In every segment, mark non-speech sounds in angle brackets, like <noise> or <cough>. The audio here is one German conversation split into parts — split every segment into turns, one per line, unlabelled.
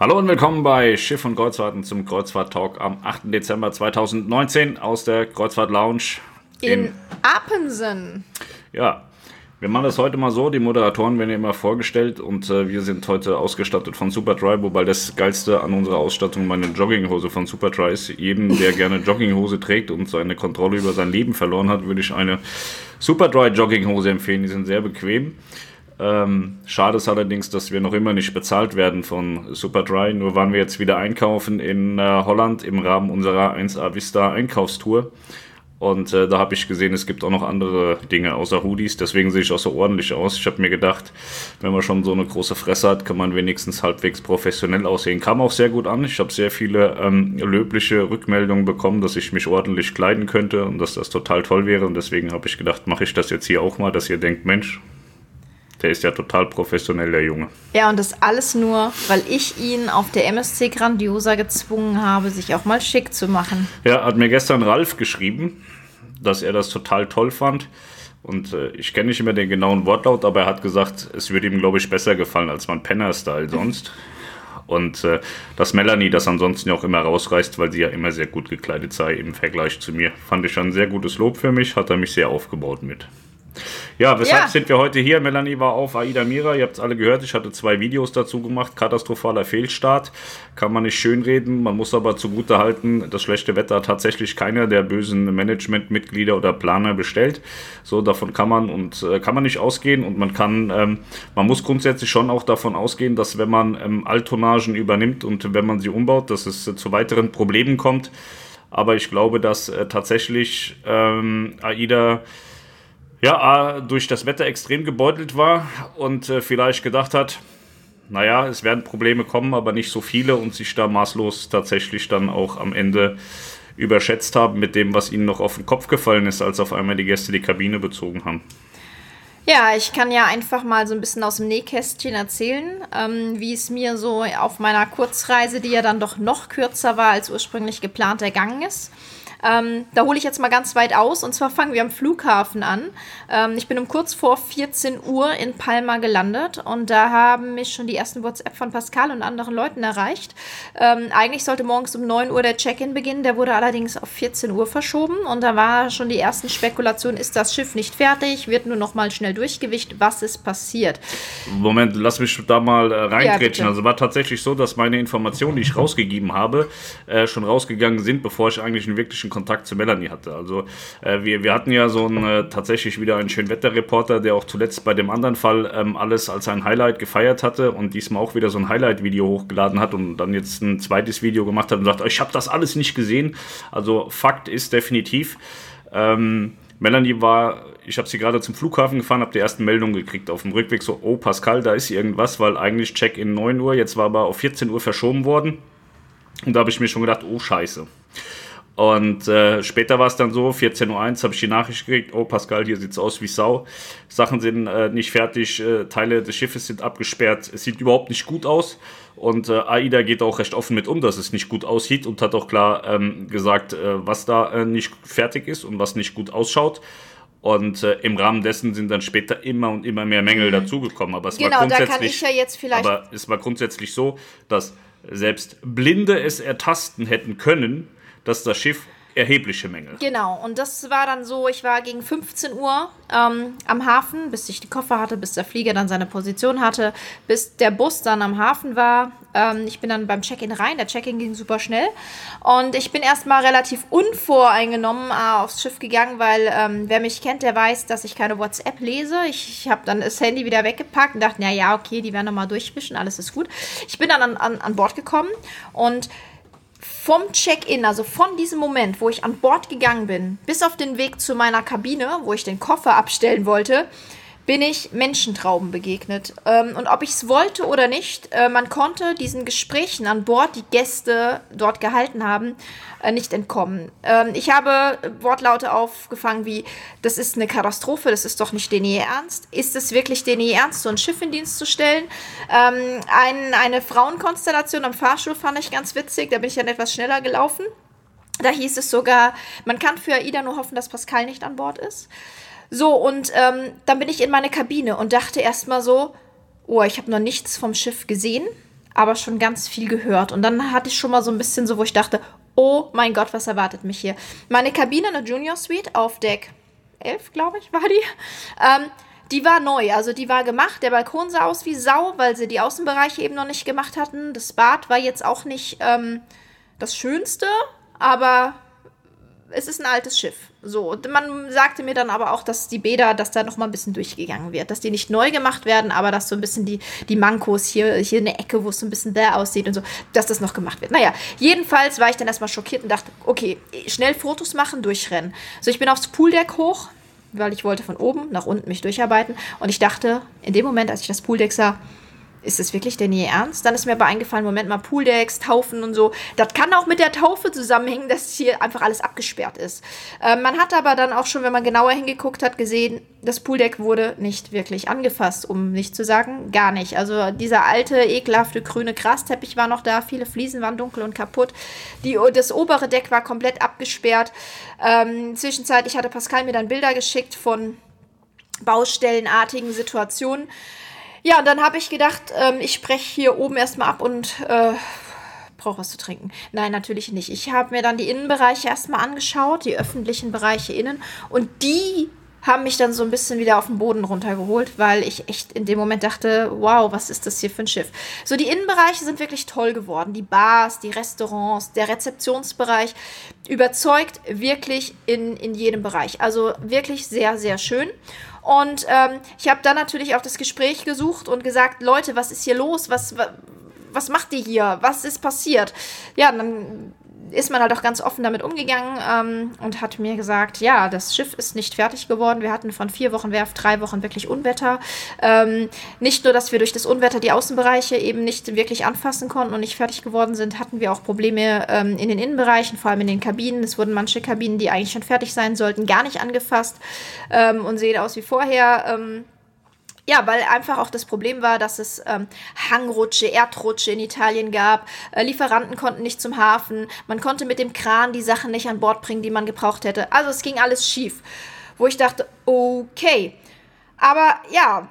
Hallo und willkommen bei Schiff und Kreuzfahrten zum Kreuzfahrt-Talk am 8. Dezember 2019 aus der Kreuzfahrt Lounge
in, in Appensen.
Ja, wir machen das heute mal so. Die Moderatoren werden immer vorgestellt und äh, wir sind heute ausgestattet von Superdry, wobei das Geilste an unserer Ausstattung meine Jogginghose von Superdry ist. Jedem, der gerne Jogginghose trägt und seine Kontrolle über sein Leben verloren hat, würde ich eine Superdry Jogginghose empfehlen. Die sind sehr bequem. Ähm, schade ist allerdings, dass wir noch immer nicht bezahlt werden von Superdry. Nur waren wir jetzt wieder einkaufen in äh, Holland im Rahmen unserer 1A Vista Einkaufstour. Und äh, da habe ich gesehen, es gibt auch noch andere Dinge außer Hoodies. Deswegen sehe ich auch so ordentlich aus. Ich habe mir gedacht, wenn man schon so eine große Fresse hat, kann man wenigstens halbwegs professionell aussehen. Kam auch sehr gut an. Ich habe sehr viele ähm, löbliche Rückmeldungen bekommen, dass ich mich ordentlich kleiden könnte und dass das total toll wäre. Und deswegen habe ich gedacht, mache ich das jetzt hier auch mal, dass ihr denkt, Mensch, der ist ja total professionell, der Junge.
Ja, und das alles nur, weil ich ihn auf der MSC Grandiosa gezwungen habe, sich auch mal schick zu machen.
Ja, hat mir gestern Ralf geschrieben, dass er das total toll fand. Und äh, ich kenne nicht immer den genauen Wortlaut, aber er hat gesagt, es würde ihm, glaube ich, besser gefallen als mein Penner-Style sonst. Und äh, dass Melanie das ansonsten ja auch immer rausreißt, weil sie ja immer sehr gut gekleidet sei im Vergleich zu mir. Fand ich ein sehr gutes Lob für mich, hat er mich sehr aufgebaut mit. Ja, weshalb ja. sind wir heute hier? Melanie war auf Aida Mira. Ihr habt es alle gehört. Ich hatte zwei Videos dazu gemacht. Katastrophaler Fehlstart. Kann man nicht schönreden. Man muss aber zugute halten, das schlechte Wetter hat tatsächlich keiner der bösen Managementmitglieder oder Planer bestellt. So, davon kann man und äh, kann man nicht ausgehen. Und man kann, ähm, man muss grundsätzlich schon auch davon ausgehen, dass wenn man ähm, Alttonnagen übernimmt und wenn man sie umbaut, dass es äh, zu weiteren Problemen kommt. Aber ich glaube, dass äh, tatsächlich ähm, AIDA ja, durch das Wetter extrem gebeutelt war und äh, vielleicht gedacht hat, naja, es werden Probleme kommen, aber nicht so viele und sich da maßlos tatsächlich dann auch am Ende überschätzt haben mit dem, was ihnen noch auf den Kopf gefallen ist, als auf einmal die Gäste die Kabine bezogen haben.
Ja, ich kann ja einfach mal so ein bisschen aus dem Nähkästchen erzählen, ähm, wie es mir so auf meiner Kurzreise, die ja dann doch noch kürzer war als ursprünglich geplant, ergangen ist. Ähm, da hole ich jetzt mal ganz weit aus und zwar fangen wir am Flughafen an. Ähm, ich bin um kurz vor 14 Uhr in Palma gelandet und da haben mich schon die ersten WhatsApp von Pascal und anderen Leuten erreicht. Ähm, eigentlich sollte morgens um 9 Uhr der Check-in beginnen, der wurde allerdings auf 14 Uhr verschoben und da war schon die ersten Spekulationen, ist das Schiff nicht fertig, wird nur noch mal schnell durchgewicht, was ist passiert?
Moment, lass mich da mal äh, reingrätschen. Ja, also war tatsächlich so, dass meine Informationen, die ich rausgegeben habe, äh, schon rausgegangen sind, bevor ich eigentlich einen wirklichen persönlichen Kontakt zu Melanie hatte. Also äh, wir, wir hatten ja so einen, äh, tatsächlich wieder einen Schönwetterreporter, der auch zuletzt bei dem anderen Fall ähm, alles als ein Highlight gefeiert hatte und diesmal auch wieder so ein Highlight-Video hochgeladen hat und dann jetzt ein zweites Video gemacht hat und sagt, ich habe das alles nicht gesehen. Also Fakt ist definitiv, ähm, Melanie war, ich habe sie gerade zum Flughafen gefahren, habe die ersten Meldungen gekriegt auf dem Rückweg, so, oh Pascal, da ist irgendwas, weil eigentlich Check-in 9 Uhr, jetzt war aber auf 14 Uhr verschoben worden. Und da habe ich mir schon gedacht, oh Scheiße. Und äh, später war es dann so, 14.01 Uhr habe ich die Nachricht gekriegt, oh Pascal, hier sieht es aus wie Sau. Sachen sind äh, nicht fertig, äh, Teile des Schiffes sind abgesperrt, es sieht überhaupt nicht gut aus. Und äh, AIDA geht auch recht offen mit um, dass es nicht gut aussieht und hat auch klar ähm, gesagt, äh, was da äh, nicht fertig ist und was nicht gut ausschaut. Und äh, im Rahmen dessen sind dann später immer und immer mehr Mängel mhm. dazugekommen. Aber es
genau,
war grundsätzlich,
da kann ich ja jetzt vielleicht.
Aber es war grundsätzlich so, dass selbst Blinde es ertasten hätten können, dass das Schiff erhebliche Mängel.
Genau, und das war dann so, ich war gegen 15 Uhr ähm, am Hafen, bis ich die Koffer hatte, bis der Flieger dann seine Position hatte, bis der Bus dann am Hafen war. Ähm, ich bin dann beim Check-in rein, der Check-in ging super schnell und ich bin erstmal relativ unvoreingenommen äh, aufs Schiff gegangen, weil ähm, wer mich kennt, der weiß, dass ich keine WhatsApp lese. Ich, ich habe dann das Handy wieder weggepackt und dachte, na ja, okay, die werden nochmal durchwischen, alles ist gut. Ich bin dann an, an, an Bord gekommen und vom Check-in, also von diesem Moment, wo ich an Bord gegangen bin, bis auf den Weg zu meiner Kabine, wo ich den Koffer abstellen wollte, bin ich Menschentrauben begegnet. Ähm, und ob ich es wollte oder nicht, äh, man konnte diesen Gesprächen an Bord, die Gäste dort gehalten haben, äh, nicht entkommen. Ähm, ich habe Wortlaute aufgefangen wie, das ist eine Katastrophe, das ist doch nicht den ihr Ernst. Ist es wirklich den ihr Ernst, so ein Schiff in Dienst zu stellen? Ähm, ein, eine Frauenkonstellation am Fahrstuhl fand ich ganz witzig, da bin ich dann etwas schneller gelaufen. Da hieß es sogar, man kann für AIDA nur hoffen, dass Pascal nicht an Bord ist. So, und ähm, dann bin ich in meine Kabine und dachte erstmal so, oh, ich habe noch nichts vom Schiff gesehen. aber schon ganz viel gehört. Und dann hatte ich schon mal so ein bisschen so, wo ich dachte, oh mein Gott, was erwartet mich hier? Meine Kabine, eine Junior Suite auf Deck 11, glaube ich, war die. Ähm, die war neu, also die war gemacht. Der Balkon sah aus wie Sau, weil sie die Außenbereiche eben noch nicht gemacht hatten. Das Bad war jetzt auch nicht ähm, das Schönste, aber es ist ein altes Schiff. So, man sagte mir dann aber auch, dass die Bäder, dass da noch mal ein bisschen durchgegangen wird, dass die nicht neu gemacht werden, aber dass so ein bisschen die, die Mankos hier, hier eine Ecke, wo es so ein bisschen der aussieht und so, dass das noch gemacht wird. Naja, jedenfalls war ich dann erstmal schockiert und dachte, okay, schnell Fotos machen, durchrennen. So, ich bin aufs Pooldeck hoch, weil ich wollte von oben nach unten mich durcharbeiten und ich dachte, in dem Moment, als ich das Pooldeck sah, ist das wirklich denn ihr Ernst? Dann ist mir aber eingefallen, Moment mal, Pooldecks, Taufen und so. Das kann auch mit der Taufe zusammenhängen, dass hier einfach alles abgesperrt ist. Äh, man hat aber dann auch schon, wenn man genauer hingeguckt hat, gesehen, das Pooldeck wurde nicht wirklich angefasst, um nicht zu sagen, gar nicht. Also dieser alte, ekelhafte grüne Grasteppich war noch da, viele Fliesen waren dunkel und kaputt. Die, das obere Deck war komplett abgesperrt. Ähm, zwischenzeitlich hatte Pascal mir dann Bilder geschickt von baustellenartigen Situationen. Ja, und dann habe ich gedacht, ähm, ich spreche hier oben erstmal ab und äh, brauche was zu trinken. Nein, natürlich nicht. Ich habe mir dann die Innenbereiche erstmal angeschaut, die öffentlichen Bereiche innen. Und die haben mich dann so ein bisschen wieder auf den Boden runtergeholt, weil ich echt in dem Moment dachte, wow, was ist das hier für ein Schiff? So, die Innenbereiche sind wirklich toll geworden. Die Bars, die Restaurants, der Rezeptionsbereich überzeugt wirklich in, in jedem Bereich. Also wirklich sehr, sehr schön. Und ähm, ich habe dann natürlich auch das Gespräch gesucht und gesagt, Leute, was ist hier los? Was, was macht ihr hier? Was ist passiert? Ja, dann ist man halt auch ganz offen damit umgegangen ähm, und hat mir gesagt, ja, das Schiff ist nicht fertig geworden. Wir hatten von vier Wochen Werft drei Wochen wirklich Unwetter. Ähm, nicht nur, dass wir durch das Unwetter die Außenbereiche eben nicht wirklich anfassen konnten und nicht fertig geworden sind, hatten wir auch Probleme ähm, in den Innenbereichen, vor allem in den Kabinen. Es wurden manche Kabinen, die eigentlich schon fertig sein sollten, gar nicht angefasst ähm, und sehen aus wie vorher. Ja, weil einfach auch das Problem war, dass es ähm, Hangrutsche, Erdrutsche in Italien gab. Äh, Lieferanten konnten nicht zum Hafen. Man konnte mit dem Kran die Sachen nicht an Bord bringen, die man gebraucht hätte. Also es ging alles schief. Wo ich dachte, okay. Aber ja,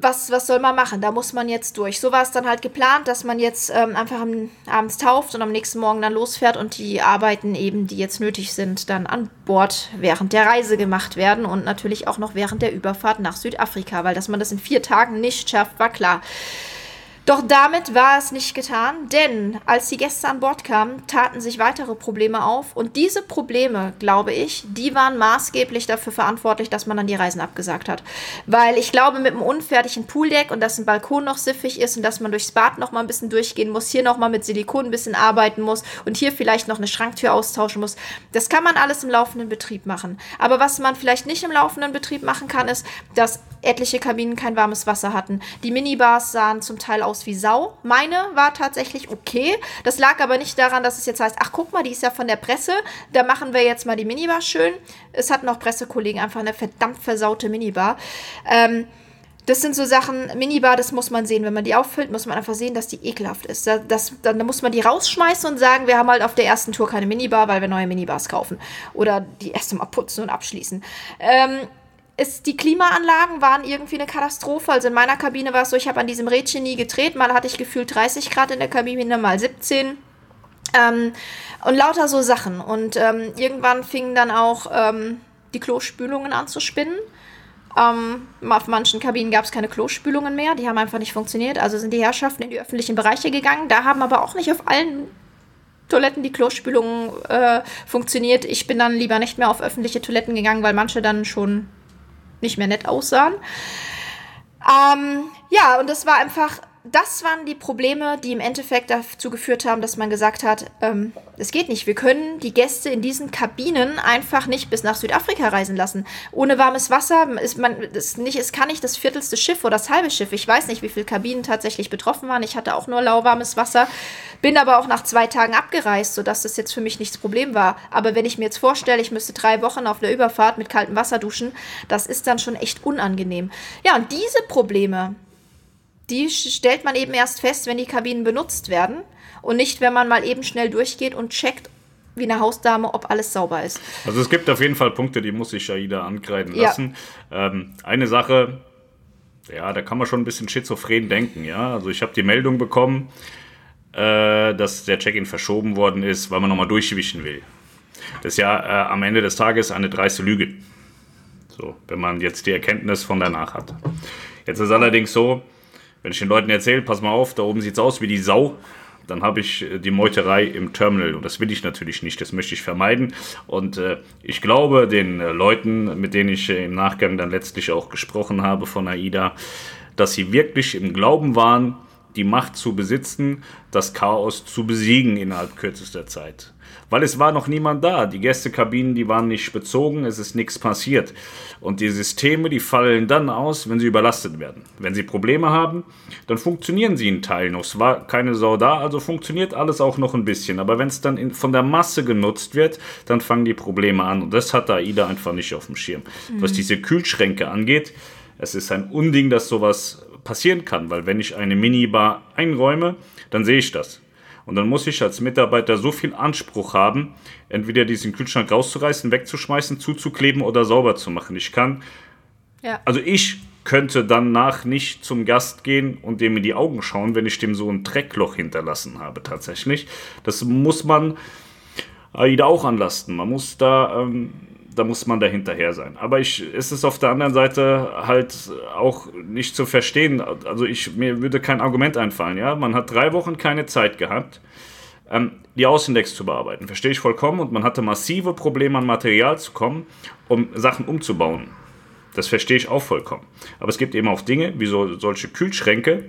was, was soll man machen? Da muss man jetzt durch. So war es dann halt geplant, dass man jetzt ähm, einfach am, abends tauft und am nächsten Morgen dann losfährt und die Arbeiten eben, die jetzt nötig sind, dann an Bord während der Reise gemacht werden und natürlich auch noch während der Überfahrt nach Südafrika, weil dass man das in vier Tagen nicht schafft, war klar. Doch damit war es nicht getan, denn als die Gäste an Bord kamen, taten sich weitere Probleme auf und diese Probleme, glaube ich, die waren maßgeblich dafür verantwortlich, dass man dann die Reisen abgesagt hat. Weil ich glaube, mit einem unfertigen Pooldeck und dass ein Balkon noch siffig ist und dass man durchs Bad noch mal ein bisschen durchgehen muss, hier noch mal mit Silikon ein bisschen arbeiten muss und hier vielleicht noch eine Schranktür austauschen muss, das kann man alles im laufenden Betrieb machen. Aber was man vielleicht nicht im laufenden Betrieb machen kann, ist, dass etliche Kabinen kein warmes Wasser hatten. Die Minibars sahen zum Teil aus wie Sau. Meine war tatsächlich okay. Das lag aber nicht daran, dass es jetzt heißt, ach guck mal, die ist ja von der Presse. Da machen wir jetzt mal die Minibar schön. Es hatten auch Pressekollegen einfach eine verdammt versaute Minibar. Ähm, das sind so Sachen, Minibar, das muss man sehen. Wenn man die auffüllt, muss man einfach sehen, dass die ekelhaft ist. Das, das, dann muss man die rausschmeißen und sagen, wir haben halt auf der ersten Tour keine Minibar, weil wir neue Minibars kaufen. Oder die erste mal putzen und abschließen. Ähm, ist, die Klimaanlagen waren irgendwie eine Katastrophe. Also in meiner Kabine war es so, ich habe an diesem Rädchen nie gedreht. Mal hatte ich gefühlt 30 Grad in der Kabine, mal 17. Ähm, und lauter so Sachen. Und ähm, irgendwann fingen dann auch ähm, die Klospülungen an zu spinnen. Ähm, auf manchen Kabinen gab es keine Klospülungen mehr. Die haben einfach nicht funktioniert. Also sind die Herrschaften in die öffentlichen Bereiche gegangen. Da haben aber auch nicht auf allen Toiletten die Klospülung äh, funktioniert. Ich bin dann lieber nicht mehr auf öffentliche Toiletten gegangen, weil manche dann schon nicht mehr nett aussahen. Ähm, ja, und das war einfach das waren die Probleme, die im Endeffekt dazu geführt haben, dass man gesagt hat, ähm, es geht nicht. Wir können die Gäste in diesen Kabinen einfach nicht bis nach Südafrika reisen lassen. Ohne warmes Wasser ist man ist nicht, es kann nicht das viertelste Schiff oder das halbe Schiff. Ich weiß nicht, wie viele Kabinen tatsächlich betroffen waren. Ich hatte auch nur lauwarmes Wasser, bin aber auch nach zwei Tagen abgereist, sodass das jetzt für mich nichts Problem war. Aber wenn ich mir jetzt vorstelle, ich müsste drei Wochen auf der Überfahrt mit kaltem Wasser duschen, das ist dann schon echt unangenehm. Ja, und diese Probleme, die stellt man eben erst fest, wenn die Kabinen benutzt werden und nicht, wenn man mal eben schnell durchgeht und checkt, wie eine Hausdame, ob alles sauber ist.
Also es gibt auf jeden Fall Punkte, die muss ich Shaida ankreiden lassen. Ja. Ähm, eine Sache, Ja, da kann man schon ein bisschen schizophren denken, ja. Also ich habe die Meldung bekommen, äh, dass der Check-in verschoben worden ist, weil man nochmal durchwischen will. Das ist ja äh, am Ende des Tages eine dreiste Lüge. So, wenn man jetzt die Erkenntnis von danach hat. Jetzt ist allerdings so, wenn ich den Leuten erzähle, pass mal auf, da oben sieht es aus wie die Sau, dann habe ich äh, die Meuterei im Terminal und das will ich natürlich nicht, das möchte ich vermeiden. Und äh, ich glaube den äh, Leuten, mit denen ich äh, im Nachgang dann letztlich auch gesprochen habe von AIDA, dass sie wirklich im Glauben waren, die Macht zu besitzen, das Chaos zu besiegen innerhalb kürzester Zeit weil es war noch niemand da. Die Gästekabinen, die waren nicht bezogen, es ist nichts passiert. Und die Systeme, die fallen dann aus, wenn sie überlastet werden. Wenn sie Probleme haben, dann funktionieren sie in Teilen noch. Es war keine Sau da, also funktioniert alles auch noch ein bisschen. Aber wenn es dann in, von der Masse genutzt wird, dann fangen die Probleme an. Und das hat AIDA einfach nicht auf dem Schirm. Mhm. Was diese Kühlschränke angeht, es ist ein Unding, dass sowas passieren kann, weil wenn ich eine Minibar einräume, dann sehe ich das. Und dann muss ich als Mitarbeiter so viel Anspruch haben, entweder diesen Kühlschrank rauszureißen, wegzuschmeißen, zuzukleben oder sauber zu machen. Ich kann, ja. also ich könnte danach nicht zum Gast gehen und dem in die Augen schauen, wenn ich dem so ein Dreckloch hinterlassen habe, tatsächlich. Das muss man AIDA auch anlasten. Man muss da ähm, da muss man dahinterher sein. Aber ich, ist es auf der anderen Seite halt auch nicht zu verstehen. Also ich, mir würde kein Argument einfallen, ja. Man hat drei Wochen keine Zeit gehabt, ähm, die Außendecks zu bearbeiten. Verstehe ich vollkommen. Und man hatte massive Probleme an Material zu kommen, um Sachen umzubauen. Das verstehe ich auch vollkommen. Aber es gibt eben auch Dinge, wie so, solche Kühlschränke,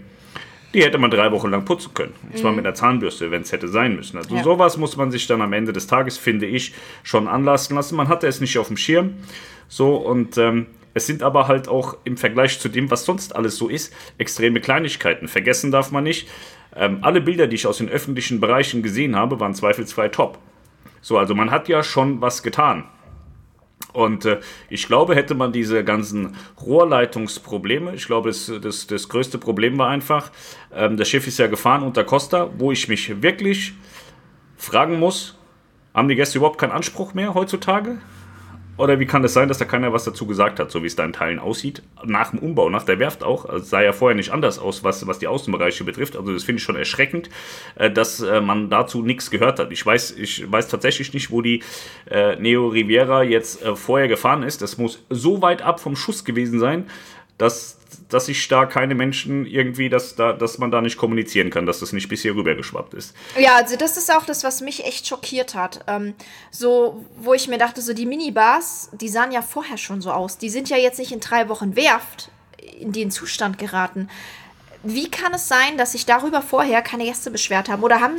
die hätte man drei Wochen lang putzen können. Und zwar mhm. mit einer Zahnbürste, wenn es hätte sein müssen. Also ja. sowas muss man sich dann am Ende des Tages, finde ich, schon anlassen lassen. Man hatte es nicht auf dem Schirm. So und ähm, es sind aber halt auch im Vergleich zu dem, was sonst alles so ist, extreme Kleinigkeiten. Vergessen darf man nicht, ähm, alle Bilder, die ich aus den öffentlichen Bereichen gesehen habe, waren zweifelsfrei top. So, also man hat ja schon was getan. Und äh, ich glaube, hätte man diese ganzen Rohrleitungsprobleme, ich glaube, das, das, das größte Problem war einfach, ähm, das Schiff ist ja gefahren unter Costa, wo ich mich wirklich fragen muss, haben die Gäste überhaupt keinen Anspruch mehr heutzutage? Oder wie kann es das sein, dass da keiner was dazu gesagt hat, so wie es da in Teilen aussieht? Nach dem Umbau, nach der Werft auch. Also sah ja vorher nicht anders aus, was, was die Außenbereiche betrifft. Also das finde ich schon erschreckend, äh, dass äh, man dazu nichts gehört hat. Ich weiß, ich weiß tatsächlich nicht, wo die äh, Neo Riviera jetzt vorher gefahren ist. Das muss so weit ab vom Schuss gewesen sein, dass, dass sich da keine Menschen irgendwie, dass, da, dass man da nicht kommunizieren kann, dass das nicht bis hier rübergeschwappt ist.
Ja, also das ist auch das, was mich echt schockiert hat. Ähm, so, wo ich mir dachte, so die Minibars, die sahen ja vorher schon so aus. Die sind ja jetzt nicht in drei Wochen Werft in den Zustand geraten. Wie kann es sein, dass sich darüber vorher keine Gäste beschwert haben? Oder haben,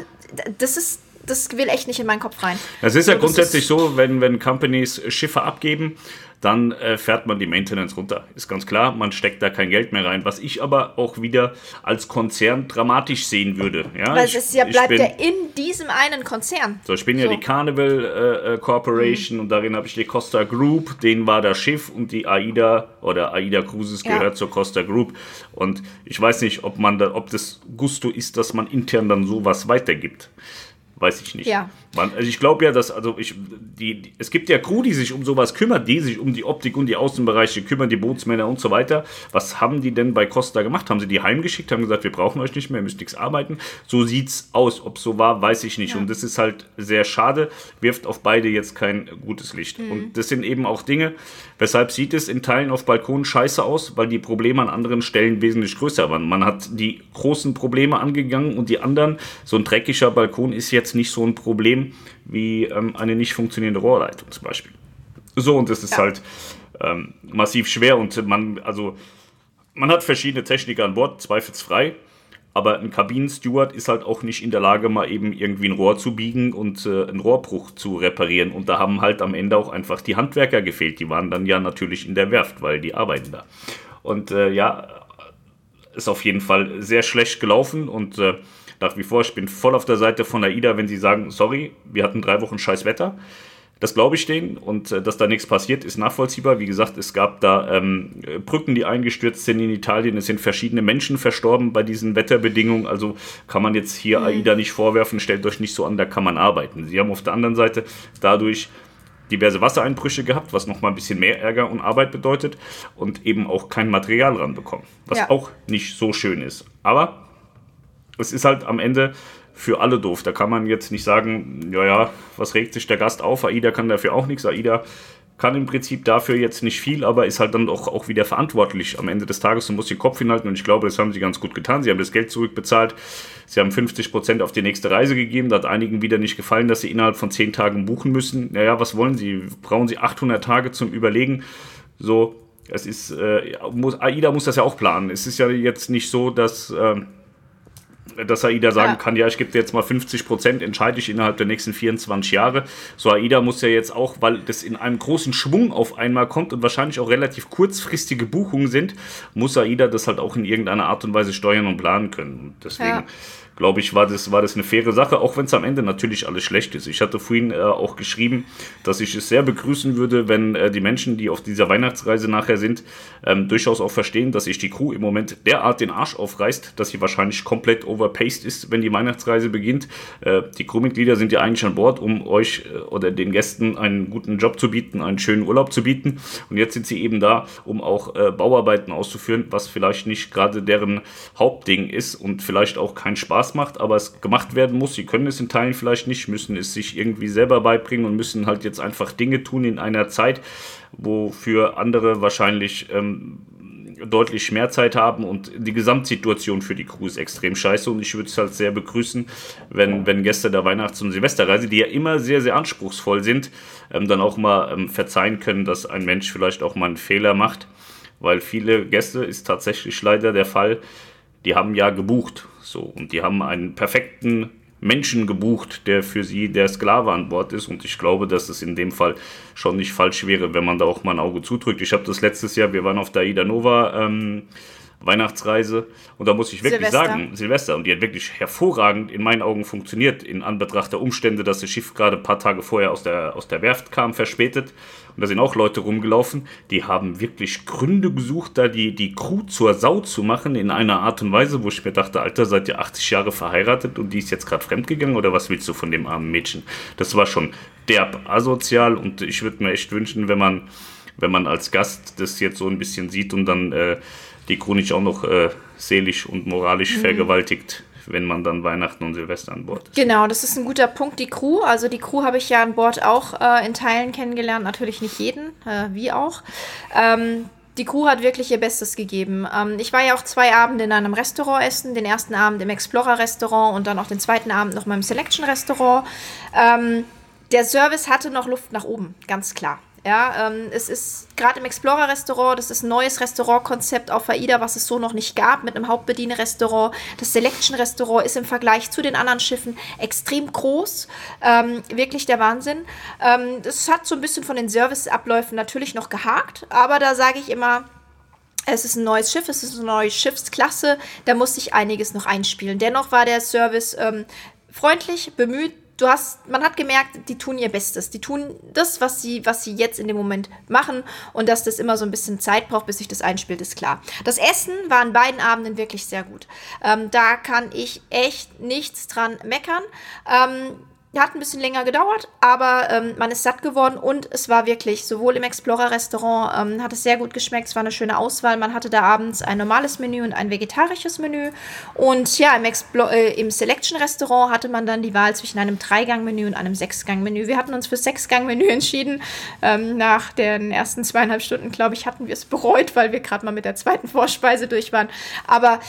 das ist, das will echt nicht in meinen Kopf rein.
Es ist ja so, grundsätzlich ist so, wenn, wenn Companies Schiffe abgeben, dann äh, fährt man die Maintenance runter. Ist ganz klar, man steckt da kein Geld mehr rein. Was ich aber auch wieder als Konzern dramatisch sehen würde. Ja,
Weil es ja bleibt bin, ja in diesem einen Konzern.
So, ich bin so. ja die Carnival äh, äh, Corporation mhm. und darin habe ich die Costa Group, denen war das Schiff und die AIDA oder AIDA Cruises ja. gehört zur Costa Group. Und ich weiß nicht, ob man da, ob das Gusto ist, dass man intern dann sowas weitergibt. Weiß ich nicht. Ja. Man, also ich glaube ja, dass, also ich, die, die, es gibt ja Crew, die sich um sowas kümmert, die sich um die Optik und die Außenbereiche kümmern, die Bootsmänner und so weiter. Was haben die denn bei Costa gemacht? Haben sie die heimgeschickt, haben gesagt, wir brauchen euch nicht mehr, ihr müsst nichts arbeiten? So sieht's aus. Ob so war, weiß ich nicht. Ja. Und das ist halt sehr schade, wirft auf beide jetzt kein gutes Licht. Mhm. Und das sind eben auch Dinge, weshalb sieht es in Teilen auf Balkonen scheiße aus, weil die Probleme an anderen Stellen wesentlich größer waren. Man hat die großen Probleme angegangen und die anderen, so ein dreckiger Balkon ist jetzt nicht so ein Problem Problem wie ähm, eine nicht funktionierende Rohrleitung zum Beispiel. So, und das ist ja. halt ähm, massiv schwer und man, also, man hat verschiedene Techniker an Bord, zweifelsfrei. Aber ein Kabinensteward ist halt auch nicht in der Lage, mal eben irgendwie ein Rohr zu biegen und äh, einen Rohrbruch zu reparieren. Und da haben halt am Ende auch einfach die Handwerker gefehlt. Die waren dann ja natürlich in der Werft, weil die arbeiten da. Und äh, ja, ist auf jeden Fall sehr schlecht gelaufen und äh, nach wie vor, ich bin voll auf der Seite von AIDA, wenn sie sagen, sorry, wir hatten drei Wochen scheiß Wetter. Das glaube ich denen und äh, dass da nichts passiert, ist nachvollziehbar. Wie gesagt, es gab da ähm, Brücken, die eingestürzt sind in Italien. Es sind verschiedene Menschen verstorben bei diesen Wetterbedingungen. Also kann man jetzt hier mhm. AIDA nicht vorwerfen, stellt euch nicht so an, da kann man arbeiten. Sie haben auf der anderen Seite dadurch diverse Wassereinbrüche gehabt, was nochmal ein bisschen mehr Ärger und Arbeit bedeutet und eben auch kein Material ranbekommen, was ja. auch nicht so schön ist. Aber es ist halt am Ende für alle doof. Da kann man jetzt nicht sagen, ja, ja, was regt sich der Gast auf? AIDA kann dafür auch nichts. AIDA kann im Prinzip dafür jetzt nicht viel, aber ist halt dann doch auch wieder verantwortlich am Ende des Tages und muss den Kopf hinhalten. Und ich glaube, das haben sie ganz gut getan. Sie haben das Geld zurückbezahlt. Sie haben 50 Prozent auf die nächste Reise gegeben. Da hat einigen wieder nicht gefallen, dass sie innerhalb von 10 Tagen buchen müssen. Naja, was wollen sie? Brauchen sie 800 Tage zum Überlegen? So, es ist, äh, muss, AIDA muss das ja auch planen. Es ist ja jetzt nicht so, dass. Äh, dass AIDA sagen ja. kann, ja, ich gebe dir jetzt mal 50 Prozent, entscheide ich innerhalb der nächsten 24 Jahre. So AIDA muss ja jetzt auch, weil das in einem großen Schwung auf einmal kommt und wahrscheinlich auch relativ kurzfristige Buchungen sind, muss AIDA das halt auch in irgendeiner Art und Weise steuern und planen können. Deswegen ja glaube ich, war das, war das eine faire Sache, auch wenn es am Ende natürlich alles schlecht ist. Ich hatte vorhin äh, auch geschrieben, dass ich es sehr begrüßen würde, wenn äh, die Menschen, die auf dieser Weihnachtsreise nachher sind, ähm, durchaus auch verstehen, dass sich die Crew im Moment derart den Arsch aufreißt, dass sie wahrscheinlich komplett overpaced ist, wenn die Weihnachtsreise beginnt. Äh, die Crewmitglieder sind ja eigentlich an Bord, um euch äh, oder den Gästen einen guten Job zu bieten, einen schönen Urlaub zu bieten. Und jetzt sind sie eben da, um auch äh, Bauarbeiten auszuführen, was vielleicht nicht gerade deren Hauptding ist und vielleicht auch keinen Spaß Spaß macht, aber es gemacht werden muss. Sie können es in Teilen vielleicht nicht, müssen es sich irgendwie selber beibringen und müssen halt jetzt einfach Dinge tun in einer Zeit, wo für andere wahrscheinlich ähm, deutlich mehr Zeit haben und die Gesamtsituation für die Crew ist extrem scheiße. Und ich würde es halt sehr begrüßen, wenn, wenn Gäste der Weihnachts- und Silvesterreise, die ja immer sehr, sehr anspruchsvoll sind, ähm, dann auch mal ähm, verzeihen können, dass ein Mensch vielleicht auch mal einen Fehler macht, weil viele Gäste ist tatsächlich leider der Fall, die haben ja gebucht so, und die haben einen perfekten Menschen gebucht, der für sie der Sklave an Bord ist. Und ich glaube, dass es in dem Fall schon nicht falsch wäre, wenn man da auch mal ein Auge zudrückt. Ich habe das letztes Jahr, wir waren auf der Ida Nova ähm, Weihnachtsreise und da muss ich wirklich Silvester. sagen, Silvester, und die hat wirklich hervorragend in meinen Augen funktioniert, in Anbetracht der Umstände, dass das Schiff gerade ein paar Tage vorher aus der, aus der Werft kam, verspätet. Und da sind auch Leute rumgelaufen, die haben wirklich Gründe gesucht, da die, die Crew zur Sau zu machen, in einer Art und Weise, wo ich mir dachte, Alter, seid ihr 80 Jahre verheiratet und die ist jetzt gerade fremdgegangen oder was willst du von dem armen Mädchen? Das war schon derb asozial und ich würde mir echt wünschen, wenn man, wenn man als Gast das jetzt so ein bisschen sieht und dann äh, die Crew nicht auch noch äh, seelisch und moralisch mhm. vergewaltigt wenn man dann Weihnachten und Silvester an Bord ist.
Genau, das ist ein guter Punkt. Die Crew, also die Crew habe ich ja an Bord auch äh, in Teilen kennengelernt, natürlich nicht jeden, äh, wie auch. Ähm, die Crew hat wirklich ihr Bestes gegeben. Ähm, ich war ja auch zwei Abende in einem Restaurant essen. Den ersten Abend im Explorer-Restaurant und dann auch den zweiten Abend noch mal im Selection-Restaurant. Ähm, der Service hatte noch Luft nach oben, ganz klar. Ja, ähm, es ist gerade im Explorer-Restaurant, das ist ein neues Restaurantkonzept auf AIDA, was es so noch nicht gab, mit einem Hauptbediener-Restaurant. Das Selection-Restaurant ist im Vergleich zu den anderen Schiffen extrem groß. Ähm, wirklich der Wahnsinn. Ähm, das hat so ein bisschen von den Serviceabläufen natürlich noch gehakt, aber da sage ich immer, es ist ein neues Schiff, es ist eine neue Schiffsklasse, da muss sich einiges noch einspielen. Dennoch war der Service ähm, freundlich, bemüht, du hast, man hat gemerkt, die tun ihr Bestes. Die tun das, was sie, was sie jetzt in dem Moment machen. Und dass das immer so ein bisschen Zeit braucht, bis sich das einspielt, ist klar. Das Essen war an beiden Abenden wirklich sehr gut. Ähm, da kann ich echt nichts dran meckern. Ähm, hat ein bisschen länger gedauert, aber ähm, man ist satt geworden und es war wirklich, sowohl im Explorer-Restaurant ähm, hat es sehr gut geschmeckt, es war eine schöne Auswahl. Man hatte da abends ein normales Menü und ein vegetarisches Menü. Und ja, im, äh, im Selection-Restaurant hatte man dann die Wahl zwischen einem Dreigang-Menü und einem Sechsgang-Menü. Wir hatten uns für Sechsgang-Menü <laughs> entschieden. Ähm, nach den ersten zweieinhalb Stunden, glaube ich, hatten wir es bereut, weil wir gerade mal mit der zweiten Vorspeise durch waren. Aber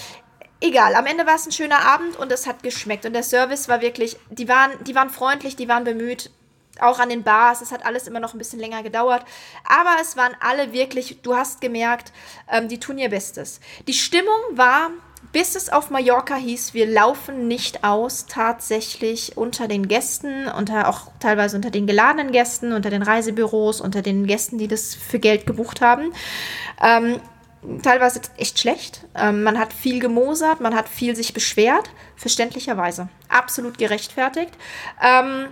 egal, am Ende war es ein schöner Abend und es hat geschmeckt. Und der Service war wirklich, die waren, die waren freundlich, die waren bemüht. Auch an den Bars, es hat alles immer noch ein bisschen länger gedauert. Aber es waren alle wirklich, du hast gemerkt, ähm, die tun ihr Bestes. Die Stimmung war, bis es auf Mallorca hieß, wir laufen nicht aus, tatsächlich unter den Gästen, unter, auch teilweise unter den geladenen Gästen, unter den Reisebüros, unter den Gästen, die das für Geld gebucht haben. Ähm, teilweise echt schlecht. Ähm, man hat viel gemosert, man hat viel sich beschwert, verständlicherweise. Absolut gerechtfertigt. Ähm,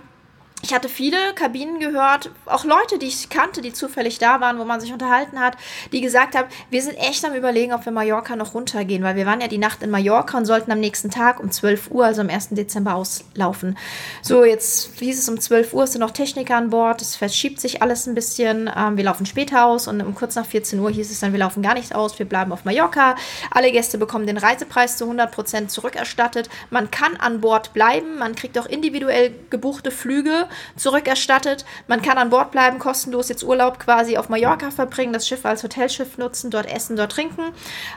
ich hatte viele Kabinen gehört, auch Leute, die ich kannte, die zufällig da waren, wo man sich unterhalten hat, die gesagt haben, wir sind echt am überlegen, ob wir Mallorca noch runtergehen, weil wir waren ja die Nacht in Mallorca und sollten am nächsten Tag um 12 Uhr, also am 1. Dezember auslaufen. So, jetzt hieß es um 12 Uhr, sind noch Techniker an Bord, es verschiebt sich alles ein bisschen, ähm, wir laufen später aus und um kurz nach 14 Uhr hieß es dann, wir laufen gar nicht aus, wir bleiben auf Mallorca. Alle Gäste bekommen den Reisepreis zu 100% zurückerstattet. Man kann an Bord bleiben, man kriegt auch individuell gebuchte Flüge zurückerstattet. Man kann an Bord bleiben, kostenlos jetzt Urlaub quasi auf Mallorca verbringen, das Schiff als Hotelschiff nutzen, dort essen, dort trinken.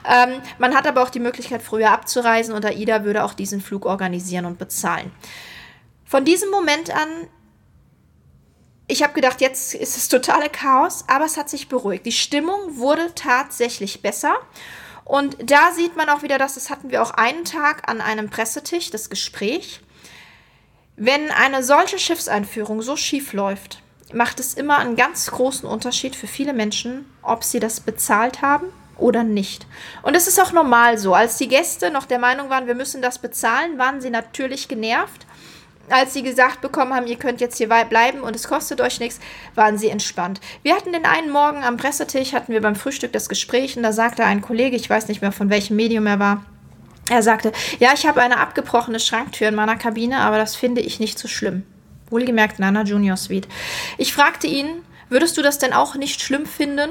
Ähm, man hat aber auch die Möglichkeit, früher abzureisen und AIDA würde auch diesen Flug organisieren und bezahlen. Von diesem Moment an ich habe gedacht, jetzt ist es totale Chaos, aber es hat sich beruhigt. Die Stimmung wurde tatsächlich besser. Und da sieht man auch wieder, dass das hatten wir auch einen Tag an einem Pressetisch, das Gespräch. Wenn eine solche Schiffseinführung so schief läuft, macht es immer einen ganz großen Unterschied für viele Menschen, ob sie das bezahlt haben oder nicht. Und es ist auch normal so. Als die Gäste noch der Meinung waren, wir müssen das bezahlen, waren sie natürlich genervt. Als sie gesagt bekommen haben, ihr könnt jetzt hier bleiben und es kostet euch nichts, waren sie entspannt. Wir hatten den einen Morgen am Pressetisch, hatten wir beim Frühstück das Gespräch und da sagte ein Kollege, ich weiß nicht mehr von welchem Medium er war, er sagte, ja, ich habe eine abgebrochene Schranktür in meiner Kabine, aber das finde ich nicht so schlimm. Wohlgemerkt in einer Junior Suite. Ich fragte ihn, würdest du das denn auch nicht schlimm finden,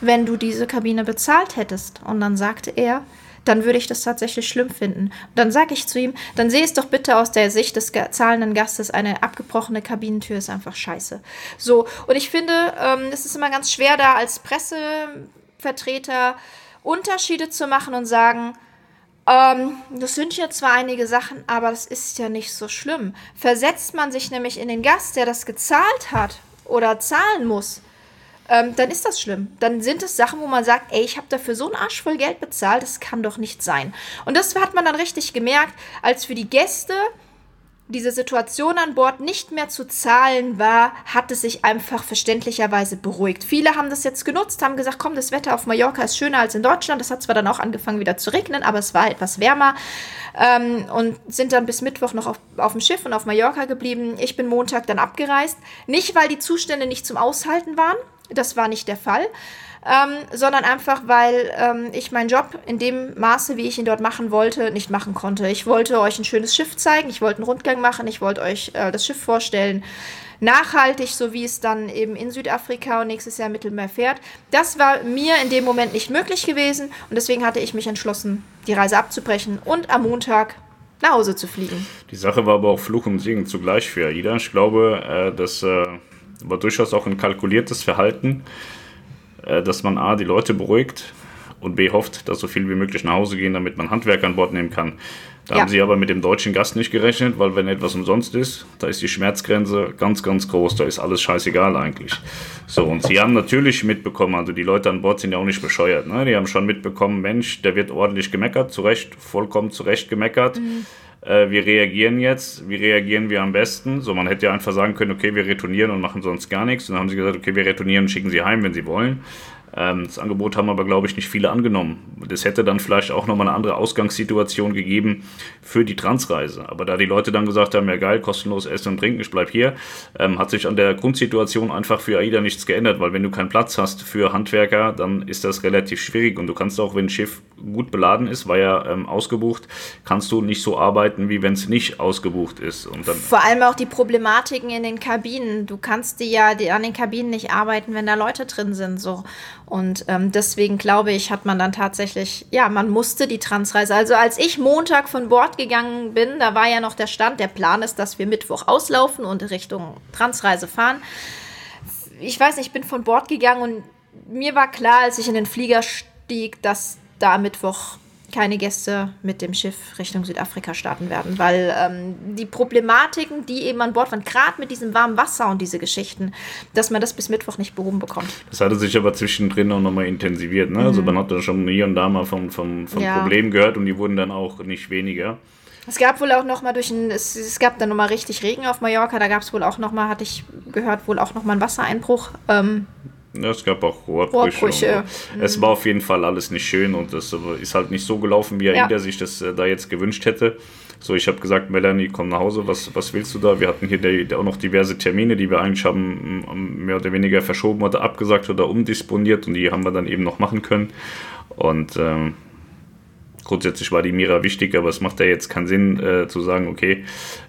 wenn du diese Kabine bezahlt hättest? Und dann sagte er, dann würde ich das tatsächlich schlimm finden. Und dann sage ich zu ihm, dann sehe es doch bitte aus der Sicht des zahlenden Gastes, eine abgebrochene Kabinentür ist einfach scheiße. So, und ich finde, ähm, es ist immer ganz schwer, da als Pressevertreter Unterschiede zu machen und sagen, ähm, das sind ja zwar einige Sachen, aber das ist ja nicht so schlimm. Versetzt man sich nämlich in den Gast, der das gezahlt hat oder zahlen muss, ähm, dann ist das schlimm. Dann sind es Sachen, wo man sagt, ey, ich habe dafür so einen Arsch voll Geld bezahlt, das kann doch nicht sein. Und das hat man dann richtig gemerkt, als für die Gäste diese Situation an Bord nicht mehr zu zahlen war, hat es sich einfach verständlicherweise beruhigt. Viele haben das jetzt genutzt, haben gesagt, komm, das Wetter auf Mallorca ist schöner als in Deutschland. Das hat zwar dann auch angefangen wieder zu regnen, aber es war etwas wärmer ähm, und sind dann bis Mittwoch noch auf, auf dem Schiff und auf Mallorca geblieben. Ich bin Montag dann abgereist. Nicht, weil die Zustände nicht zum Aushalten waren, das war nicht der Fall ähm, sondern einfach, weil ähm, ich meinen Job in dem Maße, wie ich ihn dort machen wollte, nicht machen konnte. Ich wollte euch ein schönes Schiff zeigen, ich wollte einen Rundgang machen, ich wollte euch äh, das Schiff vorstellen. Nachhaltig, so wie es dann eben in Südafrika und nächstes Jahr im Mittelmeer fährt. Das war mir in dem Moment nicht möglich gewesen und deswegen hatte ich mich entschlossen, die Reise abzubrechen und am Montag nach Hause zu fliegen.
Die Sache war aber auch Fluch und Segen zugleich für AIDA. Ich glaube, äh, das äh, war durchaus auch ein kalkuliertes Verhalten dass man A, die Leute beruhigt und B, hofft, dass so viel wie möglich nach Hause gehen, damit man Handwerker an Bord nehmen kann. Da ja. haben sie aber mit dem deutschen Gast nicht gerechnet, weil wenn etwas umsonst ist, da ist die Schmerzgrenze ganz, ganz groß. Da ist alles scheißegal eigentlich. So, und sie haben natürlich mitbekommen, also die Leute an Bord sind ja auch nicht bescheuert. Ne? Die haben schon mitbekommen, Mensch, der wird ordentlich gemeckert, zu Recht, vollkommen zu Recht gemeckert. Mhm. Äh, wir reagieren jetzt, wie reagieren wir am besten? So, man hätte ja einfach sagen können, okay, wir retournieren und machen sonst gar nichts. Und dann haben sie gesagt, okay, wir retournieren und schicken sie heim, wenn sie wollen. Ähm, das Angebot haben aber, glaube ich, nicht viele angenommen. Das hätte dann vielleicht auch nochmal eine andere Ausgangssituation gegeben für die Transreise. Aber da die Leute dann gesagt haben, ja geil, kostenlos essen und trinken, ich bleib hier, ähm, hat sich an der Grundsituation einfach für AIDA nichts geändert, weil wenn du keinen Platz hast für Handwerker, dann ist das relativ schwierig und du kannst auch, wenn ein Schiff gut beladen ist, war ja ähm, ausgebucht, kannst du nicht so arbeiten, wie wenn es nicht ausgebucht ist. Und dann
Vor allem auch die Problematiken in den Kabinen. Du kannst die ja an den Kabinen nicht arbeiten, wenn da Leute drin sind. So. Und ähm, deswegen glaube ich, hat man dann tatsächlich, ja, man musste die Transreise. Also als ich Montag von Bord gegangen bin, da war ja noch der Stand, der Plan ist, dass wir Mittwoch auslaufen und Richtung Transreise fahren. Ich weiß nicht, ich bin von Bord gegangen und mir war klar, als ich in den Flieger stieg, dass da Mittwoch keine Gäste mit dem Schiff Richtung Südafrika starten werden, weil ähm, die Problematiken, die eben an Bord waren, gerade mit diesem warmen Wasser und diese Geschichten, dass man das bis Mittwoch nicht behoben bekommt.
Das hatte sich aber zwischendrin auch nochmal intensiviert. Ne? Also mhm. Also man hat da schon hier und da mal von, von, von ja. Problemen gehört und die wurden dann auch nicht weniger.
Es gab wohl auch noch mal durch ein, es, es gab dann noch mal richtig Regen auf Mallorca, da gab es wohl auch noch mal, hatte ich gehört, wohl auch noch mal einen Wassereinbruch. Ähm,
ja, es gab auch Rohrbrüche. Rohrbrüche. Es war auf jeden Fall alles nicht schön und es ist halt nicht so gelaufen, wie er ja. sich das äh, da jetzt gewünscht hätte. So, ich habe gesagt, Melanie, komm nach Hause, was, was willst du da? Wir hatten hier der, auch noch diverse Termine, die wir eigentlich haben mehr oder weniger verschoben oder abgesagt oder umdisponiert und die haben wir dann eben noch machen können. Und ähm, grundsätzlich war die Mira wichtig, aber es macht ja jetzt keinen Sinn äh, zu sagen, okay,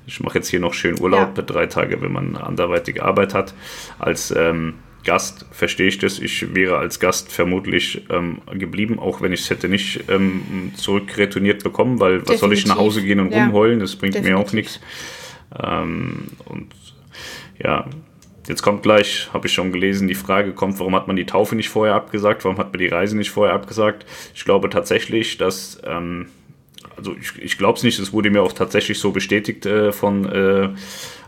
ich mache jetzt hier noch schön Urlaub, ja. drei Tage, wenn man anderweitige Arbeit hat, als ähm, Gast verstehe ich das. Ich wäre als Gast vermutlich ähm, geblieben, auch wenn ich es hätte nicht ähm, zurückretourniert bekommen, weil Definitiv. was soll ich nach Hause gehen und ja. rumheulen? Das bringt Definitiv. mir auch nichts. Ähm, und ja, jetzt kommt gleich, habe ich schon gelesen, die Frage kommt, warum hat man die Taufe nicht vorher abgesagt? Warum hat man die Reise nicht vorher abgesagt? Ich glaube tatsächlich, dass ähm, also ich, ich glaube es nicht, es wurde mir auch tatsächlich so bestätigt äh, von äh,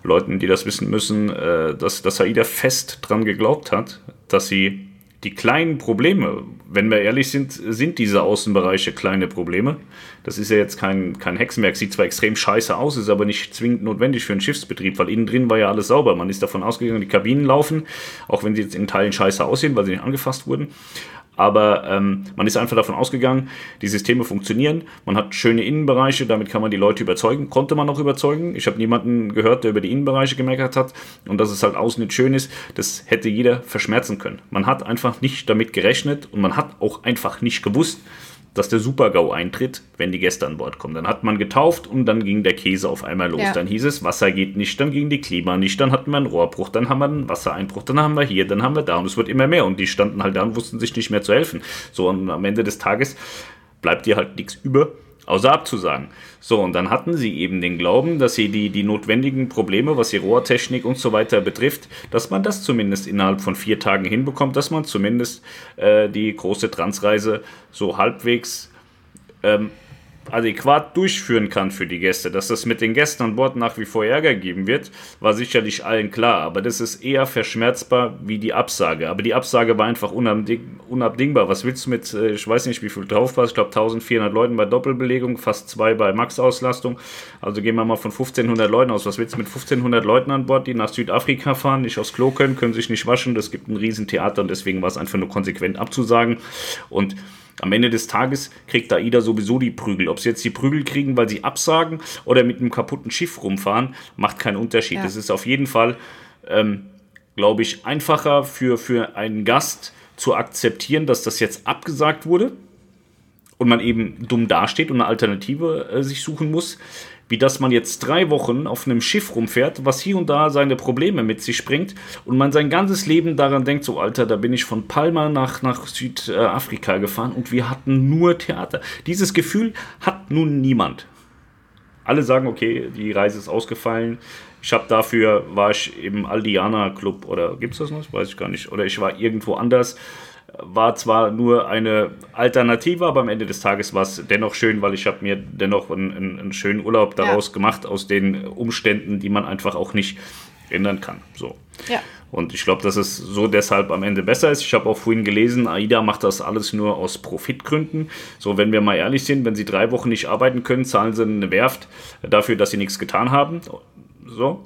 Leuten, die das wissen müssen, äh, dass, dass AIDA fest dran geglaubt hat, dass sie die kleinen Probleme, wenn wir ehrlich sind, sind diese Außenbereiche kleine Probleme. Das ist ja jetzt kein, kein Hexenwerk, sieht zwar extrem scheiße aus, ist aber nicht zwingend notwendig für einen Schiffsbetrieb, weil innen drin war ja alles sauber. Man ist davon ausgegangen, die Kabinen laufen, auch wenn sie jetzt in Teilen scheiße aussehen, weil sie nicht angefasst wurden. Aber ähm, man ist einfach davon ausgegangen, die Systeme funktionieren. Man hat schöne Innenbereiche, damit kann man die Leute überzeugen. Konnte man auch überzeugen. Ich habe niemanden gehört, der über die Innenbereiche gemeckert hat. Und dass es halt außen nicht schön ist, das hätte jeder verschmerzen können. Man hat einfach nicht damit gerechnet und man hat auch einfach nicht gewusst, dass der Super-GAU eintritt, wenn die Gäste an Bord kommen. Dann hat man getauft und dann ging der Käse auf einmal los. Ja. Dann hieß es, Wasser geht nicht, dann ging die Klima nicht, dann hatten wir einen Rohrbruch, dann haben wir einen Wassereinbruch, dann haben wir hier, dann haben wir da und es wird immer mehr und die standen halt da und wussten sich nicht mehr zu helfen. So und am Ende des Tages bleibt dir halt nichts über, außer abzusagen. So, und dann hatten sie eben den Glauben, dass sie die, die notwendigen Probleme, was die Rohrtechnik und so weiter betrifft, dass man das zumindest innerhalb von vier Tagen hinbekommt, dass man zumindest äh, die große Transreise so halbwegs ähm, adäquat durchführen kann für die Gäste. Dass das mit den Gästen an Bord nach wie vor Ärger geben wird, war sicherlich allen klar. Aber das ist eher verschmerzbar wie die Absage. Aber die Absage war einfach unabding unabdingbar. Was willst du mit, äh, ich weiß nicht, wie viel drauf war, ich glaube 1400 Leuten bei Doppelbelegung, fast zwei bei Max-Auslastung. Also gehen wir mal von 1500 Leuten aus. Was willst du mit 1500 Leuten an Bord, die nach Südafrika fahren, nicht aufs Klo können, können sich nicht waschen? Das gibt ein Riesentheater und deswegen war es einfach nur konsequent abzusagen. Und am Ende des Tages kriegt AIDA sowieso die Prügel. Ob sie jetzt die Prügel kriegen, weil sie absagen oder mit einem kaputten Schiff rumfahren, macht keinen Unterschied. Es ja. ist auf jeden Fall, ähm, glaube ich, einfacher für, für einen Gast zu akzeptieren, dass das jetzt abgesagt wurde und man eben dumm dasteht und eine Alternative äh, sich suchen muss, wie dass man jetzt drei Wochen auf einem Schiff rumfährt, was hier und da seine Probleme mit sich bringt und man sein ganzes Leben daran denkt, so Alter, da bin ich von Palma nach, nach Südafrika gefahren und wir hatten nur Theater. Dieses Gefühl hat nun niemand. Alle sagen, okay, die Reise ist ausgefallen. Ich habe dafür, war ich im Aldiana Club oder gibt es das noch? Weiß ich gar nicht. Oder ich war irgendwo anders war zwar nur eine Alternative, aber am Ende des Tages war es dennoch schön, weil ich habe mir dennoch einen, einen, schönen Urlaub daraus ja. gemacht aus den Umständen, die man einfach auch nicht ändern kann. So. Ja. Und ich glaube, dass es so deshalb am Ende besser ist. Ich habe auch vorhin gelesen, AIDA macht das alles nur aus Profitgründen. So, wenn wir mal ehrlich sind, wenn sie drei Wochen nicht arbeiten können, zahlen sie eine Werft dafür, dass sie nichts getan haben. So,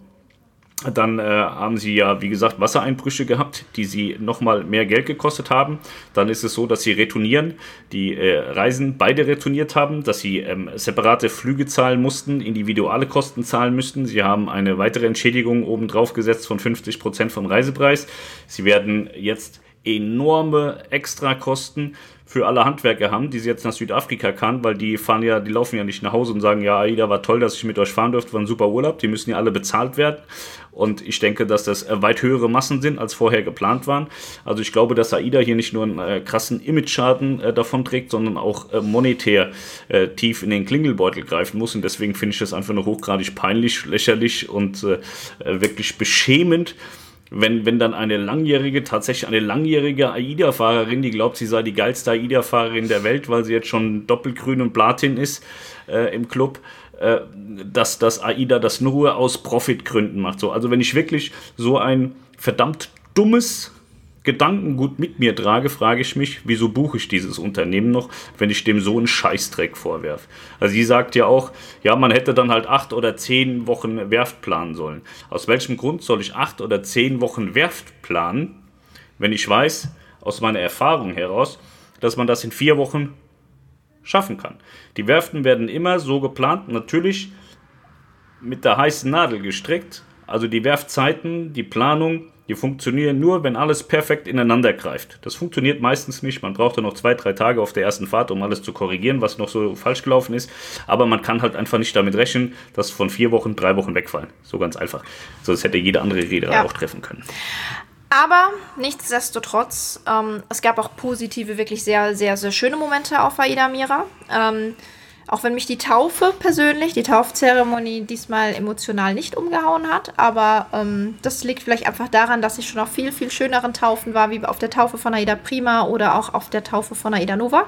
dann äh, haben sie ja, wie gesagt, Wassereinbrüche gehabt, die sie nochmal mehr Geld gekostet haben. Dann ist es so, dass sie retournieren, die äh, Reisen beide retourniert haben, dass sie ähm, separate Flüge zahlen mussten, individuelle Kosten zahlen müssten. Sie haben eine weitere Entschädigung obendrauf gesetzt von 50 Prozent vom Reisepreis. Sie werden jetzt enorme Extrakosten für alle Handwerker haben, die sie jetzt nach Südafrika kann, weil die fahren ja, die laufen ja nicht nach Hause und sagen, ja, Aida war toll, dass ich mit euch fahren durfte, war ein super Urlaub, die müssen ja alle bezahlt werden. Und ich denke, dass das äh, weit höhere Massen sind, als vorher geplant waren. Also ich glaube, dass AIDA hier nicht nur einen äh, krassen Image-Schaden äh, davon trägt, sondern auch äh, monetär äh, tief in den Klingelbeutel greifen muss. Und deswegen finde ich das einfach nur hochgradig peinlich, lächerlich und äh, wirklich beschämend wenn, wenn dann eine langjährige, tatsächlich eine langjährige AIDA-Fahrerin, die glaubt, sie sei die geilste AIDA-Fahrerin der Welt, weil sie jetzt schon doppelgrün und Platin ist äh, im Club, äh, dass das AIDA das nur aus Profitgründen macht. So, also wenn ich wirklich so ein verdammt dummes Gedankengut mit mir trage, frage ich mich, wieso buche ich dieses Unternehmen noch, wenn ich dem so einen Scheißdreck vorwerfe. Also sie sagt ja auch, ja, man hätte dann halt acht oder zehn Wochen Werft planen sollen. Aus welchem Grund soll ich acht oder zehn Wochen Werft planen, wenn ich weiß, aus meiner Erfahrung heraus, dass man das in vier Wochen schaffen kann. Die Werften werden immer so geplant, natürlich mit der heißen Nadel gestrickt. Also die Werfzeiten, die Planung, die funktionieren nur, wenn alles perfekt ineinander greift. Das funktioniert meistens nicht. Man braucht ja noch zwei, drei Tage auf der ersten Fahrt, um alles zu korrigieren, was noch so falsch gelaufen ist. Aber man kann halt einfach nicht damit rechnen, dass von vier Wochen drei Wochen wegfallen. So ganz einfach. So, das hätte jede andere Reederei ja. auch treffen können.
Aber nichtsdestotrotz, ähm, es gab auch positive, wirklich sehr, sehr, sehr schöne Momente auf Aida Mira. Ähm, auch wenn mich die Taufe persönlich, die Taufzeremonie diesmal emotional nicht umgehauen hat. Aber ähm, das liegt vielleicht einfach daran, dass ich schon auf viel, viel schöneren Taufen war, wie auf der Taufe von Aida Prima oder auch auf der Taufe von Aida Nova.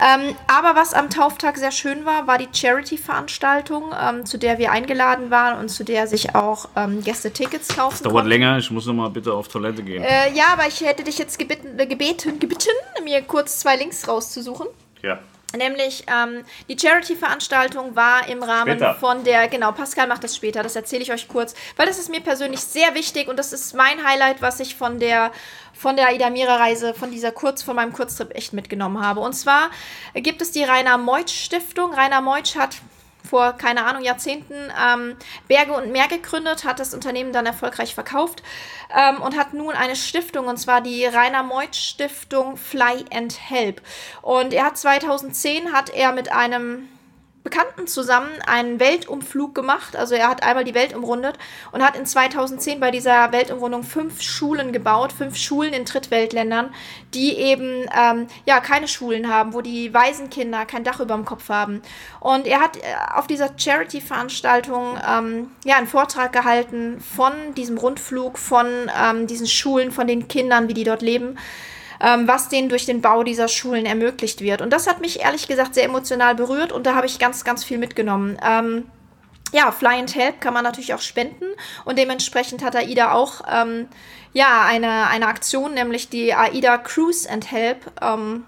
Ähm, aber was am Tauftag sehr schön war, war die Charity-Veranstaltung, ähm, zu der wir eingeladen waren und zu der sich auch ähm, Gäste Tickets kaufen. Das
dauert konnten. länger, ich muss nochmal bitte auf Toilette gehen.
Äh, ja, aber ich hätte dich jetzt gebeten, äh, gebeten, gebeten, mir kurz zwei Links rauszusuchen.
Ja.
Nämlich ähm, die Charity-Veranstaltung war im Rahmen später. von der, genau, Pascal macht das später, das erzähle ich euch kurz, weil das ist mir persönlich sehr wichtig und das ist mein Highlight, was ich von der von der Idamira-Reise, von dieser Kurz, von meinem Kurztrip echt mitgenommen habe. Und zwar gibt es die Rainer Meutsch Stiftung. Rainer Meutsch hat vor, keine Ahnung, Jahrzehnten ähm, Berge und Meer gegründet, hat das Unternehmen dann erfolgreich verkauft ähm, und hat nun eine Stiftung, und zwar die Rainer Meutsch Stiftung Fly and Help. Und er hat 2010 hat er mit einem Bekannten zusammen einen Weltumflug gemacht. Also er hat einmal die Welt umrundet und hat in 2010 bei dieser Weltumrundung fünf Schulen gebaut, fünf Schulen in Drittweltländern, die eben ähm, ja keine Schulen haben, wo die Waisenkinder kein Dach über dem Kopf haben. Und er hat äh, auf dieser Charity-Veranstaltung ähm, ja einen Vortrag gehalten von diesem Rundflug, von ähm, diesen Schulen, von den Kindern, wie die dort leben was denen durch den Bau dieser Schulen ermöglicht wird. Und das hat mich ehrlich gesagt sehr emotional berührt und da habe ich ganz, ganz viel mitgenommen. Ähm, ja, Fly and Help kann man natürlich auch spenden und dementsprechend hat AIDA auch ähm, ja, eine, eine Aktion, nämlich die AIDA Cruise and Help ähm,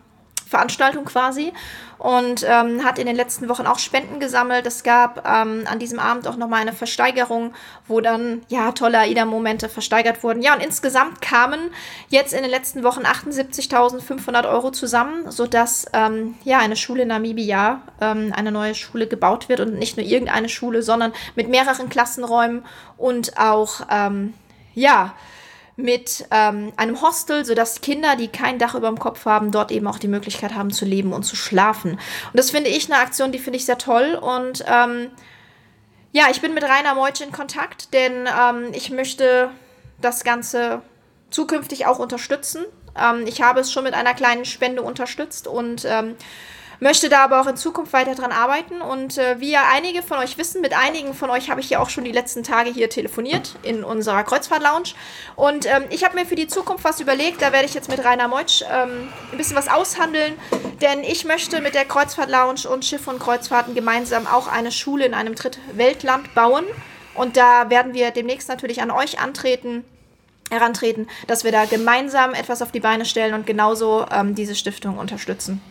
Veranstaltung quasi und ähm, hat in den letzten Wochen auch Spenden gesammelt. Es gab ähm, an diesem Abend auch nochmal eine Versteigerung, wo dann ja tolle AIDA-Momente versteigert wurden. Ja, und insgesamt kamen jetzt in den letzten Wochen 78.500 Euro zusammen, sodass ähm, ja eine Schule in Namibia, ähm, eine neue Schule gebaut wird und nicht nur irgendeine Schule, sondern mit mehreren Klassenräumen und auch ähm, ja mit ähm, einem Hostel, sodass Kinder, die kein Dach über dem Kopf haben, dort eben auch die Möglichkeit haben zu leben und zu schlafen. Und das finde ich eine Aktion, die finde ich sehr toll. Und ähm, ja, ich bin mit Rainer Meutsch in Kontakt, denn ähm, ich möchte das Ganze zukünftig auch unterstützen. Ähm, ich habe es schon mit einer kleinen Spende unterstützt und ähm, möchte da aber auch in Zukunft weiter dran arbeiten. Und äh, wie ja einige von euch wissen, mit einigen von euch habe ich ja auch schon die letzten Tage hier telefoniert in unserer Kreuzfahrt-Lounge. Und ähm, ich habe mir für die Zukunft was überlegt. Da werde ich jetzt mit Rainer Meutsch ähm, ein bisschen was aushandeln. Denn ich möchte mit der Kreuzfahrt-Lounge und Schiff und Kreuzfahrten gemeinsam auch eine Schule in einem Drittweltland bauen. Und da werden wir demnächst natürlich an euch antreten herantreten, dass wir da gemeinsam etwas auf die Beine stellen und genauso ähm, diese Stiftung unterstützen.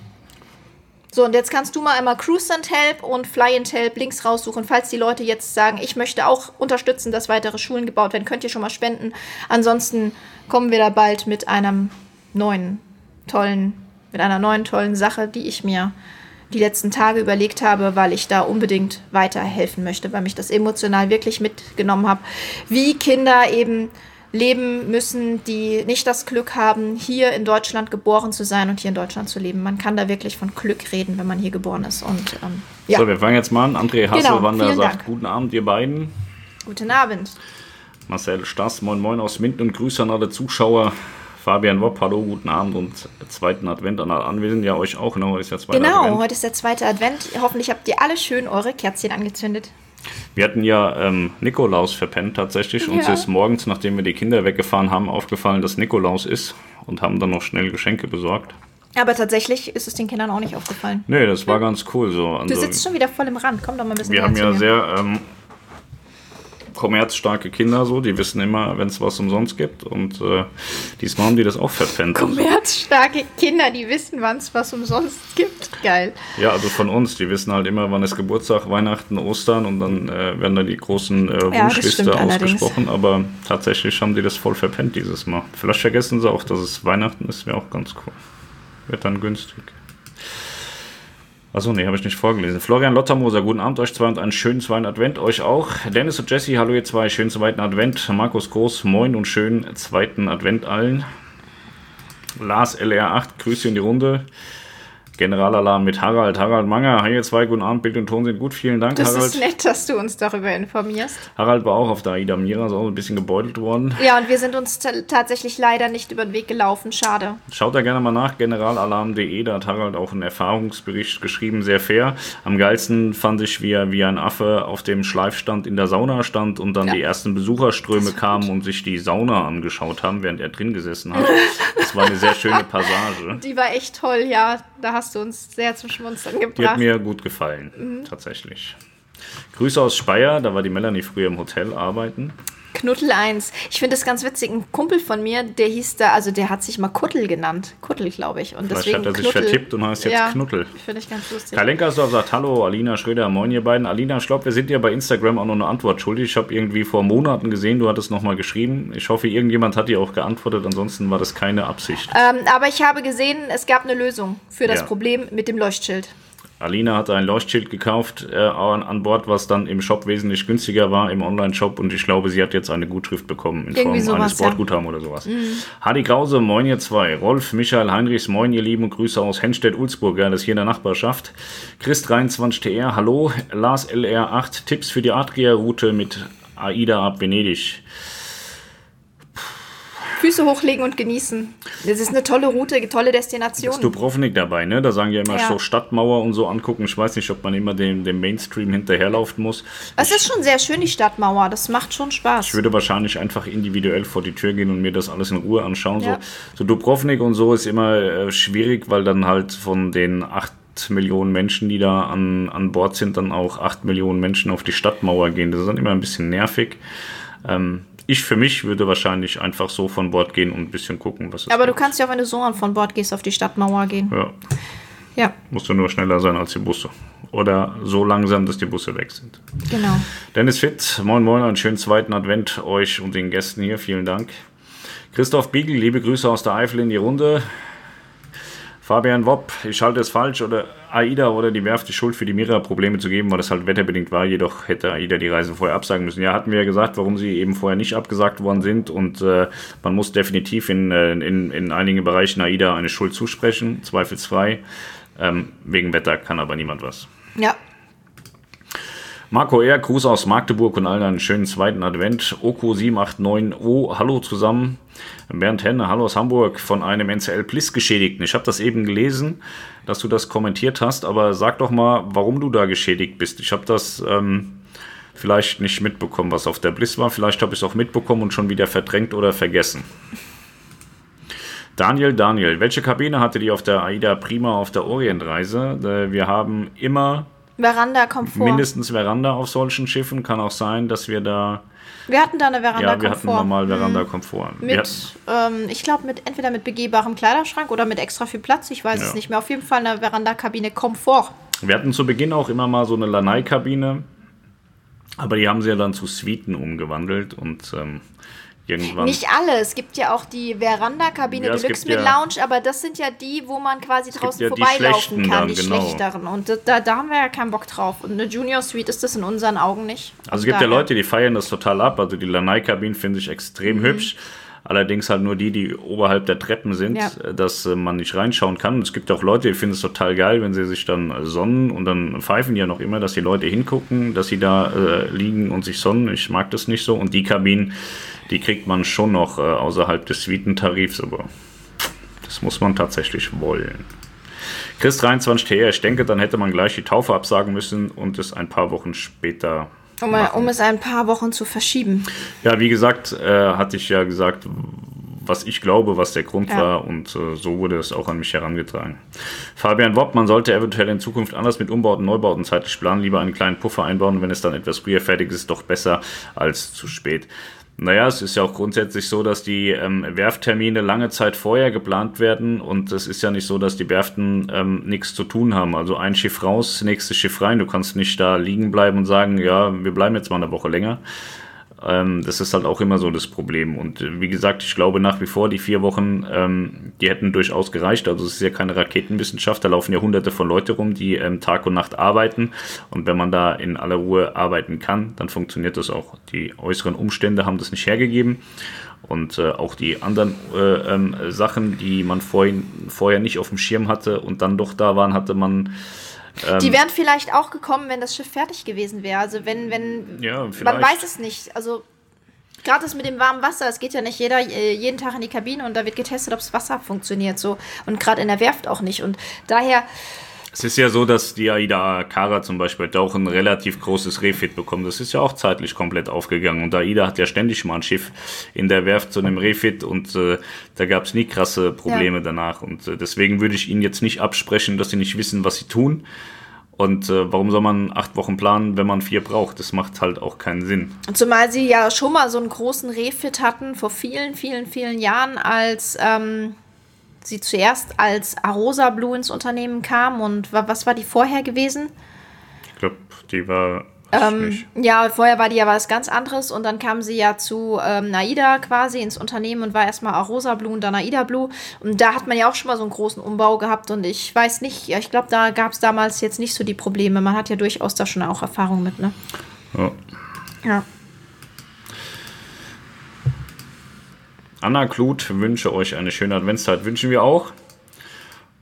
So, und jetzt kannst du mal einmal Cruise and Help und Fly and Help Links raussuchen. Falls die Leute jetzt sagen, ich möchte auch unterstützen, dass weitere Schulen gebaut werden, könnt ihr schon mal spenden. Ansonsten kommen wir da bald mit einem neuen, tollen, mit einer neuen, tollen Sache, die ich mir die letzten Tage überlegt habe, weil ich da unbedingt weiterhelfen möchte, weil mich das emotional wirklich mitgenommen habe, wie Kinder eben leben müssen, die nicht das Glück haben, hier in Deutschland geboren zu sein und hier in Deutschland zu leben. Man kann da wirklich von Glück reden, wenn man hier geboren ist. Und, ähm,
ja. So, wir fangen jetzt mal an. André Hasselwander genau, sagt Dank. Guten Abend, ihr beiden.
Guten Abend.
Marcel Stass, moin moin aus Minden und Grüße an alle Zuschauer. Fabian Wopp, hallo, guten Abend und zweiten Advent an alle Anwesenden. Ja, euch auch, genau, heute ist der zweite
genau, Advent. Genau, heute ist der zweite Advent. Hoffentlich habt ihr alle schön eure Kerzchen angezündet.
Wir hatten ja ähm, Nikolaus verpennt tatsächlich. Ja. Uns ist morgens, nachdem wir die Kinder weggefahren haben, aufgefallen, dass Nikolaus ist und haben dann noch schnell Geschenke besorgt.
Aber tatsächlich ist es den Kindern auch nicht aufgefallen.
Nee, das war ganz cool so.
Also, du sitzt schon wieder voll im Rand. Komm doch mal ein bisschen
Wir haben ja sehr ähm, kommerzstarke Kinder so, die wissen immer, wenn es was umsonst gibt. Und äh, diesmal haben die das auch verpennt.
Kommerzstarke Kinder, die wissen, wann es was umsonst gibt. Geil.
Ja, also von uns, die wissen halt immer, wann ist Geburtstag, Weihnachten, Ostern und dann äh, werden da die großen äh, Wunschliste ja, ausgesprochen. Allerdings. Aber tatsächlich haben die das voll verpennt dieses Mal. Vielleicht vergessen sie auch, dass es Weihnachten ist, wäre auch ganz cool. Wird dann günstig. Achso, nee, habe ich nicht vorgelesen. Florian Lottermoser, guten Abend euch zwei und einen schönen zweiten Advent euch auch. Dennis und Jesse, hallo ihr zwei, schönen zweiten Advent. Markus Groß, moin und schönen zweiten Advent allen. Lars LR8, Grüße in die Runde. Generalalarm mit Harald. Harald Manger, hi ihr zwei, guten Abend, Bild und Ton sind gut, vielen Dank,
Das
Harald.
ist nett, dass du uns darüber informierst.
Harald war auch auf der Aida Mira, ist auch ein bisschen gebeutelt worden.
Ja, und wir sind uns ta- tatsächlich leider nicht über den Weg gelaufen. Schade.
Schaut da gerne mal nach, generalalarm.de, da hat Harald auch einen Erfahrungsbericht geschrieben, sehr fair. Am geilsten fand ich, wie er wie ein Affe auf dem Schleifstand in der Sauna stand und dann
Ja.
die ersten Besucherströme kamen und sich die Sauna angeschaut haben, während er drin gesessen hat. Das war eine sehr schöne <laughs> Passage.
Die war echt toll, ja. Da hast du uns sehr zum Schmunzeln
Die hat
gebracht.
mir gut gefallen, tatsächlich. Grüße aus Speyer, da war die Melanie früher im Hotel arbeiten.
Knuddel 1. Ich finde das ganz witzig. Ein Kumpel von mir, der hieß da, also der hat sich mal Kuttel genannt. Kuttel, glaube ich. Und
Vielleicht
deswegen
hat er sich
Knuddel.
vertippt und heißt jetzt
ja,
Knuddel.
Finde ich ganz lustig.
Karl Lenkersdorf sagt Hallo, Alina Schröder, moin ihr beiden. Alina, ich glaube, wir sind dir bei Instagram auch noch eine Antwort schuldig. Ich habe irgendwie vor Monaten gesehen, du hattest nochmal geschrieben. Ich hoffe, irgendjemand hat dir auch geantwortet, ansonsten war das keine Absicht.
Ähm, aber ich habe gesehen, es gab eine Lösung für das
Ja.
Problem mit dem Leuchtschild.
Alina hatte ein Leuchtschild gekauft äh, an, an Bord, was dann im Shop wesentlich günstiger war, im Online-Shop. Und ich glaube, sie hat jetzt eine Gutschrift bekommen in
Irgendwie
Form eines
sowas, ja. Mhm.
Bordguthaben oder sowas. Hadi Krause, moin ihr zwei. Rolf, Michael, Heinrichs, moin ihr Lieben. Grüße aus Henstedt-Ulzburg, ja, das ist hier in der Nachbarschaft. Chris23TR, hallo. Lars LR8, Tipps für die Adria-Route mit AIDA ab Venedig.
Füße hochlegen und genießen. Das ist eine tolle Route, tolle Destination.
Ist Dubrovnik dabei, ne? Da sagen ja immer
Ja.
so Stadtmauer und so angucken. Ich weiß nicht, ob man immer dem, dem Mainstream hinterherlaufen muss.
Es ist schon sehr schön, die Stadtmauer. Das macht schon Spaß.
Ich würde wahrscheinlich einfach individuell vor die Tür gehen und mir das alles in Ruhe anschauen.
Ja.
So, so Dubrovnik und so ist immer äh, schwierig, weil dann halt von den acht Millionen Menschen, die da an, an Bord sind, dann auch acht Millionen Menschen auf die Stadtmauer gehen. Das ist dann immer ein bisschen nervig. Ähm, ich für mich würde wahrscheinlich einfach so von Bord gehen und ein bisschen gucken, was es
Aber du kannst ja auch, wenn du so von Bord gehst, auf die Stadtmauer gehen.
Ja,
Ja,
musst du nur schneller sein als die Busse. Oder so langsam, dass die Busse weg sind.
genau.
Dennis Fitt, moin moin, einen schönen zweiten Advent euch und den Gästen hier, vielen Dank. Christoph Biegel, liebe Grüße aus der Eifel in die Runde. Fabian Wopp, ich halte es falsch, oder AIDA oder die Werft die Schuld für die Mira-Probleme zu geben, weil das halt wetterbedingt war. Jedoch hätte AIDA die Reisen vorher absagen müssen. Ja, hatten wir ja gesagt, warum sie eben vorher nicht abgesagt worden sind. Und äh, man muss definitiv in, äh, in, in einigen Bereichen AIDA eine Schuld zusprechen, zweifelsfrei. Ähm, wegen Wetter kann aber niemand was.
Ja,
Marco R., Gruß aus Magdeburg und allen einen schönen zweiten Advent. Oko789O, hallo zusammen. Bernd Henne, hallo aus Hamburg von einem NCL Bliss Geschädigten. Ich habe das eben gelesen, dass du das kommentiert hast, aber sag doch mal, warum du da geschädigt bist. Ich habe das ähm, vielleicht nicht mitbekommen, was auf der Bliss war. Vielleicht habe ich es auch mitbekommen und schon wieder verdrängt oder vergessen. Daniel, Daniel, welche Kabine hatte die auf der AIDA Prima auf der Orientreise? Äh, Wir haben immer
Veranda Komfort.
mindestens Veranda auf solchen Schiffen. Kann auch sein, dass wir da.
wir hatten da eine Veranda
Ja, wir
Komfort.
hatten normal Veranda Komfort. Wir hatten,
Mit, ähm, ich glaube, mit entweder mit begehbarem Kleiderschrank oder mit extra viel Platz. Ich weiß
Ja.
es nicht mehr. Auf jeden Fall eine Veranda-Kabine Komfort.
wir hatten zu Beginn auch immer mal so eine Lanai-Kabine. Aber die haben sie ja dann zu Suiten umgewandelt und ähm, irgendwann.
Nicht alle. Es gibt ja auch die Veranda-Kabine
Ja,
Deluxe mit
ja-
Lounge, aber das sind ja die, wo man quasi draußen
ja
vorbeilaufen kann,
dann,
die
genau.
schlechteren. Und da- da, haben wir ja keinen Bock drauf. Und eine Junior Suite ist das in unseren Augen nicht.
Also es gibt ja
Daher-
Leute, die feiern das total ab. Also die Lanai-Kabinen finde ich extrem
Mhm.
hübsch. Allerdings halt nur die, die oberhalb der Treppen sind,
Ja.
dass äh, man nicht reinschauen kann. Und es gibt auch Leute, die finden es total geil, wenn sie sich dann äh, sonnen und dann pfeifen die ja noch immer, dass die Leute hingucken, dass sie da äh, liegen und sich sonnen. Ich mag das nicht so. Und die Kabinen, die kriegt man schon noch äh, außerhalb des Suitentarifs, aber das muss man tatsächlich wollen. Chris 23 TR, ich denke, dann hätte man gleich die Taufe absagen müssen und es ein paar Wochen später
Um, um es ein paar Wochen zu verschieben.
ja, wie gesagt, äh, hatte ich ja gesagt, was ich glaube, was der Grund
Ja.
war und äh, so wurde es auch an mich herangetragen. Fabian Wopp, man sollte eventuell in Zukunft anders mit Umbauten, Neubauten zeitlich planen, lieber einen kleinen Puffer einbauen, wenn es dann etwas früher fertig ist, doch besser als zu spät. Naja, es ist ja auch grundsätzlich so, dass die ähm, Werfttermine lange Zeit vorher geplant werden und es ist ja nicht so, dass die Werften ähm, nichts zu tun haben. Also ein Schiff raus, nächstes Schiff rein. Du kannst nicht da liegen bleiben und sagen, ja, wir bleiben jetzt mal eine Woche länger Ähm, das ist halt auch immer so das Problem. Und äh, wie gesagt, ich glaube nach wie vor, die vier Wochen, ähm, die hätten durchaus gereicht. Also es ist ja keine Raketenwissenschaft, da laufen ja hunderte von Leute rum, die ähm, Tag und Nacht arbeiten. Und wenn man da in aller Ruhe arbeiten kann, dann funktioniert das auch. Die äußeren Umstände haben das nicht hergegeben. Und äh, auch die anderen äh, ähm, Sachen, die man vorhin, vorher nicht auf dem Schirm hatte und dann doch da waren, hatte man
ähm, die wären vielleicht auch gekommen, wenn das Schiff fertig gewesen wäre. Also wenn, wenn,
ja,
man weiß es nicht. Also gerade das mit dem warmen Wasser, es geht ja nicht jeder äh, jeden Tag in die Kabine und da wird getestet, ob das Wasser funktioniert so und gerade in der Werft auch nicht und daher
es ist ja so, dass die AIDA Kara zum Beispiel hat auch ein relativ großes Refit bekommen. Das ist ja auch zeitlich komplett aufgegangen. Und AIDA hat ja ständig mal ein Schiff in der Werft zu einem Refit und äh, da gab es nie krasse Probleme ja. danach. Und äh, deswegen würde ich ihnen jetzt nicht absprechen, dass sie nicht wissen, was sie tun. Und äh, warum soll man acht Wochen planen, wenn man vier braucht? Das macht halt auch keinen Sinn.
Zumal sie ja schon mal so einen großen Refit hatten vor vielen, vielen, vielen Jahren, als ähm, sie zuerst als Arosa Blue ins Unternehmen kam. Und was war die vorher gewesen?
Ich glaube, die war
ähm, ja, vorher war die ja was ganz anderes und dann kam sie ja zu ähm, Naida quasi ins Unternehmen und war erstmal Arosa Blue und dann Naida Blue. Und da hat man ja auch schon mal so einen großen Umbau gehabt und ich weiß nicht, ja, ich glaube, da gab es damals jetzt nicht so die Probleme. Man hat ja durchaus da schon auch Erfahrung mit, ne?
Ja.
Ja.
Anna Kluth wünsche euch eine schöne Adventszeit. Wünschen wir auch.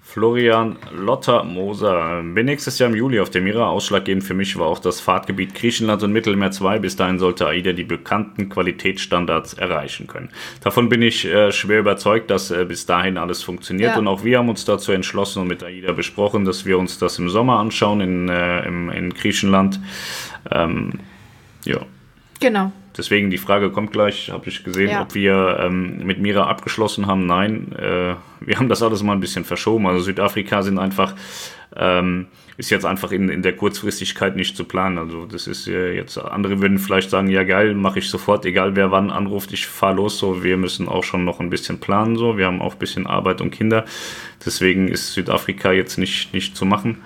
Florian Lotter Moser. Bin nächstes Jahr im Juli auf der Mira. Ausschlaggebend für mich war auch das Fahrtgebiet Griechenland und Mittelmeer 2. Bis dahin sollte AIDA die bekannten Qualitätsstandards erreichen können. Davon bin ich äh, schwer überzeugt, dass äh, bis dahin alles funktioniert. Ja. Und auch wir haben uns dazu entschlossen und mit AIDA besprochen, dass wir uns das im Sommer anschauen in, äh, im, in Griechenland. Ähm, ja.
Genau.
Deswegen die Frage kommt gleich, habe ich gesehen, ja. ob wir ähm, mit Mira abgeschlossen haben. Nein, äh, wir haben das alles mal ein bisschen verschoben. Also Südafrika sind einfach, ähm, ist jetzt einfach in, in der Kurzfristigkeit nicht zu planen. Also das ist äh, jetzt, andere würden vielleicht sagen, ja geil, mache ich sofort, egal wer wann anruft, ich fahre los. So, wir müssen auch schon noch ein bisschen planen. So, wir haben auch ein bisschen Arbeit und Kinder. Deswegen ist Südafrika jetzt nicht, nicht zu machen.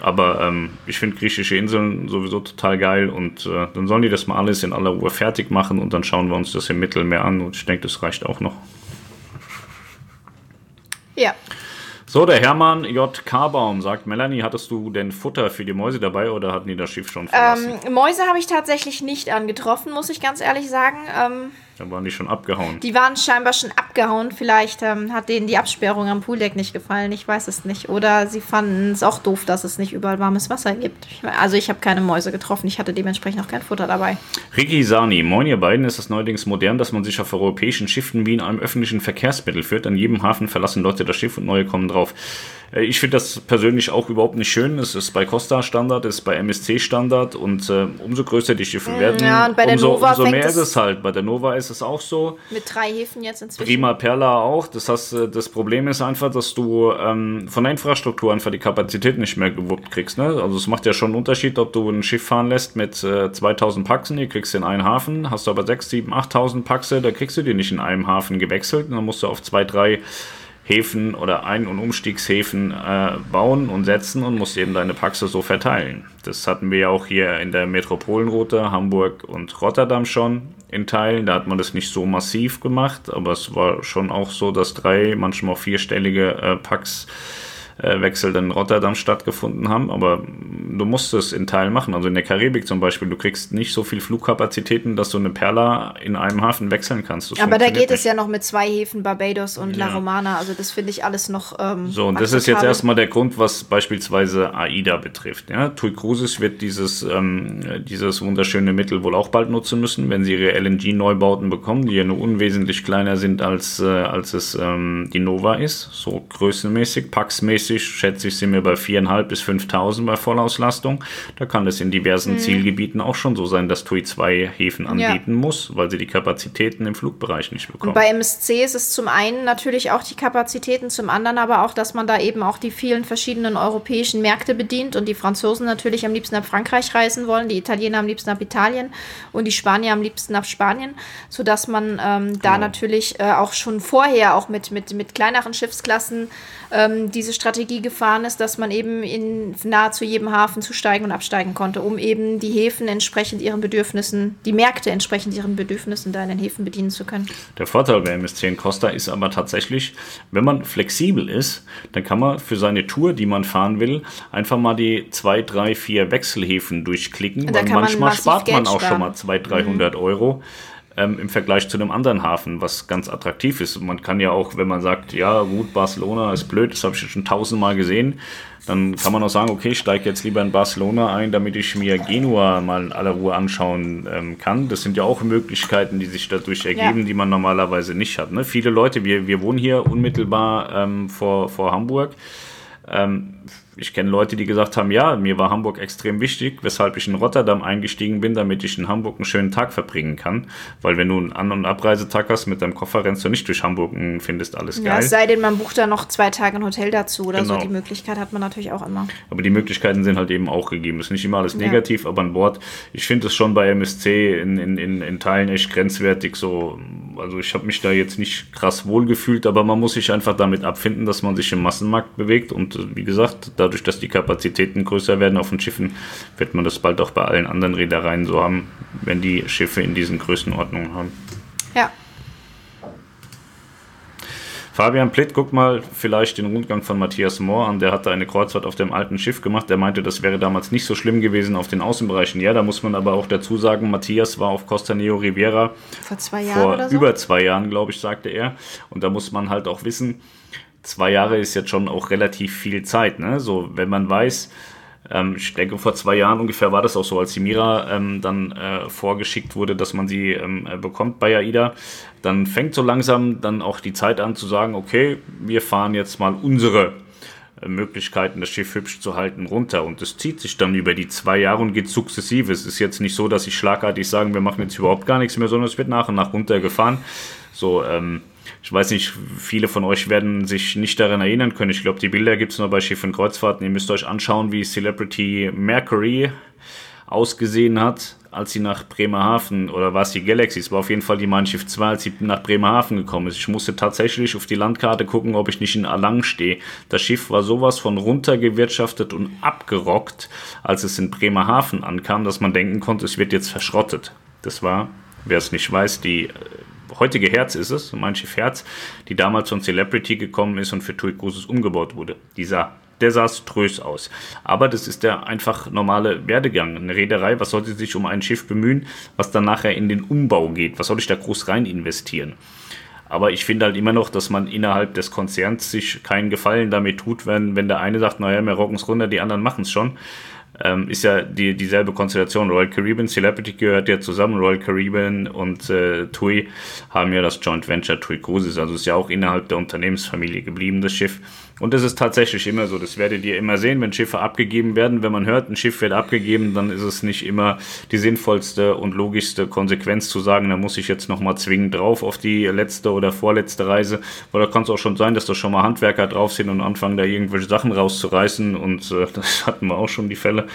Aber ähm, ich finde griechische Inseln sowieso total geil und äh, dann sollen die das mal alles in aller Ruhe fertig machen und dann schauen wir uns das im Mittelmeer an und ich denke, das reicht auch noch.
Ja.
So, der Hermann J. Karbaum sagt, Melanie, hattest du denn Futter für die Mäuse dabei oder hatten die das Schiff schon verlassen?
Ähm, Mäuse habe ich tatsächlich nicht angetroffen, muss ich ganz ehrlich sagen. Ähm,
dann waren die schon abgehauen.
Die waren scheinbar schon abgehauen. Vielleicht ähm, hat denen die Absperrung am Pooldeck nicht gefallen. Ich weiß es nicht. Oder sie fanden es auch doof, dass es nicht überall warmes Wasser gibt. Ich, also ich habe keine Mäuse getroffen. Ich hatte dementsprechend auch kein Futter dabei.
Ricky Sani, moin ihr beiden. Ist es neuerdings modern, dass man sich auf europäischen Schiffen wie in einem öffentlichen Verkehrsmittel führt? An jedem Hafen verlassen Leute das Schiff und neue kommen drauf. Äh, ich finde das persönlich auch überhaupt nicht schön. Es ist bei Costa Standard, es ist bei MSC Standard und äh, umso größer die Schiffe mm, werden, ja, umso, umso mehr ist es halt. Bei der Nova ist es auch so.
Mit drei Häfen jetzt inzwischen.
Prima Perla auch. Das, heißt, äh, das Problem ist einfach, dass du ähm, von der Infrastruktur einfach die Kapazität nicht mehr gewuppt kriegst. Ne? Also es macht ja schon einen Unterschied, ob du ein Schiff fahren lässt mit äh, 2000 Paxen, die kriegst du in einen Hafen, hast du aber 6, 7, 8000 Paxe, da kriegst du die nicht in einem Hafen gewechselt. Dann musst du auf zwei, drei Häfen oder Ein- und Umstiegshäfen äh, bauen und setzen und musst eben deine Paxe so verteilen. Das hatten wir ja auch hier in der Metropolenroute Hamburg und Rotterdam schon in Teilen. Da hat man das nicht so massiv gemacht, aber es war schon auch so, dass drei, manchmal vierstellige äh, Packs Wechsel dann in Rotterdam stattgefunden haben, aber du musst es in Teilen machen. Also in der Karibik zum Beispiel, du kriegst nicht so viel Flugkapazitäten, dass du eine Perla in einem Hafen wechseln kannst.
Das aber da geht nicht. es ja noch mit zwei Häfen, Barbados und ja. La Romana, also das finde ich alles noch. Ähm,
so, und das ist jetzt erstmal der Grund, was beispielsweise AIDA betrifft. Ja? TUI Cruises wird dieses, ähm, dieses wunderschöne Mittel wohl auch bald nutzen müssen, wenn sie ihre LNG-Neubauten bekommen, die ja nur unwesentlich kleiner sind, als, äh, als es ähm, die Nova ist, so größenmäßig, packsmäßig realistisch schätze ich, sind wir bei 4.500 bis 5.000 bei Vollauslastung. Da kann es in diversen mhm. Zielgebieten auch schon so sein, dass TUI zwei Häfen anbieten ja. muss, weil sie die Kapazitäten im Flugbereich nicht bekommen. Und
bei MSC ist es zum einen natürlich auch die Kapazitäten, zum anderen aber auch, dass man da eben auch die vielen verschiedenen europäischen Märkte bedient und die Franzosen natürlich am liebsten nach Frankreich reisen wollen, die Italiener am liebsten nach Italien und die Spanier am liebsten nach Spanien, sodass man ähm, da genau. natürlich äh, auch schon vorher auch mit, mit, mit kleineren Schiffsklassen ähm, diese Strategie Strategie gefahren ist, dass man eben in nahezu jedem Hafen zusteigen und absteigen konnte, um eben die Häfen entsprechend ihren Bedürfnissen, die Märkte entsprechend ihren Bedürfnissen da in den Häfen bedienen zu können.
Der Vorteil bei MSC in Costa ist aber tatsächlich, wenn man flexibel ist, dann kann man für seine Tour, die man fahren will, einfach mal die zwei, drei, vier Wechselhäfen durchklicken, weil manchmal spart man auch sparen. schon mal 200, 300 mhm. Euro ähm, im Vergleich zu einem anderen Hafen, was ganz attraktiv ist. Man kann ja auch, wenn man sagt, ja gut, Barcelona ist blöd, das habe ich schon tausendmal gesehen, dann kann man auch sagen, okay, ich steige jetzt lieber in Barcelona ein, damit ich mir Genua mal in aller Ruhe anschauen ähm, kann. Das sind ja auch Möglichkeiten, die sich dadurch ergeben, ja. die man normalerweise nicht hat. Ne? Viele Leute, wir, wir wohnen hier unmittelbar ähm, vor, vor Hamburg. Ich kenne Leute, die gesagt haben, ja, mir war Hamburg extrem wichtig, weshalb ich in Rotterdam eingestiegen bin, damit ich in Hamburg einen schönen Tag verbringen kann. Weil wenn du einen An- und Abreisetag hast mit deinem Koffer, rennst du nicht durch Hamburg und findest alles geil. Ja,
es sei denn, man bucht da noch zwei Tage ein Hotel dazu oder genau. so. Die Möglichkeit hat man natürlich auch immer.
Aber die Möglichkeiten sind halt eben auch gegeben. Das ist nicht immer alles negativ, ja. aber an Bord, ich finde es schon bei MSC in, in, in, in Teilen echt grenzwertig so. Also ich habe mich da jetzt nicht krass wohl gefühlt, aber man muss sich einfach damit abfinden, dass man sich im Massenmarkt bewegt und äh, wie gesagt, da dadurch, dass die Kapazitäten größer werden auf den Schiffen, wird man das bald auch bei allen anderen Reedereien so haben, wenn die Schiffe in diesen Größenordnungen haben.
Ja.
Fabian Plitt, guck mal vielleicht den Rundgang von Matthias Mohr an. Der hatte eine Kreuzfahrt auf dem alten Schiff gemacht. Der meinte, das wäre damals nicht so schlimm gewesen auf den Außenbereichen. Ja, da muss man aber auch dazu sagen, Matthias war auf Costa Neo Riviera
vor zwei Jahren
vor
so?
über zwei Jahren, glaube ich, sagte er. Und da muss man halt auch wissen, zwei Jahre ist jetzt schon auch relativ viel Zeit. Ne? So, wenn man weiß, ähm, ich denke, vor zwei Jahren ungefähr war das auch so, als die Mira ähm, dann äh, vorgeschickt wurde, dass man sie ähm, äh, bekommt bei AIDA, dann fängt so langsam dann auch die Zeit an zu sagen, okay, wir fahren jetzt mal unsere äh, Möglichkeiten, das Schiff hübsch zu halten, runter. Und das zieht sich dann über die zwei Jahre und geht sukzessive. Es ist jetzt nicht so, dass ich schlagartig sagen, wir machen jetzt überhaupt gar nichts mehr, sondern es wird nach und nach runtergefahren. So, ähm, ich weiß nicht, viele von euch werden sich nicht daran erinnern können. Ich glaube, die Bilder gibt es nur bei Schiff und Kreuzfahrten. Ihr müsst euch anschauen, wie Celebrity Mercury ausgesehen hat, als sie nach Bremerhaven, oder war es die Galaxy? Es war auf jeden Fall die Mein Schiff 2, als sie nach Bremerhaven gekommen ist. Ich musste tatsächlich auf die Landkarte gucken, ob ich nicht in Alang stehe. Das Schiff war sowas von runtergewirtschaftet und abgerockt, als es in Bremerhaven ankam, dass man denken konnte, es wird jetzt verschrottet. Das war, wer es nicht weiß, die heutige Herz ist es, mein Schiff Herz, die damals von Celebrity gekommen ist und für TUI Cruises umgebaut wurde. Dieser der sah strös aus. Aber das ist der einfach normale Werdegang. Eine Reederei, was sollte sich um ein Schiff bemühen, was dann nachher in den Umbau geht? Was soll ich da groß rein investieren? Aber ich finde halt immer noch, dass man innerhalb des Konzerns sich keinen Gefallen damit tut, wenn, wenn der eine sagt, naja, wir rocken es runter, die anderen machen es schon ähm, ist ja die, dieselbe Konstellation. Royal Caribbean, Celebrity gehört ja zusammen. Royal Caribbean und äh, TUI haben ja das Joint Venture TUI Cruises. Also ist ja auch innerhalb der Unternehmensfamilie geblieben, das Schiff. Und das ist tatsächlich immer so. Das werdet ihr immer sehen, wenn Schiffe abgegeben werden. Wenn man hört, ein Schiff wird abgegeben, dann ist es nicht immer die sinnvollste und logischste Konsequenz zu sagen, da muss ich jetzt nochmal zwingend drauf auf die letzte oder vorletzte Reise. Weil da kann es auch schon sein, dass da schon mal Handwerker drauf sind und anfangen, da irgendwelche Sachen rauszureißen. Und äh, <laughs> das hatten wir auch schon die Fälle.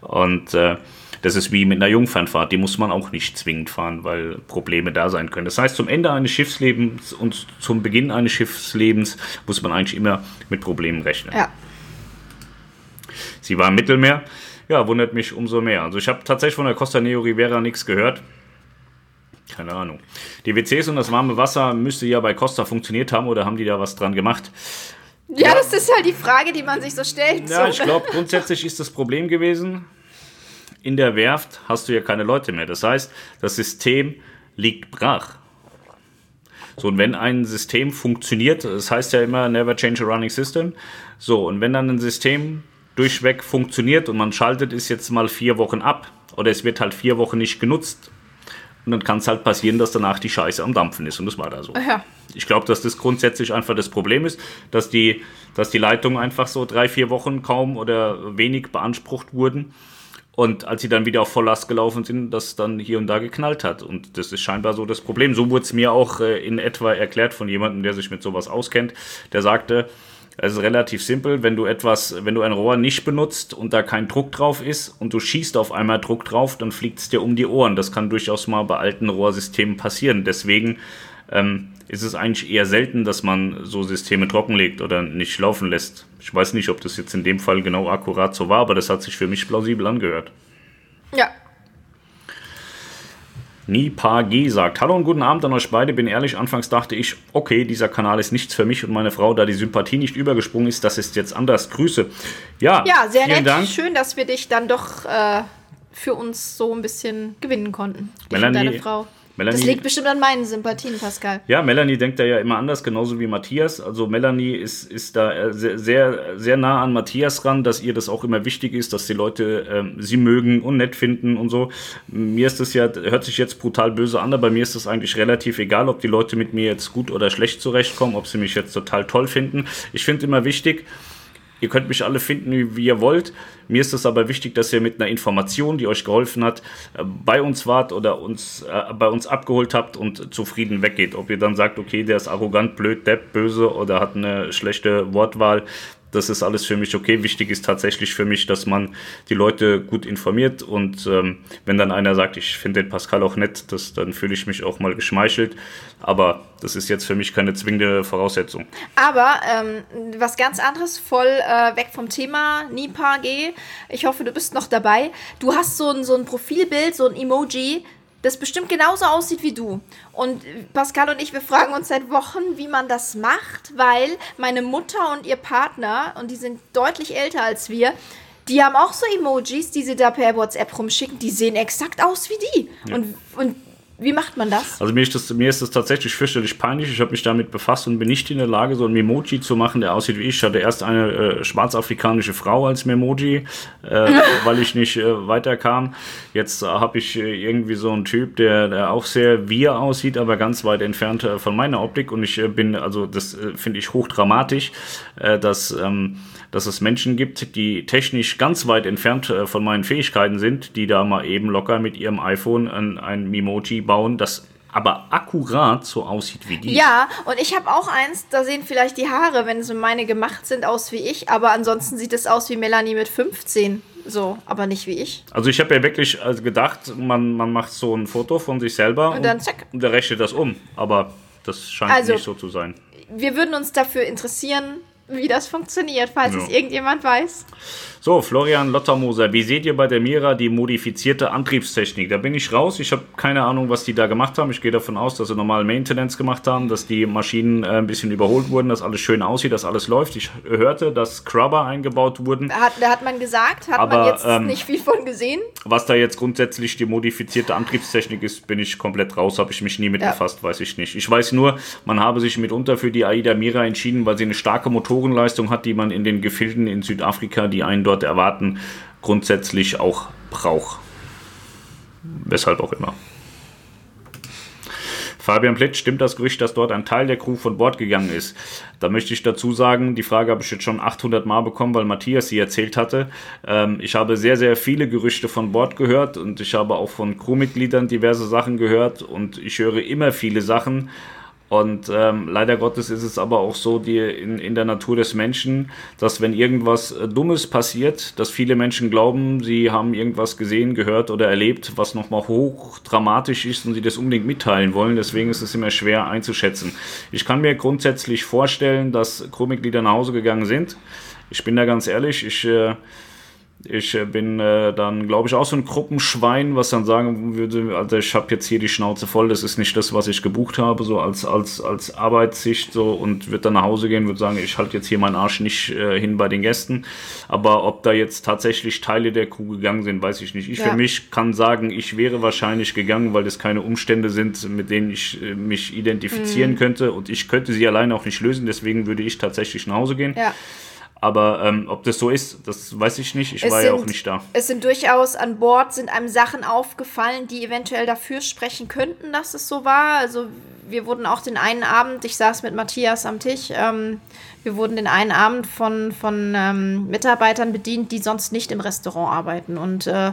Und äh, das ist wie mit einer Jungfernfahrt, die muss man auch nicht zwingend fahren, weil Probleme da sein können. Das heißt, zum Ende eines Schiffslebens und zum Beginn eines Schiffslebens muss man eigentlich immer mit Problemen rechnen.
Ja.
Sie war im Mittelmeer. Ja, wundert mich umso mehr. Also ich habe tatsächlich von der Costa Neo Rivera nichts gehört. Keine Ahnung. Die WCs und das warme Wasser müsste ja bei Costa funktioniert haben oder haben die da was dran gemacht?
Ja, ja. das ist halt die Frage, die man sich so stellt.
Ja, so. ich glaube, grundsätzlich ist das Problem gewesen, in der Werft hast du ja keine Leute mehr. Das heißt, das System liegt brach. So, und wenn ein System funktioniert, das heißt ja immer never change a running system. So, und wenn dann ein System durchweg funktioniert und man schaltet es jetzt mal vier Wochen ab oder es wird halt vier Wochen nicht genutzt, und dann kann es halt passieren, dass danach die Scheiße am Dampfen ist und das war da so.
Ja.
Ich glaube, dass das grundsätzlich einfach das Problem ist, dass die, dass die Leitungen einfach so drei, vier Wochen kaum oder wenig beansprucht wurden und als sie dann wieder auf Volllast gelaufen sind, das dann hier und da geknallt hat. Und das ist scheinbar so das Problem. So wurde es mir auch äh, in etwa erklärt von jemandem, der sich mit sowas auskennt. Der sagte, es ist relativ simpel, wenn du etwas, wenn du ein Rohr nicht benutzt und da kein Druck drauf ist und du schießt auf einmal Druck drauf, dann fliegt es dir um die Ohren. Das kann durchaus mal bei alten Rohrsystemen passieren. Deswegen ähm, ist es eigentlich eher selten, dass man so Systeme trockenlegt oder nicht laufen lässt. Ich weiß nicht, ob das jetzt in dem Fall genau akkurat so war, aber das hat sich für mich plausibel angehört.
Ja.
Nipa G sagt, hallo und guten Abend an euch beide. Bin ehrlich, anfangs dachte ich, okay, dieser Kanal ist nichts für mich und meine Frau, da die Sympathie nicht übergesprungen ist, das ist jetzt anders. Grüße. Ja,
Ja, sehr nett.
Dank.
Schön, dass wir dich dann doch äh, für uns so ein bisschen gewinnen konnten.
Melanie-
deine Frau.
Melanie-
das liegt bestimmt an meinen Sympathien, Pascal.
Ja, Melanie denkt da ja immer anders, genauso wie Matthias. Also Melanie ist, ist da äh, sehr, sehr, sehr nah an Matthias ran, dass ihr das auch immer wichtig ist, dass die Leute ähm, sie mögen und nett finden und so. Mir ist das ja, hört sich jetzt brutal böse an, aber mir ist das eigentlich relativ egal, ob die Leute mit mir jetzt gut oder schlecht zurechtkommen, ob sie mich jetzt total toll finden. Ich finde immer wichtig, Ihr könnt mich alle finden, wie, ihr wollt. Mir ist es aber wichtig, dass ihr mit einer Information, die euch geholfen hat, äh, bei uns wart oder uns äh, bei uns abgeholt habt und zufrieden weggeht. Ob ihr dann sagt, okay, der ist arrogant, blöd, depp, böse oder hat eine schlechte Wortwahl, das ist alles für mich okay. Wichtig ist tatsächlich für mich, dass man die Leute gut informiert und ähm, wenn dann einer sagt, ich finde den Pascal auch nett, das, dann fühle ich mich auch mal geschmeichelt. Aber das ist jetzt für mich keine zwingende Voraussetzung.
Aber ähm, was ganz anderes, voll äh, weg vom Thema, Nipa G. Ich hoffe, du bist noch dabei. Du hast so ein, so ein Profilbild, so ein Emoji, das bestimmt genauso aussieht wie du. Und Pascal und ich, wir fragen uns seit Wochen, wie man das macht, weil meine Mutter und ihr Partner, und die sind deutlich älter als wir, die haben auch so Emojis, die sie da per WhatsApp rumschicken, die sehen exakt aus wie die. Und, und wie macht man das?
Also mir ist das, mir ist das tatsächlich fürchterlich peinlich. Ich habe mich damit befasst und bin nicht in der Lage, so ein Memoji zu machen, der aussieht wie ich. Ich hatte erst eine äh, schwarzafrikanische Frau als Memoji, äh, <laughs> weil ich nicht äh, weiterkam. Jetzt äh, habe ich äh, irgendwie so einen Typ, der, der auch sehr wir aussieht, aber ganz weit entfernt äh, von meiner Optik. Und ich bin, also das finde ich hochdramatisch, dass, ähm, dass es Menschen gibt, die technisch ganz weit entfernt äh, von meinen Fähigkeiten sind, die da mal eben locker mit ihrem iPhone ein, ein Memoji bauen, das aber akkurat so aussieht wie die.
Ja, und ich habe auch eins, da sehen vielleicht die Haare, wenn so meine gemacht sind, aus wie ich, aber ansonsten sieht es aus wie Melanie mit 15. So, aber nicht wie ich.
Also ich habe ja wirklich also gedacht, man, man macht so ein Foto von sich selber
Und dann zack.
und der rechnet das um. Aber das scheint
Also-
nicht so zu sein.
Wir würden uns dafür interessieren, wie das funktioniert, falls
Ja.
es irgendjemand weiß.
So, Florian Lottermoser, wie seht ihr bei der Mira die modifizierte Antriebstechnik? Da bin ich raus. Ich habe keine Ahnung, was die da gemacht haben. Ich gehe davon aus, dass sie normal Maintenance gemacht haben, dass die Maschinen äh, ein bisschen überholt wurden, dass alles schön aussieht, dass alles läuft. Ich hörte, dass Scrubber eingebaut wurden.
Hat, da hat man gesagt, hat
Aber,
man jetzt
ähm,
nicht viel von gesehen.
Was da jetzt grundsätzlich die modifizierte Antriebstechnik ist, bin ich komplett raus, habe ich mich nie mit
Ja.
befasst, weiß ich nicht. Ich weiß nur, man habe sich mitunter für die AIDA Mira entschieden, weil sie eine starke Motorenleistung hat, die man in den Gefilden in Südafrika, die einen dort erwarten, grundsätzlich auch braucht. Weshalb auch immer. Fabian Plitt, stimmt das Gerücht, dass dort ein Teil der Crew von Bord gegangen ist? Da möchte ich dazu sagen, die Frage habe ich jetzt schon 800 Mal bekommen, weil Matthias sie erzählt hatte. Ähm, ich habe sehr, sehr viele Gerüchte von Bord gehört und ich habe auch von Crewmitgliedern diverse Sachen gehört und ich höre immer viele Sachen. Und ähm, leider Gottes ist es aber auch so die, in, in der Natur des Menschen, dass wenn irgendwas äh, Dummes passiert, dass viele Menschen glauben, sie haben irgendwas gesehen, gehört oder erlebt, was nochmal hoch dramatisch ist und sie das unbedingt mitteilen wollen. Deswegen ist es immer schwer einzuschätzen. Ich kann mir grundsätzlich vorstellen, dass Crewmitglieder nach Hause gegangen sind. Ich bin da ganz ehrlich, ich... Äh, ich äh, bin äh, dann, glaube ich, auch so ein Gruppenschwein, was dann sagen würde, also ich habe jetzt hier die Schnauze voll, das ist nicht das, was ich gebucht habe, so als, als, als Arbeitssicht so und würde dann nach Hause gehen, würde sagen, ich halte jetzt hier meinen Arsch nicht äh, hin bei den Gästen. Aber ob da jetzt tatsächlich Teile der Crew gegangen sind, weiß ich nicht. Ich
Ja.
für mich kann sagen, ich wäre wahrscheinlich gegangen, weil das keine Umstände sind, mit denen ich äh, mich identifizieren könnte und ich könnte sie alleine auch nicht lösen, deswegen würde ich tatsächlich nach Hause gehen.
Ja.
Aber ähm, ob das so ist, das weiß ich nicht. Ich
Es
war ja
sind-
auch nicht da.
Es sind durchaus an Bord, sind einem Sachen aufgefallen, die eventuell dafür sprechen könnten, dass es so war. Also wir wurden auch den einen Abend, ich saß mit Matthias am Tisch, ähm, wir wurden den einen Abend von, von ähm, Mitarbeitern bedient, die sonst nicht im Restaurant arbeiten. Und äh,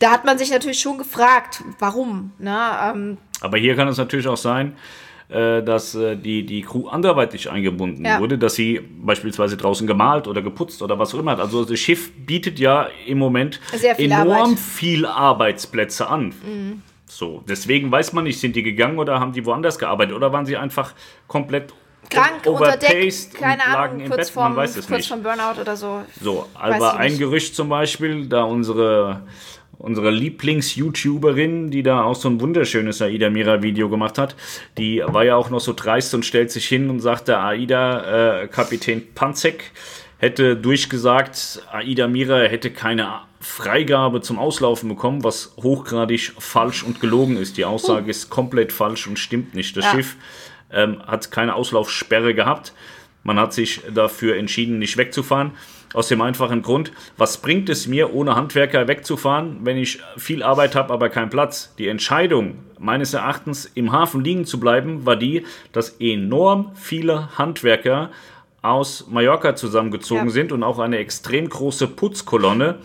da hat man sich natürlich schon gefragt, warum. Ne? Ähm,
Aber hier kann es natürlich auch sein, dass äh, die, die Crew anderweitig eingebunden
Ja.
wurde, dass sie beispielsweise draußen gemalt oder geputzt oder was auch immer hat. Also das Schiff bietet ja im Moment
viel
enorm
Arbeit. Mhm.
viel Arbeitsplätze an. So, deswegen weiß man nicht, sind die gegangen oder haben die woanders gearbeitet oder waren sie einfach komplett
Krank, unter Deck, keine Ahnung, kurz,
Bett, man
vorm,
weiß es
kurz
nicht.
vom Burnout oder so.
So, aber ein. Gerücht zum Beispiel, da unsere, unsere Lieblings-YouTuberin, die da auch so ein wunderschönes Aida Mira-Video gemacht hat, die war ja auch noch so dreist und stellt sich hin und sagte, Aida, äh, Kapitän Panzek hätte durchgesagt, Aida Mira hätte keine Freigabe zum Auslaufen bekommen, was hochgradig falsch und gelogen ist. Die Aussage ist komplett falsch und stimmt nicht. Das
Ja.
Schiff ähm, hat keine Auslaufsperre gehabt. Man hat sich dafür entschieden, nicht wegzufahren. Aus dem einfachen Grund, was bringt es mir, ohne Handwerker wegzufahren, wenn ich viel Arbeit habe, aber keinen Platz? Die Entscheidung, meines Erachtens, im Hafen liegen zu bleiben, war die, dass enorm viele Handwerker aus Mallorca zusammengezogen
Ja.
sind und auch eine extrem große Putzkolonne,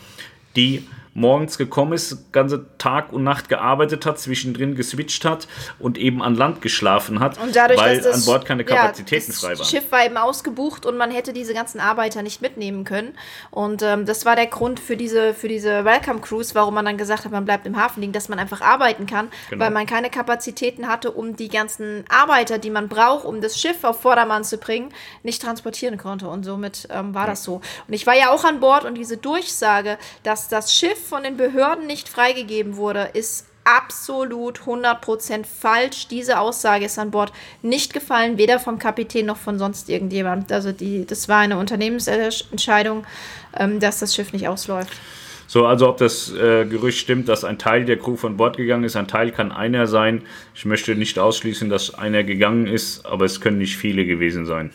die morgens gekommen ist, ganze Tag und Nacht gearbeitet hat, zwischendrin geswitcht hat und eben an Land geschlafen hat,
Und dadurch,
weil
das,
an Bord keine Kapazitäten
ja,
frei
das
waren.
Schiff war eben ausgebucht und man hätte diese ganzen Arbeiter nicht mitnehmen können. Und ähm, das war der Grund für diese, für diese Welcome Cruise, warum man dann gesagt hat, man bleibt im Hafen liegen, dass man einfach arbeiten kann,
Genau.
weil man keine Kapazitäten hatte, um die ganzen Arbeiter, die man braucht, um das Schiff auf Vordermann zu bringen, nicht transportieren konnte. Und somit ähm, war das so. Und ich war ja auch an Bord und diese Durchsage, dass das Schiff von den Behörden nicht freigegeben wurde, ist absolut 100% falsch. Diese Aussage ist an Bord nicht gefallen, weder vom Kapitän noch von sonst irgendjemand. Also die, das war eine Unternehmensentscheidung, ähm, dass das Schiff nicht ausläuft.
So, also ob das äh, Gerücht stimmt, dass ein Teil der Crew von Bord gegangen ist, ein Teil kann einer sein. Ich möchte nicht ausschließen, dass einer gegangen ist, aber es können nicht viele gewesen sein.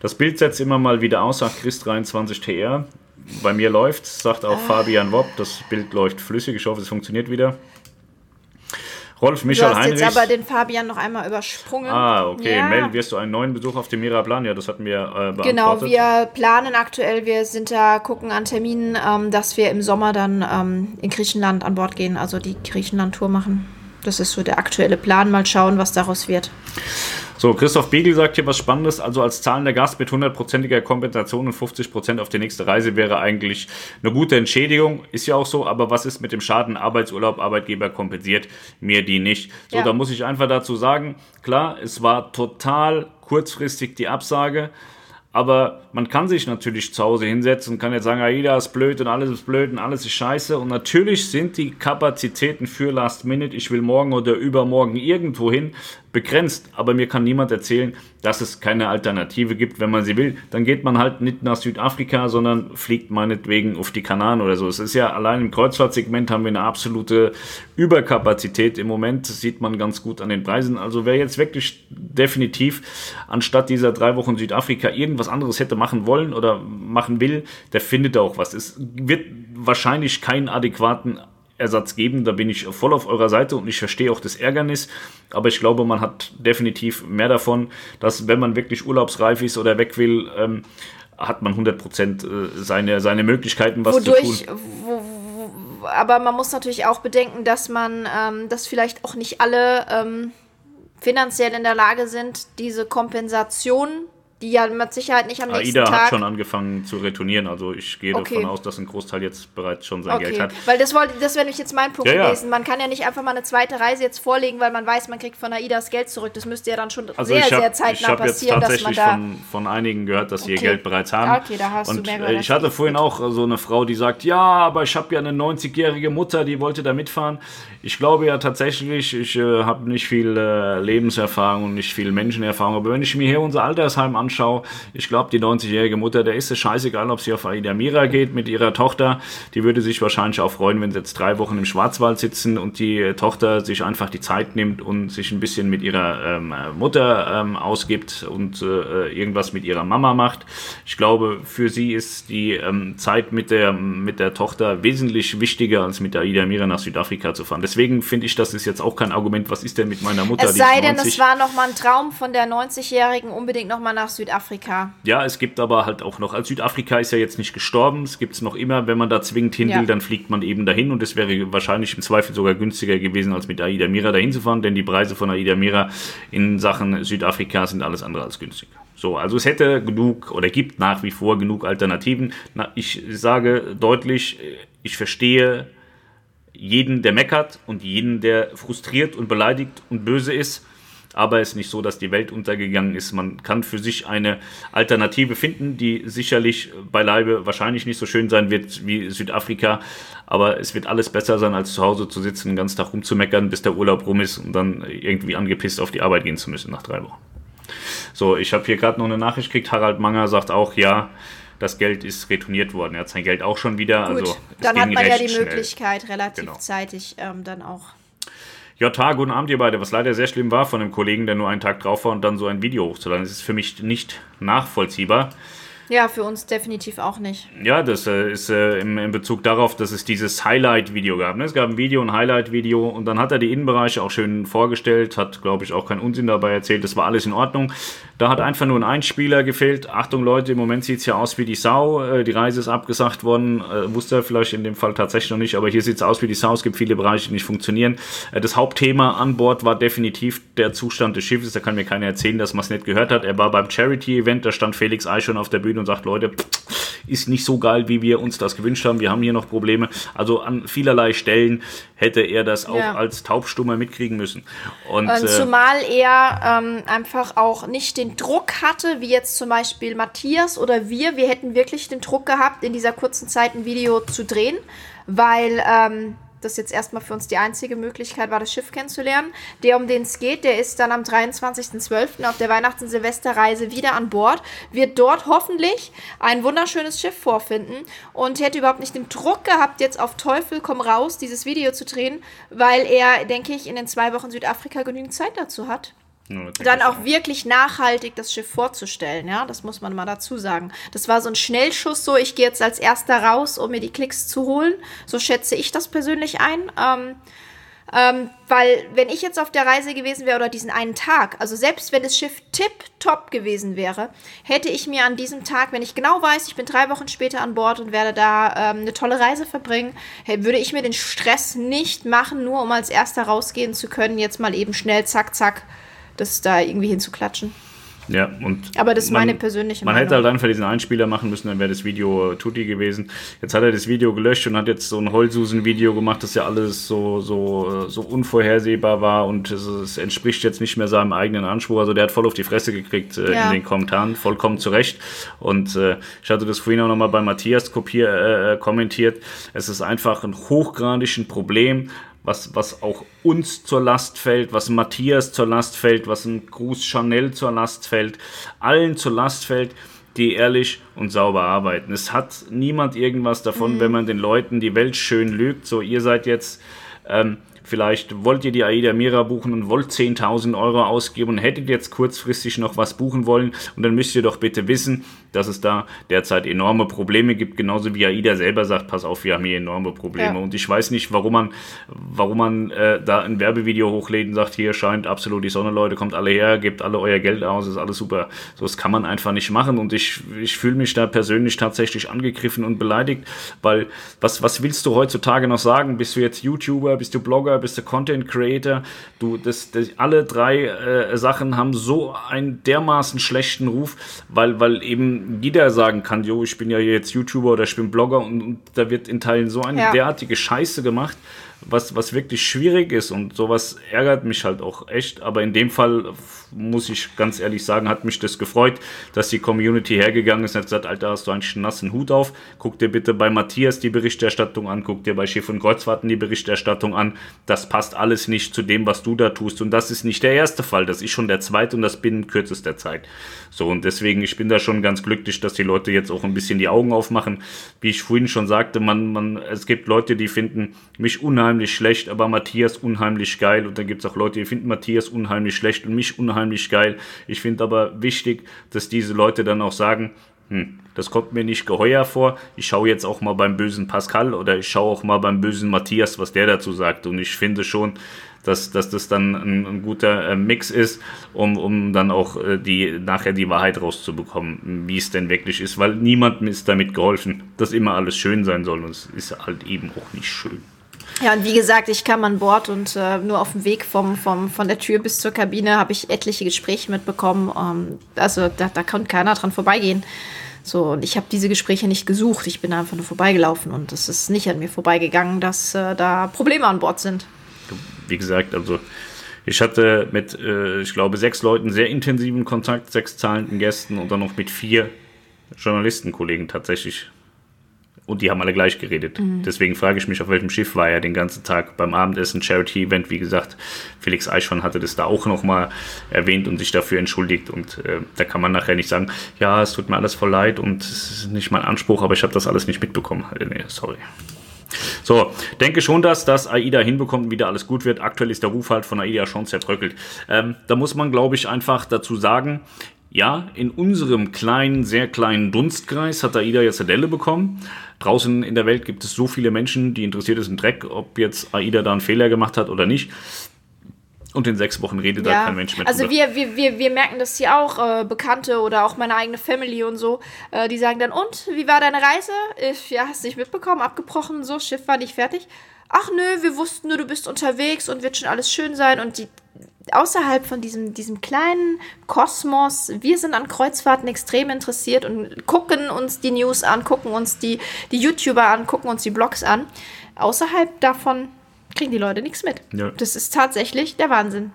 Das Bild setzt immer mal wieder aus, sagt Chris23TR. Bei mir läuft, sagt auch Fabian Wobb, das Bild läuft flüssig. Ich hoffe, es funktioniert wieder. Rolf
Du
Michael
hast jetzt aber den Fabian noch einmal übersprungen.
Ah, okay.
Ja.
Mel, wirst du einen neuen Besuch auf dem Miraplan? Ja, das hatten wir äh, beantwortet.
Genau, wir planen aktuell, wir sind da, gucken an Terminen, ähm, dass wir im Sommer dann ähm, in Griechenland an Bord gehen, also die Griechenland-Tour machen. Das ist so der aktuelle Plan. Mal schauen, was daraus wird.
So, Christoph Biegel sagt hier was Spannendes. Also als zahlender Gast mit hundertprozentiger Kompensation und 50% auf die nächste Reise wäre eigentlich eine gute Entschädigung. Ist ja auch so, aber was ist mit dem Schaden Arbeitsurlaub? Arbeitgeber kompensiert mir die nicht. So,
Ja.
da muss ich einfach dazu sagen, klar, es war total kurzfristig die Absage. Aber man kann sich natürlich zu Hause hinsetzen und kann jetzt sagen, Aida ist blöd und alles ist blöd und alles ist scheiße. Und natürlich sind die Kapazitäten für Last Minute, ich will morgen oder übermorgen irgendwo hin, begrenzt. Aber mir kann niemand erzählen, dass es keine Alternative gibt, wenn man sie will. Dann geht man halt nicht nach Südafrika, sondern fliegt meinetwegen auf die Kanaren oder so. Es ist ja allein im Kreuzfahrtsegment haben wir eine absolute Überkapazität im Moment. Das sieht man ganz gut an den Preisen. Also wer jetzt wirklich definitiv anstatt dieser drei Wochen Südafrika irgendwas anderes hätte machen wollen oder machen will, der findet auch was. Es wird wahrscheinlich keinen adäquaten Ersatz geben. Da bin ich voll auf eurer Seite und ich verstehe auch das Ärgernis. Aber ich glaube, man hat definitiv mehr davon, dass wenn man wirklich urlaubsreif ist oder weg will, ähm, hat man 100% äh, seine, seine Möglichkeiten, was
Wodurch,
zu tun.
wo, wo, aber man muss natürlich auch bedenken, dass man, ähm, dass vielleicht auch nicht alle ähm, finanziell in der Lage sind, diese Kompensation, die ja mit Sicherheit nicht am nächsten
AIDA
Tag
hat schon angefangen zu retournieren, also ich gehe
Okay.
davon aus, dass ein Großteil jetzt bereits schon sein Geld
Okay,
hat.
weil das wollte, das wäre nämlich jetzt mein Punkt
Ja, ja.
gewesen. Man kann ja nicht einfach mal eine zweite Reise jetzt vorlegen, weil man weiß, man kriegt von AIDA das Geld zurück. Das müsste ja dann schon
Also
sehr,
ich habe
sehr zeitnah
hab jetzt
passieren, dass man
tatsächlich
da.
von, von einigen gehört, dass sie ihr
Okay.
Geld bereits haben.
Okay, da hast du
Und
mehr
äh,
gehört
ich hatte
ich.
vorhin auch so eine Frau, die sagt, ja, aber ich habe ja eine 90-jährige Mutter, die wollte da mitfahren. Ich glaube ja tatsächlich, ich äh, habe nicht viel äh, Lebenserfahrung und nicht viel Menschenerfahrung, aber wenn ich mir hier unser Altersheim anschaue, ich glaube, die 90-jährige Mutter, der ist es scheißegal, ob sie auf Aida Mira geht mit ihrer Tochter. Die würde sich wahrscheinlich auch freuen, wenn sie jetzt drei Wochen im Schwarzwald sitzen und die äh, Tochter sich einfach die Zeit nimmt und sich ein bisschen mit ihrer ähm, äh, Mutter ähm, ausgibt und äh, irgendwas mit ihrer Mama macht. Ich glaube, für sie ist die ähm, Zeit mit der, mit der Tochter wesentlich wichtiger, als mit der Aida Mira nach Südafrika zu fahren. Deswegen finde ich, das ist jetzt auch kein Argument, was ist denn mit meiner Mutter?
Es sei denn,
90?
es war noch mal ein Traum von der 90-Jährigen, unbedingt noch mal nach Südafrika.
Ja, es gibt aber halt auch noch, als Südafrika ist ja jetzt nicht gestorben, es gibt es noch immer, wenn man da zwingend hin will,
Ja.
dann fliegt man eben dahin und es wäre wahrscheinlich im Zweifel sogar günstiger gewesen, als mit Aida Mira dahin zu fahren, denn die Preise von Aida Mira in Sachen Südafrika sind alles andere als günstig. So, also es hätte genug oder gibt nach wie vor genug Alternativen. Na, ich sage deutlich, ich verstehe jeden, der meckert und jeden, der frustriert und beleidigt und böse ist. Aber es ist nicht so, dass die Welt untergegangen ist. Man kann für sich eine Alternative finden, die sicherlich beileibe wahrscheinlich nicht so schön sein wird wie Südafrika. Aber es wird alles besser sein, als zu Hause zu sitzen, den ganzen Tag rumzumeckern, bis der Urlaub rum ist und dann irgendwie angepisst auf die Arbeit gehen zu müssen nach drei Wochen. So, ich habe hier gerade noch eine Nachricht gekriegt. Harald Manger sagt auch, ja, das Geld ist retourniert worden. Er hat sein Geld auch schon wieder. Gut, also
dann hat man ja die Möglichkeit, relativ genau. zeitig ähm, dann auch
JH, guten Abend ihr beide. Was leider sehr schlimm war von einem Kollegen, der nur einen Tag drauf war und dann so ein Video hochzuladen. Das ist für mich nicht nachvollziehbar.
Ja, für uns definitiv auch nicht.
Ja, das äh, ist äh, im, in Bezug darauf, dass es dieses Highlight-Video gab. Ne? Es gab ein Video, ein Highlight-Video und dann hat er die Innenbereiche auch schön vorgestellt, hat, glaube ich, auch keinen Unsinn dabei erzählt. Das war alles in Ordnung. Da hat einfach nur ein Einspieler gefehlt. Achtung Leute, im Moment sieht es ja aus wie die Sau. Äh, die Reise ist abgesagt worden. Äh, wusste er vielleicht in dem Fall tatsächlich noch nicht, aber hier sieht es aus wie die Sau. Es gibt viele Bereiche, die nicht funktionieren. Äh, das Hauptthema an Bord war definitiv der Zustand des Schiffes. Da kann mir keiner erzählen, dass man es nicht gehört hat. Er war beim Charity-Event, da stand Felix Ei schon auf der Bühne und sagt, Leute, ist nicht so geil, wie wir uns das gewünscht haben. Wir haben hier noch Probleme. Also an vielerlei Stellen hätte er das auch ja. als Taubstummer mitkriegen müssen.
Und, und äh, zumal er ähm, einfach auch nicht den Druck hatte, wie jetzt zum Beispiel Matthias oder wir. Wir hätten wirklich den Druck gehabt, in dieser kurzen Zeit ein Video zu drehen, weil ähm, das jetzt erstmal für uns die einzige Möglichkeit war, das Schiff kennenzulernen. Der, um den es geht, der ist dann am 23.12. auf der Weihnachts- und Silvesterreise wieder an Bord, wird dort hoffentlich ein wunderschönes Schiff vorfinden und hätte überhaupt nicht den Druck gehabt, jetzt auf Teufel komm raus, dieses Video zu drehen, weil er, denke ich, in den zwei Wochen Südafrika genügend Zeit dazu hat dann auch wirklich nachhaltig das Schiff vorzustellen, ja, das muss man mal dazu sagen. Das war so ein Schnellschuss, so ich gehe jetzt als erster raus, um mir die Klicks zu holen. So schätze ich das persönlich ein. Ähm, ähm, weil wenn ich jetzt auf der Reise gewesen wäre oder diesen einen Tag, also selbst wenn das Schiff tip-top gewesen wäre, hätte ich mir an diesem Tag, wenn ich genau weiß, ich bin drei Wochen später an Bord und werde da ähm, eine tolle Reise verbringen, würde ich mir den Stress nicht machen, nur um als erster rausgehen zu können, jetzt mal eben schnell, zack, zack, das da irgendwie hinzuklatschen.
Ja, und
Aber das ist man, meine persönliche
Man Meinung. hätte halt einfach diesen Einspieler machen müssen, dann wäre das Video Tutti gewesen. Jetzt hat er das Video gelöscht und hat jetzt so ein Heulsusen-Video gemacht, das ja alles so, so, so unvorhersehbar war und es, es, entspricht jetzt nicht mehr seinem eigenen Anspruch. Also der hat voll auf die Fresse gekriegt äh, ja. in den Kommentaren, vollkommen zurecht. Und äh, ich hatte das vorhin auch nochmal bei Matthias kopier, äh, kommentiert. Es ist einfach ein hochgradig Problem, was, was auch uns zur Last fällt, was Matthias zur Last fällt, was ein Gruß Chanel zur Last fällt, allen zur Last fällt, die ehrlich und sauber arbeiten. Es hat niemand irgendwas davon, mhm. wenn man den Leuten die Welt schön lügt. So, ihr seid jetzt ähm, Vielleicht wollt ihr die AIDA Mira buchen und wollt 10.000 Euro ausgeben und hättet jetzt kurzfristig noch was buchen wollen. Und dann müsst ihr doch bitte wissen, dass es da derzeit enorme Probleme gibt. Genauso wie AIDA selber sagt, pass auf, wir haben hier enorme Probleme. Ja. Und ich weiß nicht, warum man, warum man äh, da ein Werbevideo hochlädt und sagt, hier scheint absolut die Sonne, Leute, kommt alle her, gebt alle euer Geld aus, ist alles super. So, das kann man einfach nicht machen. Und ich, ich fühle mich da persönlich tatsächlich angegriffen und beleidigt, weil was, was willst du heutzutage noch sagen? Bist du jetzt YouTuber, bist du Blogger? bist du Content Creator. Du, das, das, alle drei äh, Sachen haben so einen dermaßen schlechten Ruf, weil, weil eben jeder sagen kann, jo, ich bin ja jetzt YouTuber oder ich bin Blogger und, und da wird in Teilen so eine ja. derartige Scheiße gemacht was, was wirklich schwierig ist und sowas ärgert mich halt auch echt. Aber in dem Fall muss ich ganz ehrlich sagen, hat mich das gefreut, dass die Community hergegangen ist und hat gesagt, Alter, hast du einen nassen Hut auf? Guck dir bitte bei Matthias die Berichterstattung an, guck dir bei Schiff und Kreuzfahrten die Berichterstattung an. Das passt alles nicht zu dem, was du da tust. Und das ist nicht der erste Fall, das ist schon der zweite und das binnen kürzester Zeit. So, und deswegen, ich bin da schon ganz glücklich, dass die Leute jetzt auch ein bisschen die Augen aufmachen. Wie ich vorhin schon sagte, man, man, es gibt Leute, die finden mich unheimlich schlecht, aber Matthias unheimlich geil. Und dann gibt es auch Leute, die finden Matthias unheimlich schlecht und mich unheimlich geil. Ich finde aber wichtig, dass diese Leute dann auch sagen, hm, das kommt mir nicht geheuer vor. Ich schaue jetzt auch mal beim bösen Pascal oder ich schaue auch mal beim bösen Matthias, was der dazu sagt. Und ich finde schon, dass, dass das dann ein, ein guter äh, Mix ist, um, um dann auch äh, die, nachher die Wahrheit rauszubekommen, wie es denn wirklich ist. Weil niemandem ist damit geholfen, dass immer alles schön sein soll. Und es ist halt eben auch nicht schön.
Ja, und wie gesagt, ich kam an Bord und äh, nur auf dem Weg vom, vom, von der Tür bis zur Kabine habe ich etliche Gespräche mitbekommen. Ähm, also da, da konnte keiner dran vorbeigehen. So, und ich habe diese Gespräche nicht gesucht. Ich bin einfach nur vorbeigelaufen und es ist nicht an mir vorbeigegangen, dass äh, da Probleme an Bord sind.
Wie gesagt, also ich hatte mit, äh, ich glaube, sechs Leuten sehr intensiven Kontakt, sechs zahlenden Gästen und dann noch mit vier Journalistenkollegen tatsächlich. Und die haben alle gleich geredet. Mhm. Deswegen frage ich mich, auf welchem Schiff war er den ganzen Tag beim Abendessen, Charity-Event. Wie gesagt, Felix Eichhorn hatte das da auch nochmal erwähnt und sich dafür entschuldigt. Und äh, da kann man nachher nicht sagen, ja, es tut mir alles voll leid und es ist nicht mein Anspruch, aber ich habe das alles nicht mitbekommen. Äh, nee, sorry. So, denke schon, dass das AIDA hinbekommt und wieder alles gut wird. Aktuell ist der Ruf halt von AIDA schon zerbröckelt. Ähm, da muss man, glaube ich, einfach dazu sagen, ja, in unserem kleinen, sehr kleinen Dunstkreis hat AIDA jetzt eine Delle bekommen. Draußen in der Welt gibt es so viele Menschen, die interessiert ist im Dreck, ob jetzt AIDA da einen Fehler gemacht hat oder nicht. Und in sechs Wochen redet ja. da kein Mensch mehr.
Also wir, wir, wir, wir merken das hier auch, äh, Bekannte oder auch meine eigene Family und so, äh, die sagen dann, und, wie war deine Reise? Ich, ja, hast du nicht mitbekommen, abgebrochen, so, Schiff war nicht fertig. Ach nö, wir wussten nur, du bist unterwegs und wird schon alles schön sein. Und die, außerhalb von diesem, diesem kleinen Kosmos, wir sind an Kreuzfahrten extrem interessiert und gucken uns die News an, gucken uns die, die YouTuber an, gucken uns die Blogs an. Außerhalb davon kriegen die Leute nichts mit. Ja. Das ist tatsächlich der Wahnsinn.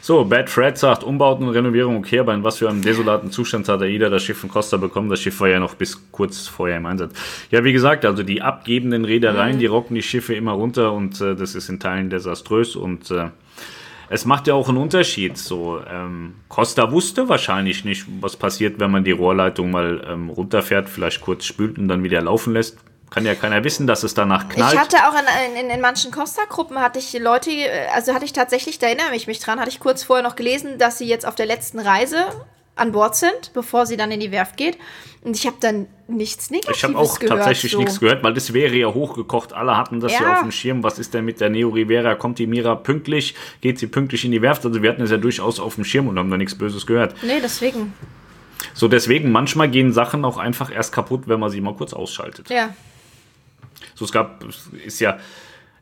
So, Bad Fred sagt, Umbauten und Renovierung okay, aber in was für einem desolaten Zustand hat er jeder das Schiff von Costa bekommen? Das Schiff war ja noch bis kurz vorher im Einsatz. Ja, wie gesagt, also die abgebenden Reedereien, mhm. die rocken die Schiffe immer runter und äh, das ist in Teilen desaströs und äh, es macht ja auch einen Unterschied. So, ähm, Costa wusste wahrscheinlich nicht, was passiert, wenn man die Rohrleitung mal ähm, runterfährt, vielleicht kurz spült und dann wieder laufen lässt kann ja keiner wissen, dass es danach knallt.
Ich hatte auch in, in, in manchen Costa-Gruppen hatte ich Leute, also hatte ich tatsächlich, da erinnere ich mich dran, hatte ich kurz vorher noch gelesen, dass sie jetzt auf der letzten Reise an Bord sind, bevor sie dann in die Werft geht. Und ich habe dann nichts Negatives
Ich habe auch gehört, tatsächlich so. nichts gehört, weil das wäre ja hochgekocht. Alle hatten das ja. ja. auf dem Schirm. Was ist denn mit der Neo Rivera? Kommt die Mira pünktlich? Geht sie pünktlich in die Werft? Also wir hatten es ja durchaus auf dem Schirm und haben da nichts Böses gehört.
Nee, deswegen.
So, deswegen, manchmal gehen Sachen auch einfach erst kaputt, wenn man sie mal kurz ausschaltet.
Ja.
So, es gab, ist ja,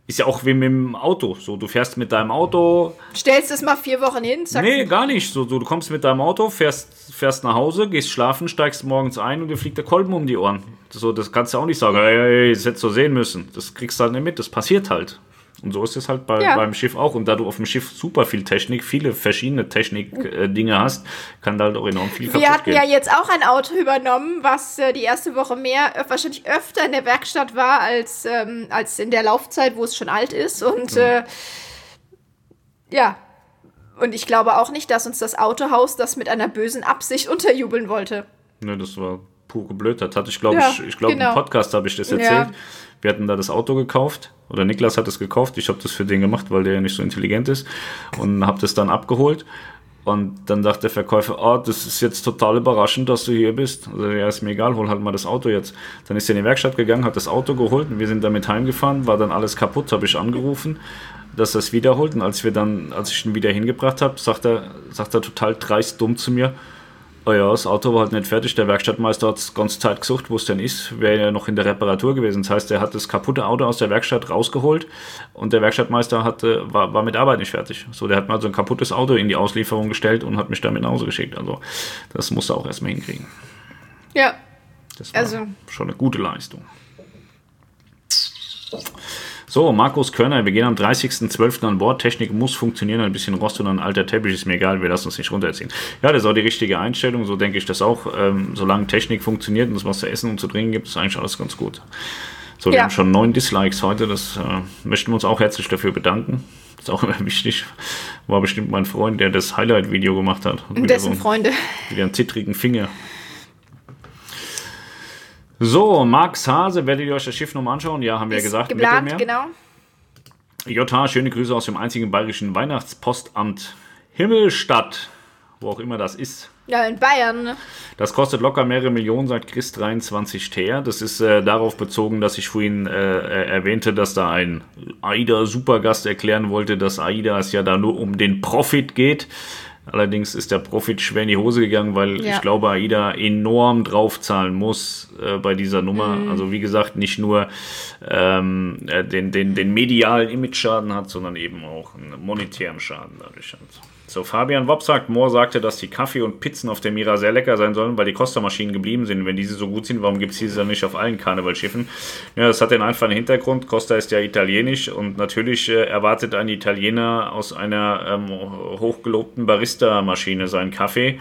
ist ja auch wie mit dem Auto. So, du fährst mit deinem Auto.
Stellst es mal vier Wochen hin,
zack. Nee, gar nicht. So, du kommst mit deinem Auto, fährst, fährst nach Hause, gehst schlafen, steigst morgens ein und dir fliegt der Kolben um die Ohren. So, das kannst du auch nicht sagen, hey, hey, das hättest du sehen müssen. Das kriegst du halt nicht mit, das passiert halt. Und so ist es halt bei, ja. beim Schiff auch. Und da du auf dem Schiff super viel Technik, viele verschiedene Technik-Dinge äh, hast, kann da halt auch enorm viel
Wir hatten gehen. ja jetzt auch ein Auto übernommen, was äh, die erste Woche mehr, äh, wahrscheinlich öfter in der Werkstatt war, als, ähm, als in der Laufzeit, wo es schon alt ist. Und mhm. äh, ja, und ich glaube auch nicht, dass uns das Autohaus das mit einer bösen Absicht <laughs> unterjubeln wollte.
Ne, das war pure Blödheit. Hatte ich, glaube ja, ich, ich glaube, genau. im Podcast habe ich das erzählt. Ja. Wir hatten da das Auto gekauft oder Niklas hat es gekauft. Ich habe das für den gemacht, weil der ja nicht so intelligent ist und habe das dann abgeholt. Und dann sagt der Verkäufer, oh, das ist jetzt total überraschend, dass du hier bist. Also ja, ist mir egal, hol halt mal das Auto jetzt. Dann ist er in die Werkstatt gegangen, hat das Auto geholt und wir sind damit heimgefahren, war dann alles kaputt, habe ich angerufen, dass er es wiederholt. Und als wir dann, als ich ihn wieder hingebracht habe, sagt er, sagt er total dreist dumm zu mir, oh ja, das Auto war halt nicht fertig. Der Werkstattmeister hat es ganz Zeit gesucht, wo es denn ist. Wäre ja noch in der Reparatur gewesen. Das heißt, er hat das kaputte Auto aus der Werkstatt rausgeholt und der Werkstattmeister hatte, war, war mit Arbeit nicht fertig. So, der hat mal so ein kaputtes Auto in die Auslieferung gestellt und hat mich damit nach Hause geschickt. Also, das musste er auch erstmal hinkriegen.
Ja.
Das war also. schon eine gute Leistung. So, Markus Körner, wir gehen am 30.12. an Bord. Technik muss funktionieren, ein bisschen Rost und ein alter Teppich ist mir egal, wir lassen uns nicht runterziehen. Ja, das ist auch die richtige Einstellung, so denke ich das auch. Ähm, solange Technik funktioniert und es was zu essen und zu trinken gibt, ist eigentlich alles ganz gut. So, wir ja. haben schon neun Dislikes heute, das äh, möchten wir uns auch herzlich dafür bedanken. Das ist auch <laughs> immer wichtig. War bestimmt mein Freund, der das Highlight-Video gemacht hat.
Dessen so Freunde.
Wieder einen zittrigen Finger. So, Max Hase, werdet ihr euch das Schiff nochmal anschauen? Ja, haben wir ja gesagt.
Geplant, genau.
JH, schöne Grüße aus dem einzigen bayerischen Weihnachtspostamt Himmelstadt, wo auch immer das ist.
Ja, in Bayern. Ne?
Das kostet locker mehrere Millionen, sagt Chris 23 Teer. Das ist äh, darauf bezogen, dass ich vorhin äh, äh, erwähnte, dass da ein AIDA-Supergast erklären wollte, dass AIDA es ja da nur um den Profit geht. Allerdings ist der Profit schwer in die Hose gegangen, weil
Ja.
ich glaube, AIDA enorm draufzahlen muss äh, bei dieser Nummer.
Mhm.
Also wie gesagt, nicht nur ähm, äh, den, den, den medialen Image-Schaden hat, sondern eben auch einen monetären Schaden dadurch hat. So, Fabian Wopp sagt, Moore sagte, dass die Kaffee und Pizzen auf der Mira sehr lecker sein sollen, weil die Costa-Maschinen geblieben sind. Wenn diese so gut sind, warum gibt es diese dann nicht auf allen Karnevalschiffen? Ja, das hat den einfachen Hintergrund. Costa ist ja italienisch und natürlich äh, erwartet ein Italiener aus einer ähm, hochgelobten Barista-Maschine seinen Kaffee.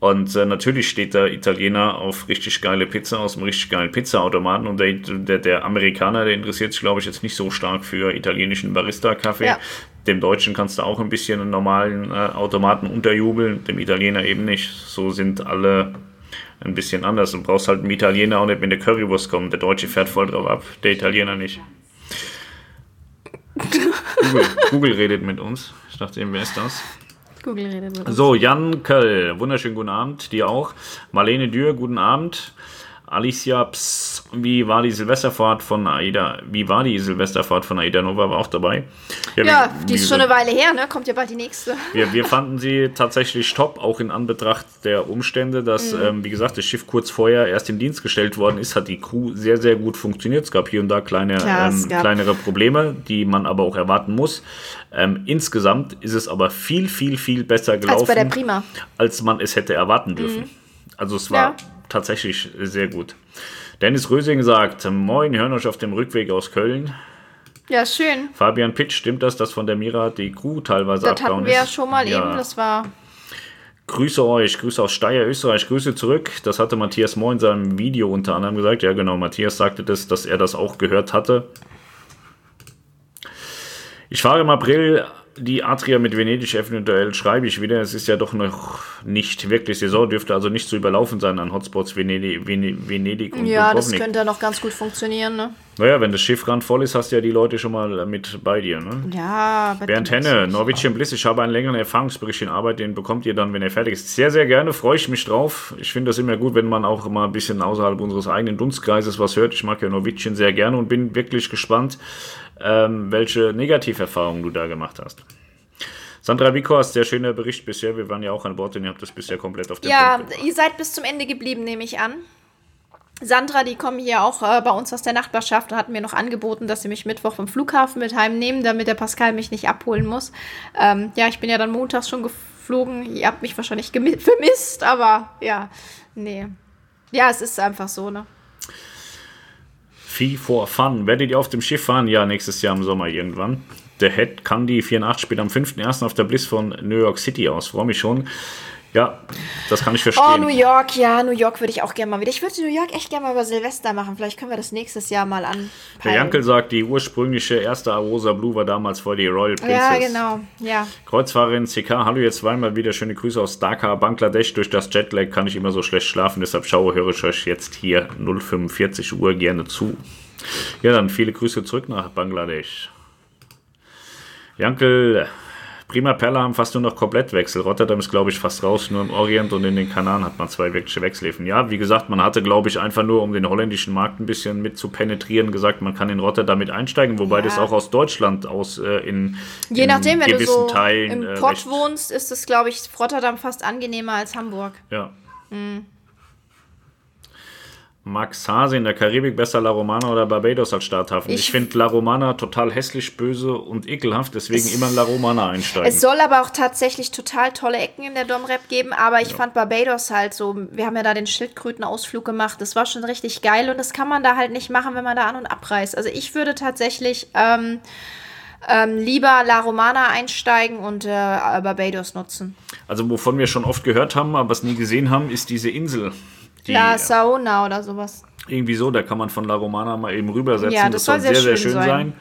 Und äh, natürlich steht der Italiener auf richtig geile Pizza aus einem richtig geilen Pizzaautomaten und der, der, der Amerikaner, der interessiert sich, glaube ich, jetzt nicht so stark für italienischen Barista-Kaffee.
Ja.
Dem Deutschen kannst du auch ein bisschen einen normalen äh, Automaten unterjubeln, dem Italiener eben nicht. So sind alle ein bisschen anders. Du brauchst halt einen Italiener auch nicht mit der Currywurst kommen. Der Deutsche fährt voll drauf ab, der Italiener nicht. Google, Google redet mit uns. Ich dachte eben, wer ist das?
Google redet mit uns.
So, Jan Köll, wunderschönen guten Abend, dir auch. Marlene Dürr, guten Abend. Alicia, Ps, wie war die Silvesterfahrt von Aida? Wie war die Silvesterfahrt von Aida Nova? War auch dabei.
Ja,
wie-
die
wie
ist schon eine Weile her, ne? Kommt ja bald die nächste.
wir, wir fanden sie tatsächlich top, auch in Anbetracht der Umstände, dass,
Mhm.
ähm, wie gesagt, das Schiff kurz vorher erst in Dienst gestellt worden ist, hat die Crew sehr, sehr gut funktioniert. Es gab hier und da kleine,
Klar,
ähm, kleinere Probleme, die man aber auch erwarten muss. Ähm, insgesamt ist es aber viel, viel, viel besser gelaufen,
Als
als man es hätte erwarten dürfen. Also es war
Ja.
Tatsächlich sehr gut. Dennis Rösing sagt, moin, hören euch auf dem Rückweg aus Köln.
Ja, schön.
Fabian Pitsch, stimmt das, dass von der Mira die Crew teilweise
Das
abgehauen
hatten wir ja
ist?
schon mal
Ja.
eben. Das war.
Grüße euch, Grüße aus Steyr, Österreich, Grüße zurück. Das hatte Matthias Mohr in seinem Video unter anderem gesagt. Ja, genau, Matthias sagte das, dass er das auch gehört hatte. Ich fahre im April die Adria mit Venedig eventuell schreibe ich wieder. Es ist ja doch noch nicht wirklich Saison, dürfte also nicht zu überlaufen sein an Hotspots Venedig, Venedig, und
Ja, das
Dubrovnik.
könnte ja noch ganz gut funktionieren, ne?
Naja, wenn das Schiff randvoll ist, hast du ja die Leute schon mal mit bei dir. Ne?
Ja,
Bernd Henne, Norwegian Bliss, ich habe einen längeren Erfahrungsbericht in Arbeit, den bekommt ihr dann, wenn er fertig ist. Sehr, sehr gerne, freue ich mich drauf. Ich finde das immer gut, wenn man auch mal ein bisschen außerhalb unseres eigenen Dunstkreises was hört. Ich mag ja Norwegian sehr gerne und bin wirklich gespannt, ähm, welche Negativerfahrungen du da gemacht hast. Sandra Wickhorst, sehr schöner Bericht bisher. Wir waren ja auch an Bord und ihr habt das bisher komplett auf den
Ja, ihr seid bis zum Ende geblieben, nehme ich an. Sandra, die kommen hier auch äh, bei uns aus der Nachbarschaft und hat mir noch angeboten, dass sie mich Mittwoch vom Flughafen mit heimnehmen, damit der Pascal mich nicht abholen muss. Ähm, ja, ich bin ja dann montags schon geflogen. Ihr habt mich wahrscheinlich <laughs> vermisst, aber ja, nee. Ja, es ist einfach so, ne?
Fee for Fun. Werdet ihr auf dem Schiff fahren? Ja, nächstes Jahr im Sommer irgendwann. Der Head Candy 84 spielt am 5.1. auf der Bliss von New York City aus. Freue mich schon. Ja, das kann ich verstehen.
Oh, New York, ja, New York würde ich auch gerne mal wieder. Ich würde New York echt gerne mal über Silvester machen. Vielleicht können wir das nächstes Jahr mal an.
Der Jankel sagt, die ursprüngliche erste Arosa Blue war damals vor die Royal Princess.
Ja, genau, ja.
Kreuzfahrerin CK, hallo, jetzt zweimal wieder schöne Grüße aus Dhaka, Bangladesch. Durch das Jetlag kann ich immer so schlecht schlafen, deshalb schaue, höre ich euch jetzt hier 045 Uhr gerne zu. Ja, dann viele Grüße zurück nach Bangladesch. Jankel, Prima Perla haben fast nur noch Komplettwechsel. Rotterdam ist, glaube ich, fast raus. Nur im Orient und in den Kanaren hat man zwei wirkliche Wechselhäfen. Ja, wie gesagt, man hatte, glaube ich, einfach nur, um den holländischen Markt ein bisschen mit zu penetrieren, gesagt, man kann in Rotterdam mit einsteigen, wobei
Ja.
das auch aus Deutschland aus äh, in,
Je
in
nachdem, wenn du
gewissen
so
Teilen
im
äh,
Pott wohnst, ist es, glaube ich, Rotterdam fast angenehmer als Hamburg.
Ja.
Mhm.
Max Hase in der Karibik besser La Romana oder Barbados als Starthafen? Ich,
Ich-
finde La Romana total hässlich, böse und ekelhaft, deswegen immer in La Romana einsteigen.
Es soll aber auch tatsächlich total tolle Ecken in der Domrep geben, aber ich fand Barbados halt so, wir haben ja da den Schildkrötenausflug gemacht, das war schon richtig geil und das kann man da halt nicht machen, wenn man da an- und abreist. Also ich würde tatsächlich ähm, ähm, lieber La Romana einsteigen und äh, Barbados nutzen.
also wovon wir schon oft gehört haben, aber es nie gesehen haben, ist diese Insel. Die
La Saona oder sowas.
irgendwie so, da kann man von La Romana mal eben rübersetzen.
Ja,
das,
das
soll sehr, sehr
sehr
schön
schön
sein.
sein.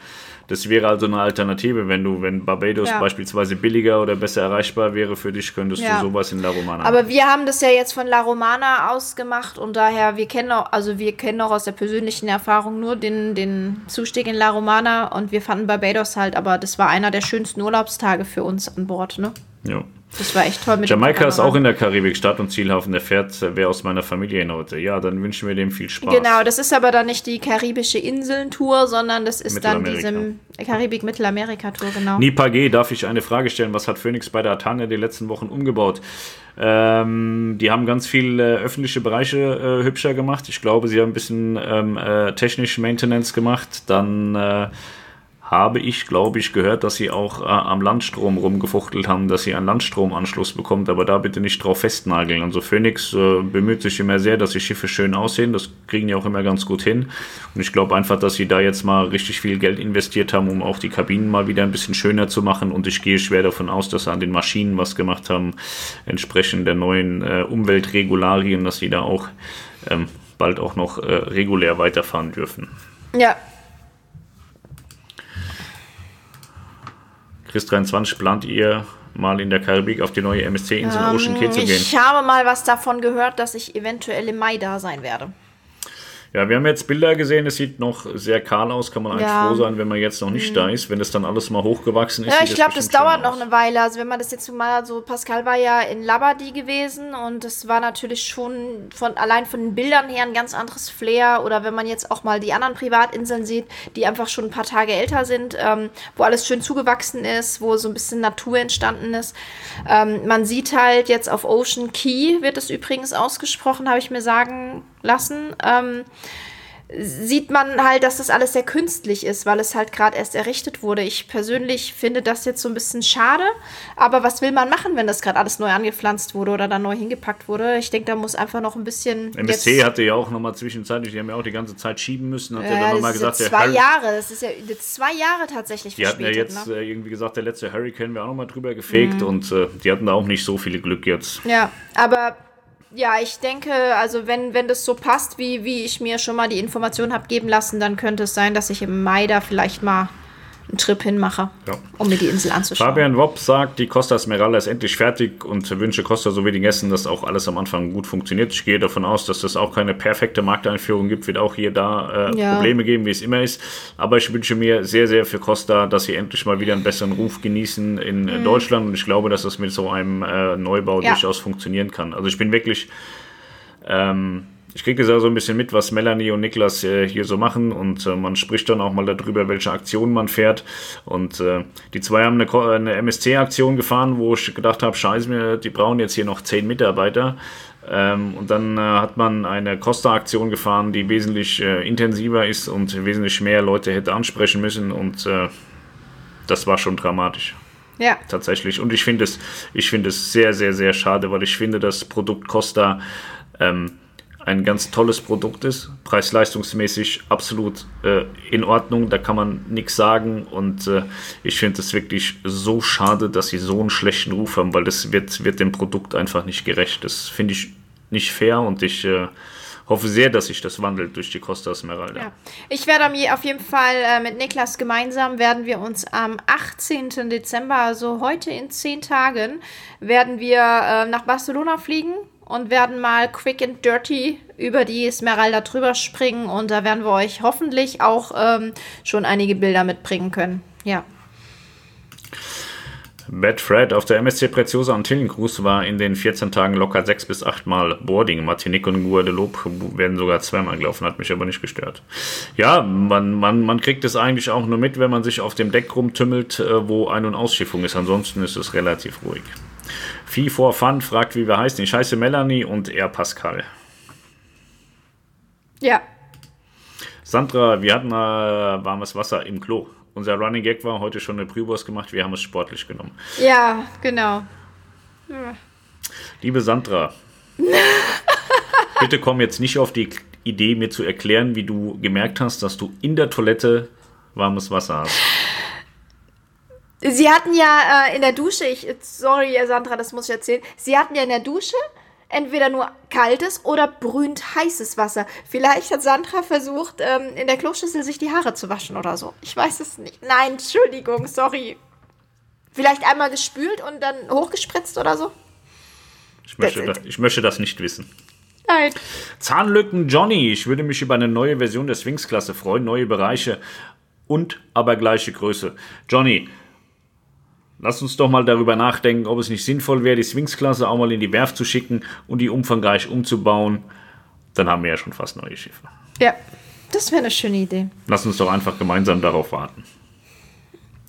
Das wäre also eine Alternative, wenn du, wenn Barbados
Ja.
beispielsweise billiger oder besser erreichbar wäre für dich, könntest
Ja.
du sowas in La Romana
Aber wir haben das ja jetzt von La Romana ausgemacht und daher, wir kennen auch, also wir kennen auch aus der persönlichen Erfahrung nur den, den Zustieg in La Romana und wir fanden Barbados halt, aber das war einer der schönsten Urlaubstage für uns an Bord, ne?
Ja.
Das war echt toll mit
Jamaika ist auch in der Karibik Start- und Zielhafen. Der fährt, äh, wer aus meiner Familie hin heute. Ja, dann wünschen wir dem viel Spaß.
Genau, das ist aber dann nicht die karibische Inseln-Tour, sondern das ist dann diese Karibik-Mittelamerika-Tour, genau.
Nipa G, darf ich eine Frage stellen? Was hat Phoenix bei der Atania die letzten Wochen umgebaut? Ähm, die haben ganz viel äh, öffentliche Bereiche äh, hübscher gemacht. Ich glaube, sie haben ein bisschen ähm, äh, technisch Maintenance gemacht. Dann äh, habe ich, glaube ich, gehört, dass sie auch äh, am Landstrom rumgefuchtelt haben, dass sie einen Landstromanschluss bekommt, aber da bitte nicht drauf festnageln. Also Phoenix äh, bemüht sich immer sehr, dass die Schiffe schön aussehen, das kriegen die auch immer ganz gut hin. Und ich glaube einfach, dass sie da jetzt mal richtig viel Geld investiert haben, um auch die Kabinen mal wieder ein bisschen schöner zu machen. Und ich gehe schwer davon aus, dass sie an den Maschinen was gemacht haben, entsprechend der neuen äh, Umweltregularien, dass sie da auch ähm, bald auch noch äh, regulär weiterfahren dürfen.
Ja,
Chris 23 plant ihr mal in der Karibik auf die neue MSC-Insel
ähm,
Ocean Key zu gehen?
Ich habe mal was davon gehört, dass ich eventuell im Mai da sein werde.
Ja, wir haben jetzt Bilder gesehen, es sieht noch sehr kahl aus, kann man eigentlich
Ja.
froh sein, wenn man jetzt noch nicht
Mhm.
da ist. Wenn es dann alles mal hochgewachsen ist,
Ja, ich glaube, das
bestimmt
dauert noch eine Weile. Also wenn man das jetzt mal so, Pascal war ja in Labadie gewesen und das war natürlich schon von allein von den Bildern her ein ganz anderes Flair. Oder wenn man jetzt auch mal die anderen Privatinseln sieht, die einfach schon ein paar Tage älter sind, ähm, wo alles schön zugewachsen ist, wo so ein bisschen Natur entstanden ist. Ähm, man sieht halt jetzt auf Ocean Key, wird es übrigens ausgesprochen, habe ich mir sagen lassen. Ähm, sieht man halt, dass das alles sehr künstlich ist, weil es halt gerade erst errichtet wurde. Ich persönlich finde das jetzt so ein bisschen schade, aber was will man machen, wenn das gerade alles neu angepflanzt wurde oder dann neu hingepackt wurde? Ich denke, da muss einfach noch ein bisschen.
MSC hatte ja auch nochmal zwischenzeitlich, die haben ja auch die ganze Zeit schieben müssen, hat ja,
ja,
dann
das
nochmal gesagt, der
zwei
Harry-
Jahre, das ist ja jetzt zwei Jahre tatsächlich
Die hatten ja jetzt
ne?
äh, irgendwie gesagt, der letzte Hurricane wäre auch nochmal drüber gefegt
Mhm.
und äh, die hatten da auch nicht so viel Glück jetzt.
Ja, aber ja, ich denke, also wenn, wenn das so passt, wie, wie ich mir schon mal die Informationen habe geben lassen, dann könnte es sein, dass ich im Mai da vielleicht mal einen Trip hinmache,
Ja.
um mir die Insel anzuschauen.
Fabian Wopp sagt, die Costa Smeralda ist endlich fertig und wünsche Costa sowie den Gästen, dass auch alles am Anfang gut funktioniert. Ich gehe davon aus, dass es auch keine perfekte Markteinführung gibt, wird auch hier da äh,
Ja.
Probleme geben, wie es immer ist. Aber ich wünsche mir sehr, sehr für Costa, dass sie endlich mal wieder einen besseren Ruf genießen in äh, Deutschland und ich glaube, dass das mit so einem äh, Neubau
Ja.
durchaus funktionieren kann. Also ich bin wirklich ähm, ich kriege das ja so ein bisschen mit, was Melanie und Niklas äh, hier so machen und äh, man spricht dann auch mal darüber, welche Aktionen man fährt. Und äh, die zwei haben eine, eine MSC-Aktion gefahren, wo ich gedacht habe, scheiße mir, die brauchen jetzt hier noch zehn Mitarbeiter. Ähm, und dann äh, hat man eine Costa-Aktion gefahren, die wesentlich äh, intensiver ist und wesentlich mehr Leute hätte ansprechen müssen und äh, das war schon dramatisch
Ja.
tatsächlich. Und ich finde es, ich finde es sehr, sehr, sehr schade, weil ich finde, das Produkt Costa ähm, ein ganz tolles Produkt ist, preis-leistungsmäßig absolut äh, in Ordnung, da kann man nichts sagen und äh, ich finde es wirklich so schade, dass sie so einen schlechten Ruf haben, weil das wird, wird dem Produkt einfach nicht gerecht. Das finde ich nicht fair und ich äh, hoffe sehr, dass sich das wandelt durch die Costa Esmeralda.
Ja. Ich werde auf jeden Fall äh, mit Niklas gemeinsam werden wir uns am 18. Dezember, also heute in zehn Tagen, werden wir äh, nach Barcelona fliegen und werden mal quick and dirty über die Esmeralda drüber springen und da werden wir euch hoffentlich auch ähm, schon einige Bilder mitbringen können. Ja.
Bad Fred auf der MSC Preziosa Antillen Cruise war in den 14 Tagen locker 6 bis 8 Mal Boarding. Martinique und Guadeloupe werden sogar zweimal gelaufen, hat mich aber nicht gestört. Ja, man, man, man kriegt es eigentlich auch nur mit, wenn man sich auf dem Deck rumtümmelt, äh, wo Ein- und Ausschiffung ist. Ansonsten ist es relativ ruhig. Fee for Fun fragt, wie wir heißen. Ich heiße Melanie und er Pascal.
Ja.
Sandra, wir hatten äh, warmes Wasser im Klo. Unser Running Gag war heute schon eine Brühwurst gemacht, wir haben es sportlich genommen.
Ja, genau.
Liebe Sandra, <laughs> bitte komm jetzt nicht auf die Idee, mir zu erklären, wie du gemerkt hast, dass du in der Toilette warmes Wasser hast.
Sie hatten ja äh, in der Dusche, ich, sorry Sandra, das muss ich erzählen, Sie hatten ja in der Dusche entweder nur kaltes oder brühend heißes Wasser. Vielleicht hat Sandra versucht, ähm, in der Kloschüssel sich die Haare zu waschen oder so. Ich weiß es nicht. Nein, Entschuldigung, sorry. Vielleicht einmal gespült und dann hochgespritzt oder so?
Ich möchte, das, ich möchte das nicht wissen.
Nein.
Zahnlücken Johnny, ich würde mich über eine neue Version der Sphinx-Klasse freuen, neue Bereiche und aber gleiche Größe. Johnny, Lass uns doch mal darüber nachdenken, ob es nicht sinnvoll wäre, die Sphinx-Klasse auch mal in die Werft zu schicken und die umfangreich umzubauen. Dann haben wir ja schon fast neue Schiffe.
Ja, das wäre eine schöne Idee.
Lass uns doch einfach gemeinsam darauf warten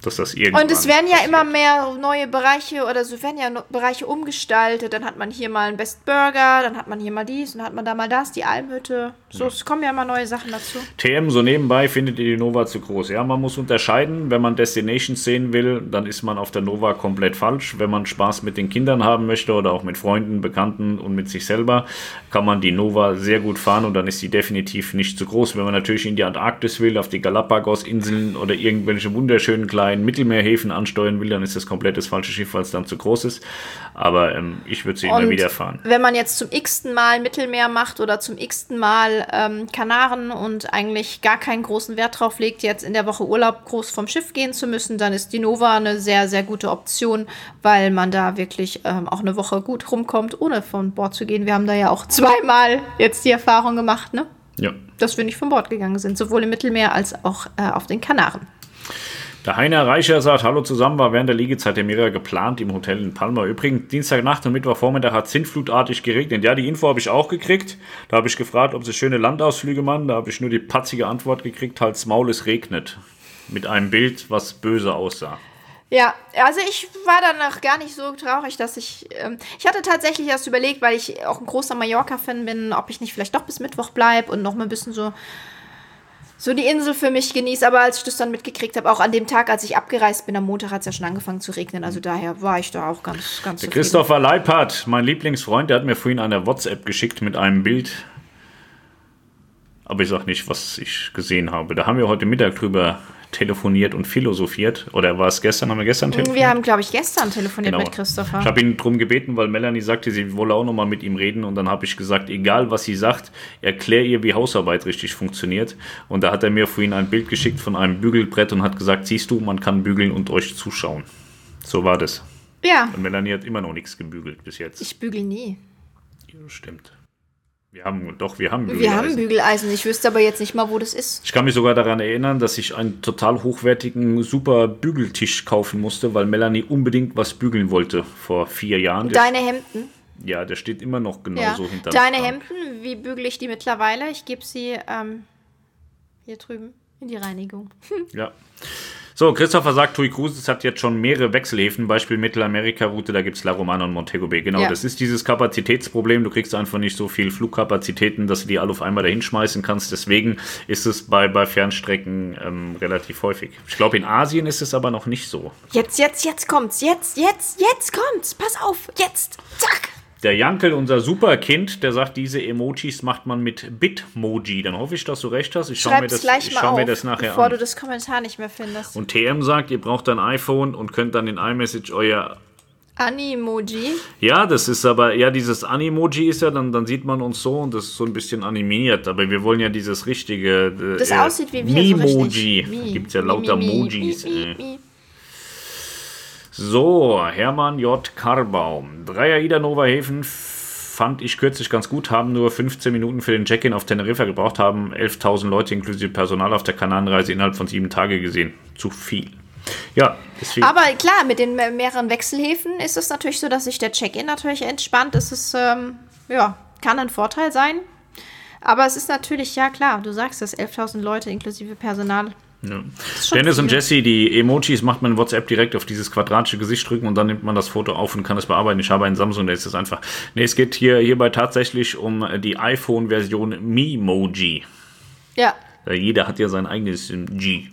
dass das irgendwann.
Und es werden ja immer mehr neue Bereiche oder so werden ja Bereiche umgestaltet. Dann hat man hier mal einen Best Burger, dann hat man hier mal dies und dann hat man da mal das, die Almhütte. So, ja. es kommen ja immer neue Sachen dazu.
TM, so nebenbei findet ihr die Nova zu groß. Ja, man muss unterscheiden. Wenn man Destinations sehen will, dann ist man auf der Nova komplett falsch. Wenn man Spaß mit den Kindern haben möchte oder auch mit Freunden, Bekannten und mit sich selber, kann man die Nova sehr gut fahren und dann ist sie definitiv nicht zu groß. Wenn man natürlich in die Antarktis will, auf die Galapagos-Inseln oder irgendwelche wunderschönen kleinen kleinen Mittelmeerhäfen ansteuern will, dann ist das komplett das falsche Schiff, weil es dann zu groß ist. Aber ähm, ich würde sie immer wieder fahren.
Wenn man jetzt zum x-ten Mal Mittelmeer macht oder zum x-ten Mal ähm, Kanaren und eigentlich gar keinen großen Wert drauf legt, jetzt in der Woche Urlaub groß vom Schiff gehen zu müssen, dann ist die Nova eine sehr, sehr gute Option, weil man da wirklich ähm, auch eine Woche gut rumkommt, ohne von Bord zu gehen. Wir haben da ja auch zweimal jetzt die Erfahrung gemacht, ne?
Ja.
Dass wir nicht von Bord gegangen sind, sowohl im Mittelmeer als auch äh, auf den Kanaren.
Der Heiner Reicher sagt, hallo zusammen, war während der Liegezeit der mehrere geplant im Hotel in Palma. Übrigens, Dienstagnacht und Mittwochvormittag hat sintflutartig geregnet. Ja, die Info habe ich auch gekriegt. Da habe ich gefragt, ob sie schöne Landausflüge machen. Da habe ich nur die patzige Antwort gekriegt, halt's Maul, es regnet. Mit einem Bild, was böse aussah.
Ja, also ich war danach gar nicht so traurig, dass ich. Ähm, ich hatte tatsächlich erst überlegt, weil ich auch ein großer Mallorca-Fan bin, ob ich nicht vielleicht doch bis Mittwoch bleibe und noch mal ein bisschen so so die Insel für mich genieße. Aber als ich das dann mitgekriegt habe, auch an dem Tag, als ich abgereist bin, am Montag hat es ja schon angefangen zu regnen. Also daher war ich da auch ganz, ganz
Der Christopher Leipert, mein Lieblingsfreund, der hat mir vorhin eine WhatsApp geschickt mit einem Bild. Aber ich sag nicht, was ich gesehen habe. Da haben wir heute Mittag drüber telefoniert und philosophiert. Oder war es gestern? Haben wir gestern
telefoniert? Wir haben, glaube ich, gestern telefoniert genau. mit Christopher.
Ich habe ihn darum gebeten, weil Melanie sagte, sie wolle auch nochmal mit ihm reden. Und dann habe ich gesagt, egal was sie sagt, erklär ihr, wie Hausarbeit richtig funktioniert. Und da hat er mir vorhin ein Bild geschickt von einem Bügelbrett und hat gesagt, siehst du, man kann bügeln und euch zuschauen. So war das.
Ja.
Und Melanie hat immer noch nichts gebügelt bis jetzt.
Ich bügel nie.
Ja, stimmt. Wir haben, doch, wir haben
Bügeleisen. Wir haben Bügeleisen. Ich wüsste aber jetzt nicht mal, wo das ist.
Ich kann mich sogar daran erinnern, dass ich einen total hochwertigen, super Bügeltisch kaufen musste, weil Melanie unbedingt was bügeln wollte vor vier Jahren.
Deine Hemden?
Ja, der steht immer noch genauso ja. hinter
Deine Hemden, wie bügele ich die mittlerweile? Ich gebe sie ähm, hier drüben in die Reinigung. <laughs>
ja. So, Christopher sagt, Tui Cruises hat jetzt schon mehrere Wechselhäfen, Beispiel Mittelamerika-Route, da gibt es La Romana und Montego Bay. Genau, ja. das ist dieses Kapazitätsproblem. Du kriegst einfach nicht so viel Flugkapazitäten, dass du die alle auf einmal dahin schmeißen kannst. Deswegen ist es bei, bei Fernstrecken ähm, relativ häufig. Ich glaube, in Asien ist es aber noch nicht so.
Jetzt, jetzt, jetzt kommt's. Jetzt, jetzt, jetzt kommt's. Pass auf, jetzt. Zack.
Der Jankel, unser Superkind, der sagt, diese Emojis macht man mit Bitmoji. Dann hoffe ich, dass du recht hast. Ich schaue mir, das,
gleich
ich
schau
mir das nachher
bevor
an.
du das Kommentar nicht mehr findest.
Und TM sagt, ihr braucht ein iPhone und könnt dann in iMessage euer
Animoji?
Ja, das ist aber, ja, dieses Animoji ist ja, dann, dann sieht man uns so und das ist so ein bisschen animiert, aber wir wollen ja dieses richtige.
Äh, das aussieht wie wir.
Mimoji. So Gibt ja lauter mi, mi, Mojis. Mi, mi, so, Hermann J. Karbaum. Dreier Ida Nova Häfen fand ich kürzlich ganz gut, haben nur 15 Minuten für den Check-in auf Teneriffa gebraucht, haben 11.000 Leute inklusive Personal auf der Kanarenreise innerhalb von sieben Tagen gesehen. Zu viel. Ja,
deswegen. Aber klar, mit den mehreren Wechselhäfen ist es natürlich so, dass sich der Check-in natürlich entspannt. Es ist, ähm, ja, kann ein Vorteil sein. Aber es ist natürlich, ja klar, du sagst es, 11.000 Leute inklusive Personal
ja. Dennis und Jesse, die Emojis macht man in WhatsApp direkt auf dieses quadratische Gesicht drücken und dann nimmt man das Foto auf und kann es bearbeiten. Ich habe einen Samsung, der ist das einfach. Ne, es geht hier hierbei tatsächlich um die iPhone-Version Memoji.
Ja.
Jeder hat ja sein eigenes G.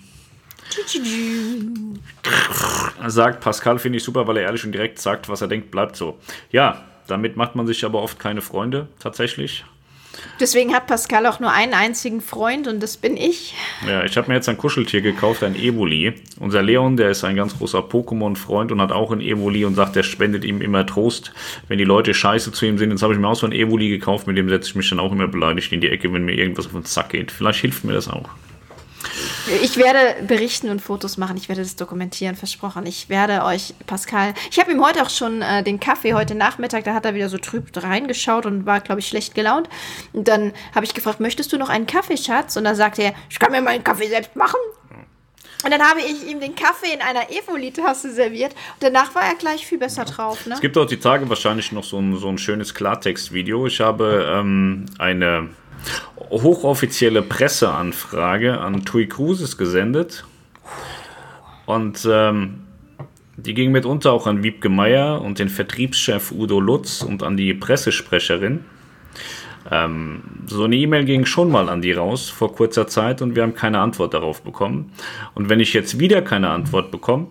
Sagt Pascal, finde ich super, weil er ehrlich und direkt sagt, was er denkt, bleibt so. Ja, damit macht man sich aber oft keine Freunde, tatsächlich.
Deswegen hat Pascal auch nur einen einzigen Freund und das bin ich.
Ja, ich habe mir jetzt ein Kuscheltier gekauft, ein Evoli. Unser Leon, der ist ein ganz großer Pokémon-Freund und hat auch ein Evoli und sagt, der spendet ihm immer Trost, wenn die Leute scheiße zu ihm sind. Jetzt habe ich mir auch so ein Evoli gekauft, mit dem setze ich mich dann auch immer beleidigt in die Ecke, wenn mir irgendwas auf den Zack geht. Vielleicht hilft mir das auch.
Ich werde berichten und Fotos machen. Ich werde das dokumentieren, versprochen. Ich werde euch, Pascal. Ich habe ihm heute auch schon äh, den Kaffee heute Nachmittag, da hat er wieder so trüb reingeschaut und war, glaube ich, schlecht gelaunt. Und dann habe ich gefragt, möchtest du noch einen Kaffee, Schatz? Und dann sagte er, ich kann mir meinen Kaffee selbst machen. Und dann habe ich ihm den Kaffee in einer Evoli-Tasse serviert. Und danach war er gleich viel besser drauf. Ne?
Es gibt auch die Tage wahrscheinlich noch so ein, so ein schönes Klartext-Video. Ich habe ähm, eine hochoffizielle Presseanfrage an Tui Cruises gesendet. Und ähm, die ging mitunter auch an Wiebke Meier und den Vertriebschef Udo Lutz und an die Pressesprecherin. Ähm, so eine E-Mail ging schon mal an die raus vor kurzer Zeit und wir haben keine Antwort darauf bekommen. Und wenn ich jetzt wieder keine Antwort bekomme,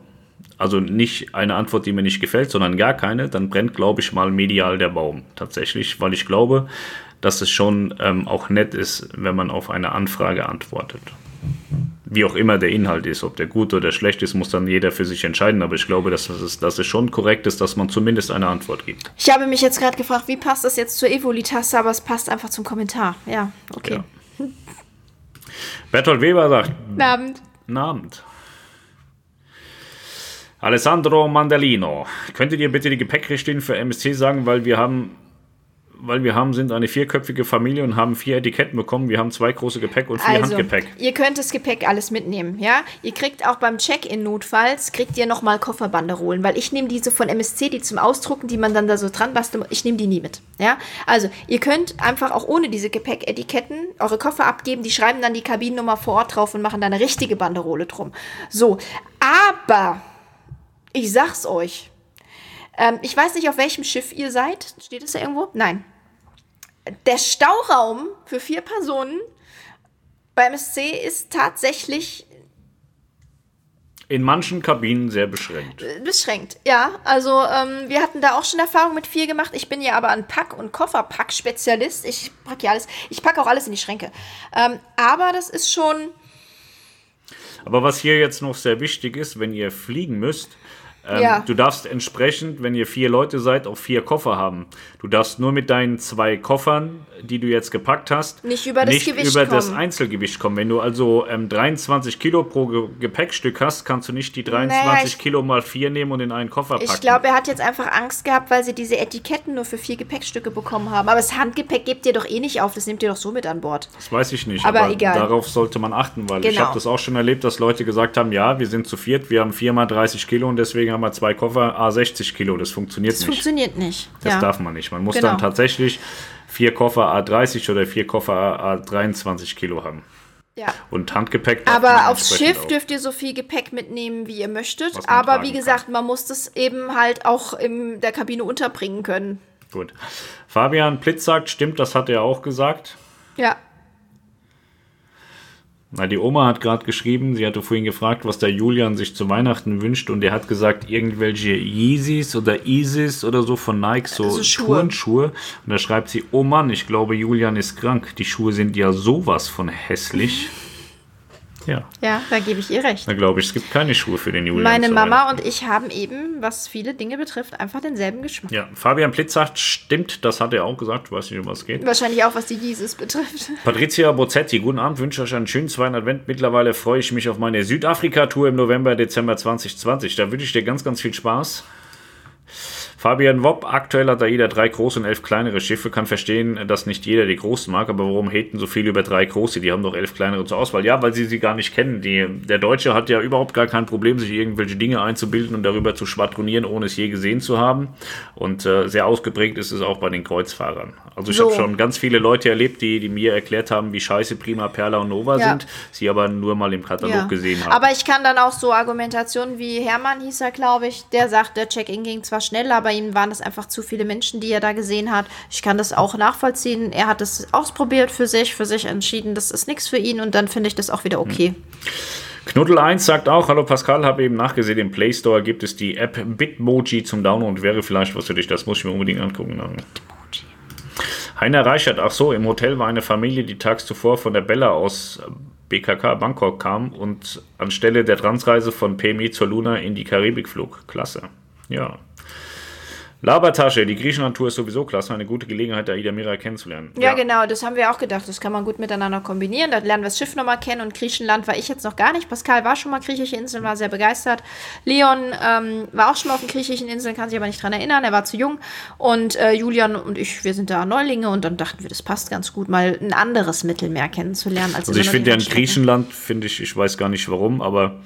also nicht eine Antwort, die mir nicht gefällt, sondern gar keine, dann brennt, glaube ich, mal medial der Baum tatsächlich, weil ich glaube, dass es schon ähm, auch nett ist, wenn man auf eine Anfrage antwortet. Wie auch immer der Inhalt ist, ob der gut oder schlecht ist, muss dann jeder für sich entscheiden. Aber ich glaube, dass es, dass es schon korrekt ist, dass man zumindest eine Antwort gibt.
Ich habe mich jetzt gerade gefragt, wie passt das jetzt zur Evoli-Tasse, aber es passt einfach zum Kommentar. Ja, okay. Ja.
Bertolt Weber sagt:
Guten Abend.
Guten Abend. Alessandro Mandalino, könntet ihr bitte die Gepäckrichtlinien für MSC sagen, weil wir haben weil wir haben, sind eine vierköpfige Familie und haben vier Etiketten bekommen. Wir haben zwei große Gepäck und vier also, Handgepäck.
Ihr könnt das Gepäck alles mitnehmen, ja? Ihr kriegt auch beim Check-in notfalls, kriegt ihr nochmal Kofferbanderolen, weil ich nehme diese von MSC, die zum Ausdrucken, die man dann da so dran basteln, ich nehme die nie mit, ja? Also, ihr könnt einfach auch ohne diese Gepäcketiketten eure Koffer abgeben, die schreiben dann die Kabinennummer vor Ort drauf und machen da eine richtige Banderole drum. So, aber ich sag's euch, ähm, ich weiß nicht, auf welchem Schiff ihr seid. Steht es da irgendwo? Nein. Der Stauraum für vier Personen beim SC ist tatsächlich
in manchen Kabinen sehr beschränkt.
Äh, beschränkt, ja. Also ähm, wir hatten da auch schon Erfahrung mit vier gemacht. Ich bin ja aber ein Pack- und Kofferpack-Spezialist. Ich packe ja alles, ich packe auch alles in die Schränke. Ähm, aber das ist schon.
Aber was hier jetzt noch sehr wichtig ist, wenn ihr fliegen müsst, ähm, ja. Du darfst entsprechend, wenn ihr vier Leute seid, auch vier Koffer haben. Du darfst nur mit deinen zwei Koffern, die du jetzt gepackt hast,
nicht über das,
nicht
Gewicht
über
kommen.
das Einzelgewicht kommen. Wenn du also ähm, 23 Kilo pro Ge Gepäckstück hast, kannst du nicht die 23 naja, Kilo mal vier nehmen und in einen Koffer packen.
Ich glaube, er hat jetzt einfach Angst gehabt, weil sie diese Etiketten nur für vier Gepäckstücke bekommen haben. Aber das Handgepäck gebt ihr doch eh nicht auf, das nehmt ihr doch so mit an Bord.
Das weiß ich nicht,
aber, aber egal.
darauf sollte man achten, weil genau. ich habe das auch schon erlebt, dass Leute gesagt haben, ja, wir sind zu viert, wir haben viermal 30 Kilo und deswegen haben wir zwei Koffer A60 Kilo. Das funktioniert
das
nicht.
Das funktioniert nicht.
Das ja. darf man nicht. Man muss genau. dann tatsächlich vier Koffer A30 oder vier Koffer A23 Kilo haben.
Ja.
Und Handgepäck.
Aber aufs Schiff auch. dürft ihr so viel Gepäck mitnehmen, wie ihr möchtet. Aber wie gesagt, kann. man muss das eben halt auch in der Kabine unterbringen können.
Gut. Fabian Plitz sagt, stimmt, das hat er auch gesagt.
Ja.
Na, die Oma hat gerade geschrieben, sie hatte vorhin gefragt, was der Julian sich zu Weihnachten wünscht und er hat gesagt, irgendwelche Yeezys oder Isis oder so von Nike, so also Turnschuhe. Und da schreibt sie, oh Mann, ich glaube, Julian ist krank. Die Schuhe sind ja sowas von hässlich. Ja.
Ja, da gebe ich ihr recht.
Da glaube ich, es gibt keine Schuhe für den Julian.
Meine Mama und ich haben eben, was viele Dinge betrifft, einfach denselben Geschmack.
Ja, Fabian Plitz sagt, stimmt, das hat er auch gesagt, ich weiß nicht, um was es geht.
Wahrscheinlich auch, was die Jesus betrifft. <laughs>
Patricia Bozzetti, guten Abend, wünsche euch einen schönen zweiten Advent. Mittlerweile freue ich mich auf meine Südafrika-Tour im November, Dezember 2020. Da wünsche ich dir ganz, ganz viel Spaß. Fabian Wopp, aktuell hat AIDA drei große und elf kleinere Schiffe, kann verstehen, dass nicht jeder die großen mag, aber warum haten so viele über drei große? Die haben doch elf kleinere zur Auswahl. Ja, weil sie sie gar nicht kennen. Die, der Deutsche hat ja überhaupt gar kein Problem, sich irgendwelche Dinge einzubilden und darüber zu schwadronieren, ohne es je gesehen zu haben. Und äh, sehr ausgeprägt ist es auch bei den Kreuzfahrern. Also ich so. habe schon ganz viele Leute erlebt, die, die mir erklärt haben, wie scheiße Prima, Perla und Nova ja. sind, sie aber nur mal im Katalog ja. gesehen haben.
Aber ich kann dann auch so Argumentationen wie Hermann hieß er, glaube ich, der sagt, der Check-in ging zwar schnell, aber ihm waren das einfach zu viele Menschen, die er da gesehen hat. Ich kann das auch nachvollziehen. Er hat es ausprobiert für sich, für sich entschieden, das ist nichts für ihn und dann finde ich das auch wieder okay. Hm.
Knuddel1 sagt auch, hallo Pascal, habe eben nachgesehen, im Play Store gibt es die App Bitmoji zum Download. Wäre vielleicht was für dich, das muss ich mir unbedingt angucken. Bitmoji. Heiner Reichert, ach so, im Hotel war eine Familie, die tags zuvor von der Bella aus BKK Bangkok kam und anstelle der Transreise von PMI zur Luna in die Karibik flog. Klasse. Ja, Labertasche, die Griechenland-Tour ist sowieso klasse, eine gute Gelegenheit, da Ida Mira kennenzulernen.
Ja, ja, genau, das haben wir auch gedacht. Das kann man gut miteinander kombinieren. Da lernen wir das Schiff nochmal kennen und Griechenland war ich jetzt noch gar nicht. Pascal war schon mal griechische Inseln, war sehr begeistert. Leon ähm, war auch schon mal auf den griechischen Inseln, kann sich aber nicht dran erinnern, er war zu jung. Und äh, Julian und ich, wir sind da Neulinge und dann dachten wir, das passt ganz gut, mal ein anderes Mittelmeer kennenzulernen.
Als also ich finde ja in Griechenland, finde ich, ich weiß gar nicht warum, aber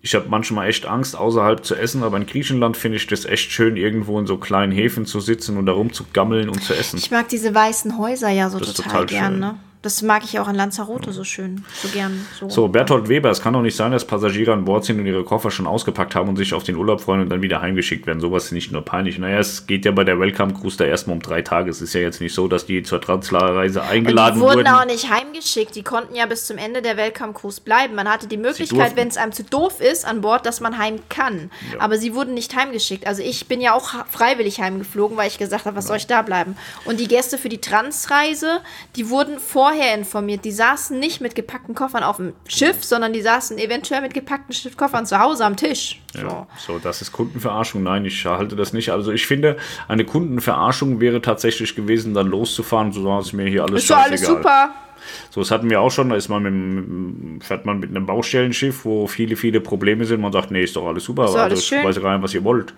ich habe manchmal echt Angst, außerhalb zu essen, aber in Griechenland finde ich das echt schön, irgendwo in so kleinen Häfen zu sitzen und da rumzugammeln und zu essen.
Ich mag diese weißen Häuser ja so total,
total
gern,
schön.
ne? Das mag ich auch in Lanzarote so schön, so gern. So,
So, Berthold Weber, es kann doch nicht sein, dass Passagiere an Bord sind und ihre Koffer schon ausgepackt haben und sich auf den Urlaub freuen und dann wieder heimgeschickt werden. Sowas ist nicht nur peinlich. Naja, es geht ja bei der Welcome Cruise da erstmal um drei Tage. Es ist ja jetzt nicht so, dass die zur Transla-Reise
Und
eingeladen
die wurden
wurden.
auch nicht heimgeschickt. Die konnten ja bis zum Ende der Welcome Cruise bleiben. Man hatte die Möglichkeit, wenn es einem zu doof ist an Bord, dass man heim kann.
Ja.
Aber sie wurden nicht heimgeschickt. Also ich bin ja auch freiwillig heimgeflogen, weil ich gesagt habe, was soll ich da bleiben? Und die Gäste für die Transreise, die wurden vorher informiert. Die saßen nicht mit gepackten Koffern auf dem Schiff, sondern die saßen eventuell mit gepackten Koffern zu Hause am Tisch. So.
Ja, so, das ist Kundenverarschung. Nein, ich halte das nicht. Also ich finde, eine Kundenverarschung wäre tatsächlich gewesen, dann loszufahren, so sagen, ist mir hier alles
Ist doch alles super.
So, das hatten wir auch schon. Da ist man mit, fährt man mit einem Baustellenschiff, wo viele, viele Probleme sind. Man sagt, nee, ist doch alles super.
Ist
also
alles
ich
schön.
weiß rein, was ihr wollt.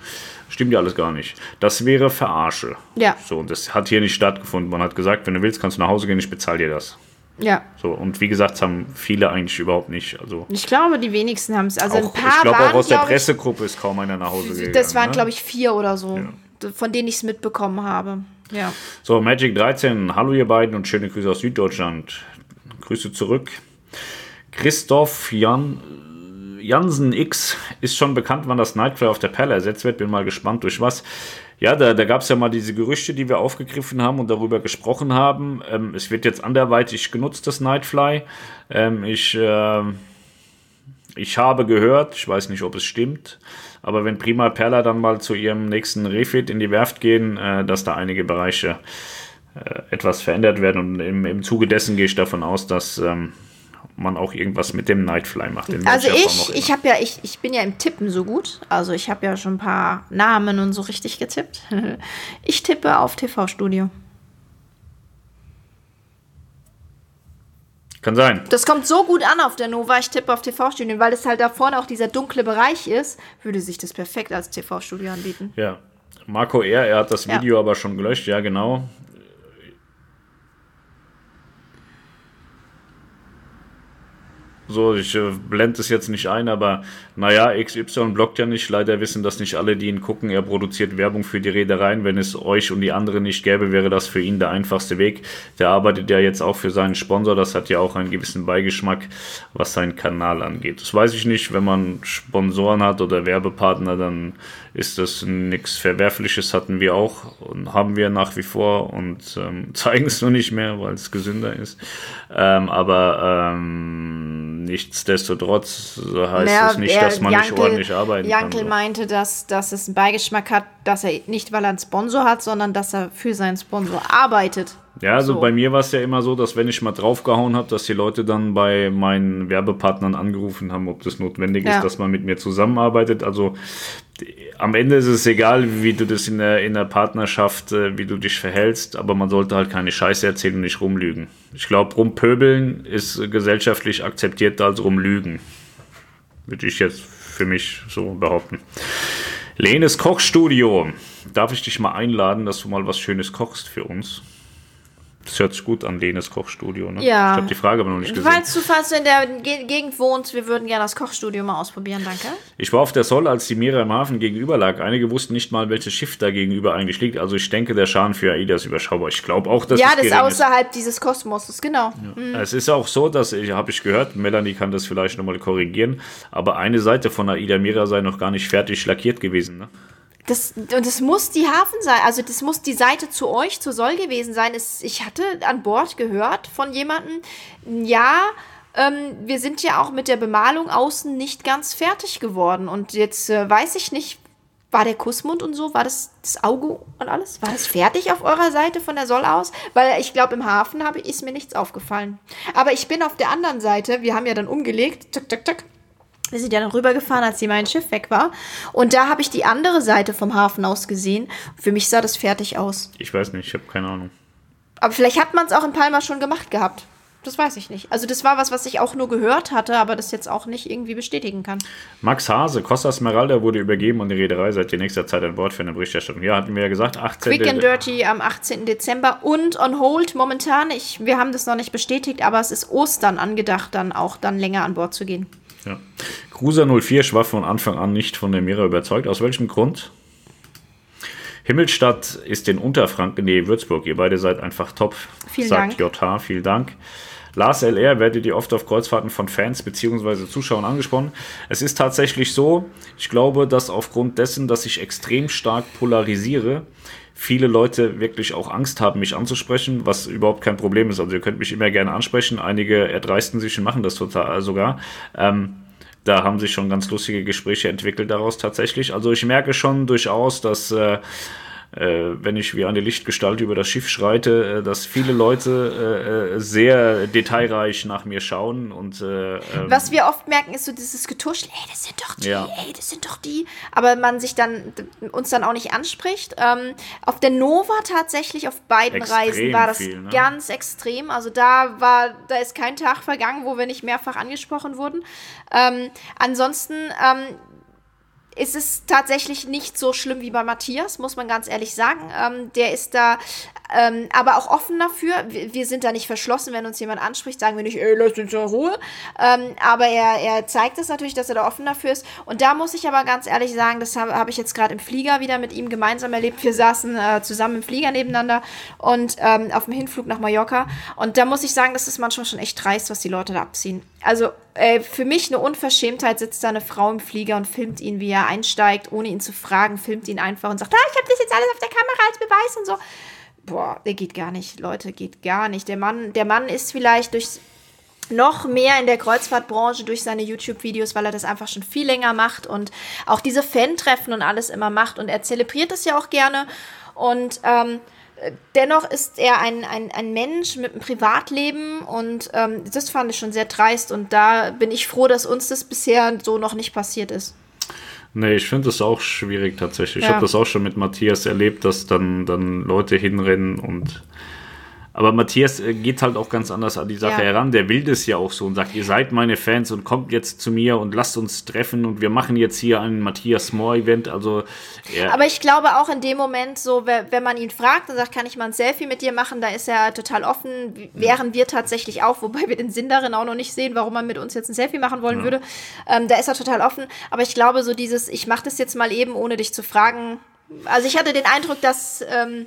Stimmt ja alles gar nicht. Das wäre Verarsche.
Ja.
So, und das hat hier nicht stattgefunden. Man hat gesagt, wenn du willst, kannst du nach Hause gehen, ich bezahle dir das.
Ja.
So, und wie gesagt, das haben viele eigentlich überhaupt nicht. Also,
Ich glaube, die wenigsten haben es. Also ein
auch,
paar
ich glaube auch aus der Pressegruppe ist kaum einer nach Hause gegangen.
Das waren,
ne?
glaube ich, vier oder so, von denen ich es mitbekommen habe. Ja.
So, Magic 13, hallo ihr beiden und schöne Grüße aus Süddeutschland. Grüße zurück. Christoph Jan, Jansen X ist schon bekannt, wann das Nightfly auf der Perle ersetzt wird. Bin mal gespannt, durch was. Ja, da, da gab es ja mal diese Gerüchte, die wir aufgegriffen haben und darüber gesprochen haben. Ähm, es wird jetzt anderweitig genutzt, das Nightfly. Ähm, ich, ähm, ich habe gehört, ich weiß nicht, ob es stimmt, aber wenn Prima Perla dann mal zu ihrem nächsten Refit in die Werft gehen, äh, dass da einige Bereiche äh, etwas verändert werden und im, im Zuge dessen gehe ich davon aus, dass ähm, man auch irgendwas mit dem Nightfly macht.
Also ich, ich habe ja, ich, ich bin ja im Tippen so gut. Also ich habe ja schon ein paar Namen und so richtig getippt. <laughs> Ich tippe auf TV-Studio.
Kann sein.
Das kommt so gut an auf der Nova, ich tippe auf TV-Studio, weil es halt da vorne auch dieser dunkle Bereich ist, würde sich das perfekt als TV-Studio anbieten.
Ja. Marco R., er hat das
Ja.
Video aber schon gelöscht, ja genau. So, ich äh, blende es jetzt nicht ein, aber naja, XY blockt ja nicht. Leider wissen das nicht alle, die ihn gucken. Er produziert Werbung für die Reedereien. Wenn es euch und die anderen nicht gäbe, wäre das für ihn der einfachste Weg. Der arbeitet ja jetzt auch für seinen Sponsor. Das hat ja auch einen gewissen Beigeschmack, was seinen Kanal angeht. Das weiß ich nicht. Wenn man Sponsoren hat oder Werbepartner, dann ist das nichts Verwerfliches. Hatten wir auch und haben wir nach wie vor und ähm, <laughs> zeigen es nur nicht mehr, weil es gesünder ist. Ähm, aber ähm, nichtsdestotrotz heißt
Naja,
es nicht, dass man nicht
Jankel-
ordentlich arbeiten
Jankel
kann. So.
meinte, dass, dass es einen Beigeschmack hat, dass er nicht, weil er einen Sponsor hat, sondern dass er für seinen Sponsor arbeitet.
Ja, also
So.
bei mir war es ja immer so, dass wenn ich mal draufgehauen habe, dass die Leute dann bei meinen Werbepartnern angerufen haben, ob das notwendig
Ja.
ist, dass man mit mir zusammenarbeitet. Also am Ende ist es egal, wie du das in der, in der Partnerschaft, äh, wie du dich verhältst, aber man sollte halt keine Scheiße erzählen und nicht rumlügen. Ich glaube, rumpöbeln ist gesellschaftlich akzeptierter als rumlügen. Würde ich jetzt für mich so behaupten. Lenes Kochstudio. Darf ich dich mal einladen, dass du mal was Schönes kochst für uns? Das hört sich gut an, Lenes Kochstudio. Ne?
Ja.
Ich habe die Frage aber noch nicht gesehen.
Falls du, falls du in der Ge Gegend wohnst, wir würden gerne das Kochstudio mal ausprobieren, danke.
Ich war auf der Soll, als die Mira im Hafen gegenüber lag. Einige wussten nicht mal, welches Schiff da gegenüber eigentlich liegt. Also ich denke, der Schaden für AIDA ist überschaubar. Ich glaube auch, dass
ja, das ist
gering ist.
außerhalb dieses Kosmoses, genau.
Es ist auch so, dass ich, habe ich gehört, Melanie kann das vielleicht nochmal korrigieren, aber eine Seite von AIDA Mira sei noch gar nicht fertig lackiert gewesen. Ne?
Das, und das muss die Hafen sein, also das muss die Seite zu euch, zu Soll gewesen sein. Es, ich hatte an Bord gehört von jemandem, ja, ähm, wir sind ja auch mit der Bemalung außen nicht ganz fertig geworden. Und jetzt äh, weiß ich nicht, war der Kussmund und so, war das das Auge und alles? War das fertig auf eurer Seite von der Soll aus? Weil ich glaube, im Hafen habe, ist mir nichts aufgefallen. Aber ich bin auf der anderen Seite, wir haben ja dann umgelegt, tuk, tuk, tuk, wir sind ja dann rübergefahren, als sie mein Schiff weg war. Und da habe ich die andere Seite vom Hafen aus gesehen. Für mich sah das fertig aus.
Ich weiß nicht, ich habe keine Ahnung.
Aber vielleicht hat man es auch in Palma schon gemacht gehabt. Das weiß ich nicht. Also das war was, was ich auch nur gehört hatte, aber das jetzt auch nicht irgendwie bestätigen kann.
Max Hase, Costa Smeralda wurde übergeben und die Reederei seit nächster Zeit an Bord für eine Berichterstattung. Ja, hatten wir ja gesagt, 18.
Quick and Dirty am 18. Dezember und on hold momentan. Ich, wir haben das noch nicht bestätigt, aber es ist Ostern angedacht, dann auch dann länger an Bord zu gehen.
Ja. Cruiser 04 ich war von Anfang an nicht von der Mira überzeugt. Aus welchem Grund? Himmelstadt ist in Unterfranken, nee, Würzburg. Ihr beide seid einfach top.
Vielen
sagt
Dank.
JH, vielen Dank. Lars LR werdet ihr oft auf Kreuzfahrten von Fans bzw. Zuschauern angesprochen. Es ist tatsächlich so, ich glaube, dass aufgrund dessen, dass ich extrem stark polarisiere, viele Leute wirklich auch Angst haben, mich anzusprechen, was überhaupt kein Problem ist. Also ihr könnt mich immer gerne ansprechen. Einige erdreisten sich und machen das total sogar. Ähm, da haben sich schon ganz lustige Gespräche entwickelt daraus tatsächlich. Also ich merke schon durchaus, dass äh, äh, wenn ich wie eine Lichtgestalt über das Schiff schreite, äh, dass viele Leute äh, äh sehr detailreich nach mir schauen und äh, ähm,
was wir oft merken ist so dieses Getuschel, ey, das sind doch die,
Ja.
ey, das sind doch die, aber man sich dann uns dann auch nicht anspricht. Ähm, auf der Nova tatsächlich auf beiden
Extrem
Reisen war das
viel, ne?
ganz extrem. Also da war, da ist kein Tag vergangen, wo wir nicht mehrfach angesprochen wurden. Ähm, ansonsten ähm, ist es tatsächlich nicht so schlimm wie bei Matthias, muss man ganz ehrlich sagen. Ähm, der ist da ähm, aber auch offen dafür. Wir, wir sind da nicht verschlossen, wenn uns jemand anspricht, sagen wir nicht, ey, lass uns in Ruhe. Ähm, aber er, er zeigt es natürlich, dass er da offen dafür ist. Und da muss ich aber ganz ehrlich sagen, das habe hab ich jetzt gerade im Flieger wieder mit ihm gemeinsam erlebt. Wir saßen äh, zusammen im Flieger nebeneinander und ähm, auf dem Hinflug nach Mallorca. Und da muss ich sagen, das ist manchmal schon echt dreist, was die Leute da abziehen. Also äh, für mich eine Unverschämtheit sitzt da eine Frau im Flieger und filmt ihn, wie er einsteigt, ohne ihn zu fragen, filmt ihn einfach und sagt, ah, ich habe das jetzt alles auf der Kamera als Beweis und so. Boah, der geht gar nicht, Leute, geht gar nicht. Der Mann, der Mann ist vielleicht durch noch mehr in der Kreuzfahrtbranche durch seine YouTube-Videos, weil er das einfach schon viel länger macht und auch diese Fan-Treffen und alles immer macht und er zelebriert das ja auch gerne und ähm, dennoch ist er ein, ein, ein Mensch mit einem Privatleben und ähm, das fand ich schon sehr dreist und da bin ich froh, dass uns das bisher so noch nicht passiert ist.
Nee, ich finde das auch schwierig tatsächlich. Ich
Ja.
habe das auch schon mit Matthias erlebt, dass dann, dann Leute hinrennen und. Aber Matthias äh, geht halt auch ganz anders an die Sache
Ja.
heran. Der will das ja auch so und sagt, ihr seid meine Fans und kommt jetzt zu mir und lasst uns treffen und wir machen jetzt hier ein Matthias Moore-Event. Also er,
Aber ich glaube auch in dem Moment, so, we- wenn man ihn fragt und sagt, kann ich mal ein Selfie mit dir machen, da ist er total offen, wären wir tatsächlich auch, wobei wir den Sinn darin auch noch nicht sehen, warum man mit uns jetzt ein Selfie machen wollen würde. Ähm, da ist er total offen. Aber ich glaube, so dieses, ich mache das jetzt mal eben, ohne dich zu fragen. Also ich hatte den Eindruck, dass ähm,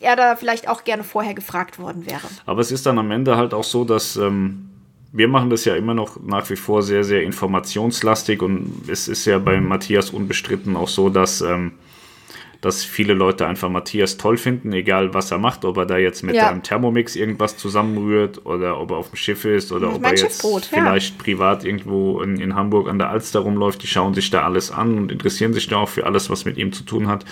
er da vielleicht auch gerne vorher gefragt worden wäre.
Aber es ist dann am Ende halt auch so, dass ähm, wir machen das ja immer noch nach wie vor sehr, sehr informationslastig und es ist ja bei Matthias unbestritten auch so, dass, ähm, dass viele Leute einfach Matthias toll finden, egal was er macht, ob er da jetzt mit
Ja.
einem Thermomix irgendwas zusammenrührt oder ob er auf dem Schiff ist oder
ist
ob er jetzt
ja.
vielleicht privat irgendwo in, in Hamburg an der Alster rumläuft. Die schauen sich da alles an und interessieren sich da auch für alles, was mit ihm zu tun hat.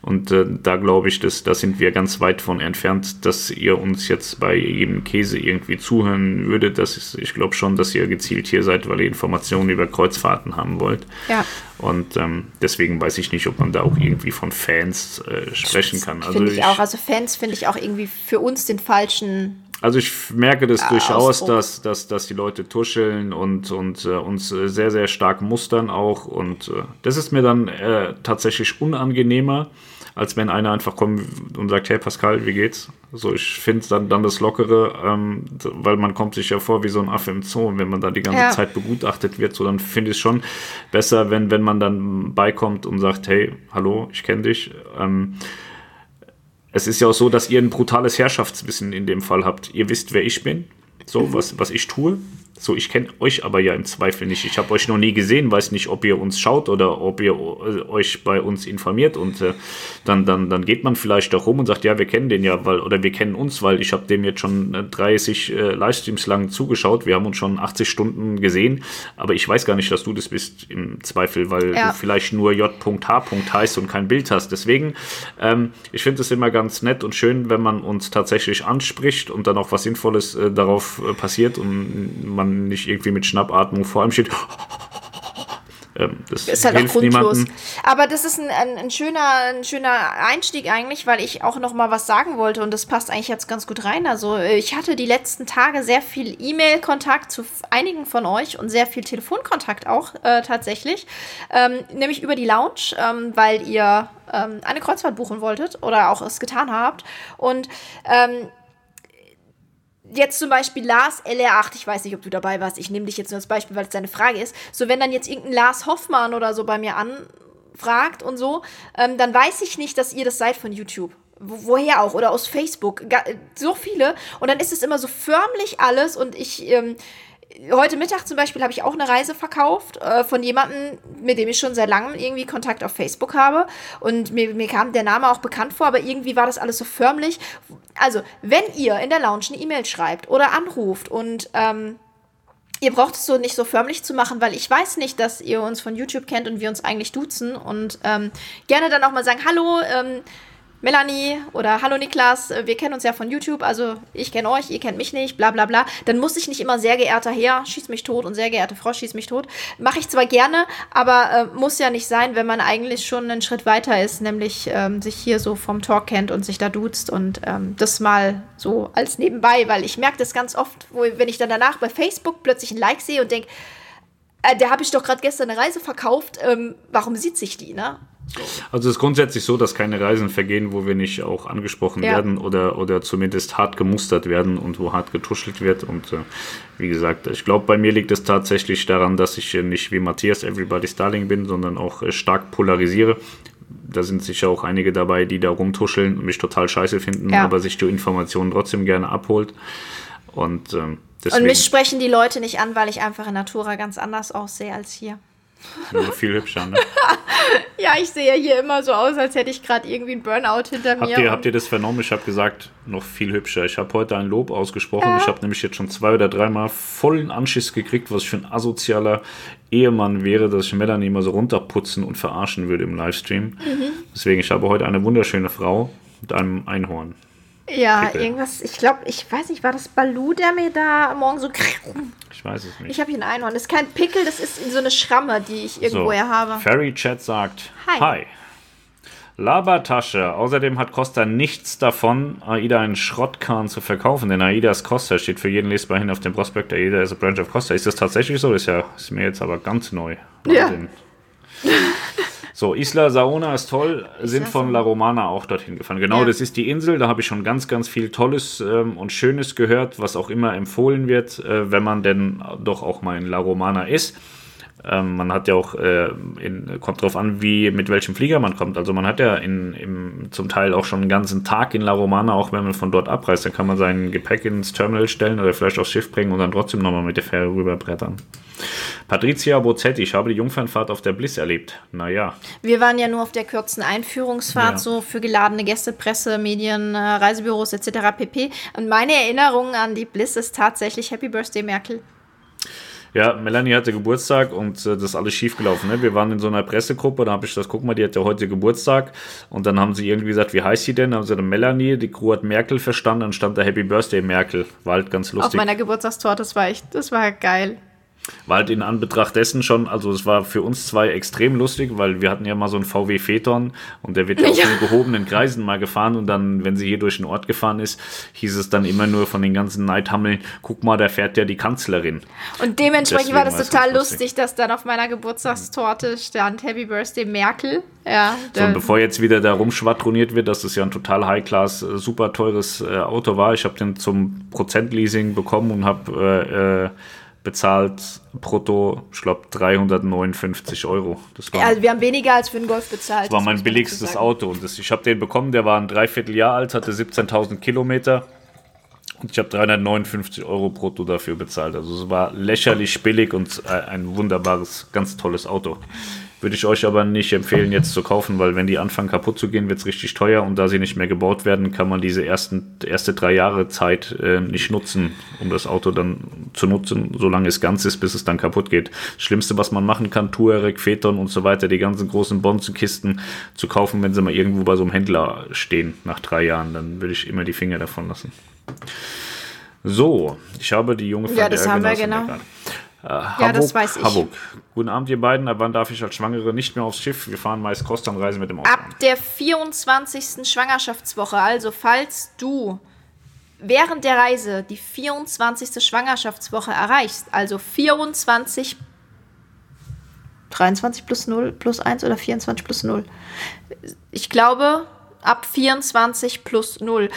Und äh, da glaube ich, dass, da sind wir ganz weit von entfernt, dass ihr uns jetzt bei jedem Käse irgendwie zuhören würdet. Das ist, ich glaube schon, dass ihr gezielt hier seid, weil ihr Informationen über Kreuzfahrten haben wollt.
Ja.
Und ähm, deswegen weiß ich nicht, ob man da auch irgendwie von Fans äh, sprechen kann. Also
Finde ich
ich,
auch. Also Fans finde ich auch irgendwie für uns den falschen.
Also ich merke das durchaus,
Ausdruck.
dass, dass, dass die Leute tuscheln und, und äh, uns äh, sehr, sehr stark mustern auch. Und äh, das ist mir dann äh, tatsächlich unangenehmer, als wenn einer einfach kommt und sagt, hey Pascal, wie geht's? So, ich finde dann, dann das Lockere, ähm, weil man kommt sich ja vor wie so ein Affe im Zoo. Und wenn man da die ganze
Ja.
Zeit begutachtet wird, so dann finde ich es schon besser, wenn, wenn man dann beikommt und sagt, hey, hallo, ich kenne dich. Ähm, es ist ja auch so, dass ihr ein brutales Herrschaftswissen in dem Fall habt. Ihr wisst, wer ich bin, so was, was ich tue. So, ich kenne euch aber ja im Zweifel nicht. Ich habe euch noch nie gesehen, weiß nicht, ob ihr uns schaut oder ob ihr äh, euch bei uns informiert. Und äh, dann, dann, dann geht man vielleicht auch rum und sagt, ja, wir kennen den ja, weil, oder wir kennen uns, weil ich habe dem jetzt schon äh, 30 äh, Livestreams lang zugeschaut. Wir haben uns schon 80 Stunden gesehen, aber ich weiß gar nicht, dass du das bist im Zweifel, weil
Ja.
du vielleicht nur J.H. heißt und kein Bild hast. Deswegen, ähm, ich finde es immer ganz nett und schön, wenn man uns tatsächlich anspricht und dann auch was Sinnvolles äh, darauf äh, passiert und man nicht irgendwie mit Schnappatmung vor einem steht. <laughs> Ähm, das
Ist halt auch
hilft
grundlos.
niemandem.
Aber das ist ein, ein, ein, schöner, ein schöner Einstieg eigentlich, weil ich auch noch mal was sagen wollte und das passt eigentlich jetzt ganz gut rein. Also äh, ich hatte die letzten Tage sehr viel E-Mail-Kontakt zu einigen von euch und sehr viel Telefonkontakt auch äh, tatsächlich, ähm, nämlich über die Lounge, ähm, weil ihr ähm, eine Kreuzfahrt buchen wolltet oder auch es getan habt und ähm, jetzt zum Beispiel Lars LR8, ich weiß nicht, ob du dabei warst, ich nehme dich jetzt nur als Beispiel, weil es deine Frage ist. So, wenn dann jetzt irgendein Lars Hoffmann oder so bei mir anfragt und so, ähm, dann weiß ich nicht, dass ihr das seid von YouTube. woher auch? Oder aus Facebook. so viele. Und dann ist es immer so förmlich alles und ich. Ähm, heute Mittag zum Beispiel habe ich auch eine Reise verkauft äh, von jemandem, mit dem ich schon seit langem irgendwie Kontakt auf Facebook habe. Und mir, mir kam der Name auch bekannt vor, aber irgendwie war das alles so förmlich. Also, wenn ihr in der Lounge eine E-Mail schreibt oder anruft und ähm, ihr braucht es so nicht so förmlich zu machen, weil ich weiß nicht, dass ihr uns von YouTube kennt und wir uns eigentlich duzen und ähm, gerne dann auch mal sagen, hallo, ähm, Melanie oder Hallo Niklas, äh, wir kennen uns ja von YouTube, also ich kenne euch, ihr kennt mich nicht, bla bla bla. Dann muss ich nicht immer sehr geehrter Herr, schieß mich tot und sehr geehrte Frau, schieß mich tot. Mache ich zwar gerne, aber äh, muss ja nicht sein, wenn man eigentlich schon einen Schritt weiter ist, nämlich ähm, sich hier so vom Talk kennt und sich da duzt und ähm, das mal so als nebenbei, weil ich merke das ganz oft, wo, wenn ich dann danach bei Facebook plötzlich ein Like sehe und denke, äh, der habe ich doch gerade gestern eine Reise verkauft, ähm, warum sieht sich die, ne?
Also es ist grundsätzlich so, dass keine Reisen vergehen, wo wir nicht auch angesprochen ja. werden oder, oder zumindest hart gemustert werden und wo hart getuschelt wird. Und äh, wie gesagt, ich glaube, bei mir liegt es tatsächlich daran, dass ich äh, nicht wie Matthias Everybody's Darling bin, sondern auch äh, stark polarisiere. Da sind sicher auch einige dabei, die da rumtuscheln und mich total scheiße finden, ja. aber sich die Informationen trotzdem gerne abholt. Und, ähm,
deswegen, und mich sprechen die Leute nicht an, weil ich einfach in Natura ganz anders aussehe als hier.
Ja, viel hübscher, ne? <laughs>
ja, ich sehe hier immer so aus, als hätte ich gerade irgendwie einen Burnout hinter mir.
Habt ihr, habt ihr das vernommen? Ich habe gesagt, noch viel hübscher. Ich habe heute ein Lob ausgesprochen. Ja. Ich habe nämlich jetzt schon zwei oder dreimal vollen Anschiss gekriegt, was ich für ein asozialer Ehemann wäre, dass ich Melanie immer so runterputzen und verarschen würde im Livestream. Mhm. Deswegen, ich habe heute eine wunderschöne Frau mit einem Einhorn.
Ja, Pickel. irgendwas, ich glaube, ich weiß nicht, war das Balu, der mir da morgen so.
Ich weiß es nicht.
Ich habe hier ein Einhorn. Das ist kein Pickel, das ist so eine Schramme, die ich irgendwoher so, habe.
Fairy Chat sagt: Hi. Hi. Labertasche. Außerdem hat Costa nichts davon, AIDA einen Schrottkahn zu verkaufen, denn AIDA ist Costa, steht für jeden lesbar hin auf dem Prospekt. AIDA ist a branch of Costa. Ist das tatsächlich so? Ist ja ist mir jetzt aber ganz neu.
Wahnsinn. Ja. <laughs>
So, Isla Saona ist toll, sind von La Romana auch dorthin gefahren. Genau, ja. das ist die Insel, da habe ich schon ganz, ganz viel Tolles ähm, und Schönes gehört, was auch immer empfohlen wird, äh, wenn man denn doch auch mal in La Romana ist. Ähm, man hat ja auch, äh, in, kommt drauf an, wie, mit welchem Flieger man kommt. Also man hat ja in, im, zum Teil auch schon einen ganzen Tag in La Romana, auch wenn man von dort abreist, dann kann man sein Gepäck ins Terminal stellen oder vielleicht aufs Schiff bringen und dann trotzdem nochmal mit der Fähre rüberbrettern. Patricia Bozzetti, ich habe die Jungfernfahrt auf der Bliss erlebt. Naja.
Wir waren ja nur auf der kürzen Einführungsfahrt, ja. so für geladene Gäste, Presse, Medien, äh, Reisebüros etc. pp. Und meine Erinnerung an die Bliss ist tatsächlich Happy Birthday Merkel.
Ja, Melanie hatte Geburtstag und äh, das ist alles schiefgelaufen. Ne? Wir waren in so einer Pressegruppe, da habe ich das, guck mal, die hat ja heute Geburtstag. Und dann haben sie irgendwie gesagt, wie heißt sie denn? Dann haben sie dann Melanie, die Crew hat Merkel verstanden, dann stand da Happy Birthday Merkel. War halt ganz lustig. Auf
meiner Geburtstagstorte, das war echt, das war geil
war halt in Anbetracht dessen schon, also es war für uns zwei extrem lustig, weil wir hatten ja mal so einen VW Phaeton und der wird ja, ja. in gehobenen Kreisen mal gefahren und dann, wenn sie hier durch den Ort gefahren ist, hieß es dann immer nur von den ganzen Neidhammeln, guck mal, da fährt ja die Kanzlerin.
Und dementsprechend war das total lustig, lustig, dass dann auf meiner Geburtstagstorte stand Happy Birthday Merkel. Ja,
so, und bevor jetzt wieder da rumschwadroniert wird, dass das ja ein total High-Class, äh, super teures äh, Auto war, ich habe den zum Prozentleasing bekommen und habe äh, äh, bezahlt brutto, ich glaube, 359 Euro.
Das war, also wir haben weniger als für einen Golf bezahlt.
Das war mein billigstes Auto und das, ich habe den bekommen, der war ein Dreivierteljahr alt, hatte 17.000 Kilometer und ich habe 359 Euro brutto dafür bezahlt. Also es war lächerlich billig und äh, ein wunderbares, ganz tolles Auto. Würde ich euch aber nicht empfehlen, jetzt zu kaufen, weil wenn die anfangen kaputt zu gehen, wird es richtig teuer und da sie nicht mehr gebaut werden, kann man diese ersten, erste drei Jahre Zeit äh, nicht nutzen, um das Auto dann zu nutzen, solange es ganz ist, bis es dann kaputt geht. Das Schlimmste, was man machen kann, Touareg, Phaeton und so weiter, die ganzen großen Bonzenkisten zu kaufen, wenn sie mal irgendwo bei so einem Händler stehen nach drei Jahren, dann würde ich immer die Finger davon lassen. So, ich habe die junge
Ja, das haben wir genau.
Äh, Hamburg, ja, das weiß ich. Hamburg. Guten Abend, ihr beiden. Ab wann darf ich als Schwangere nicht mehr aufs Schiff? Wir fahren meist Kostanreisen mit dem Auto.
Ab der 24. Schwangerschaftswoche. Also, falls du während der Reise die 24. Schwangerschaftswoche erreichst, also 24 23 plus 0 plus 1 oder 24 plus 0. Ich glaube, ab 24 plus 0.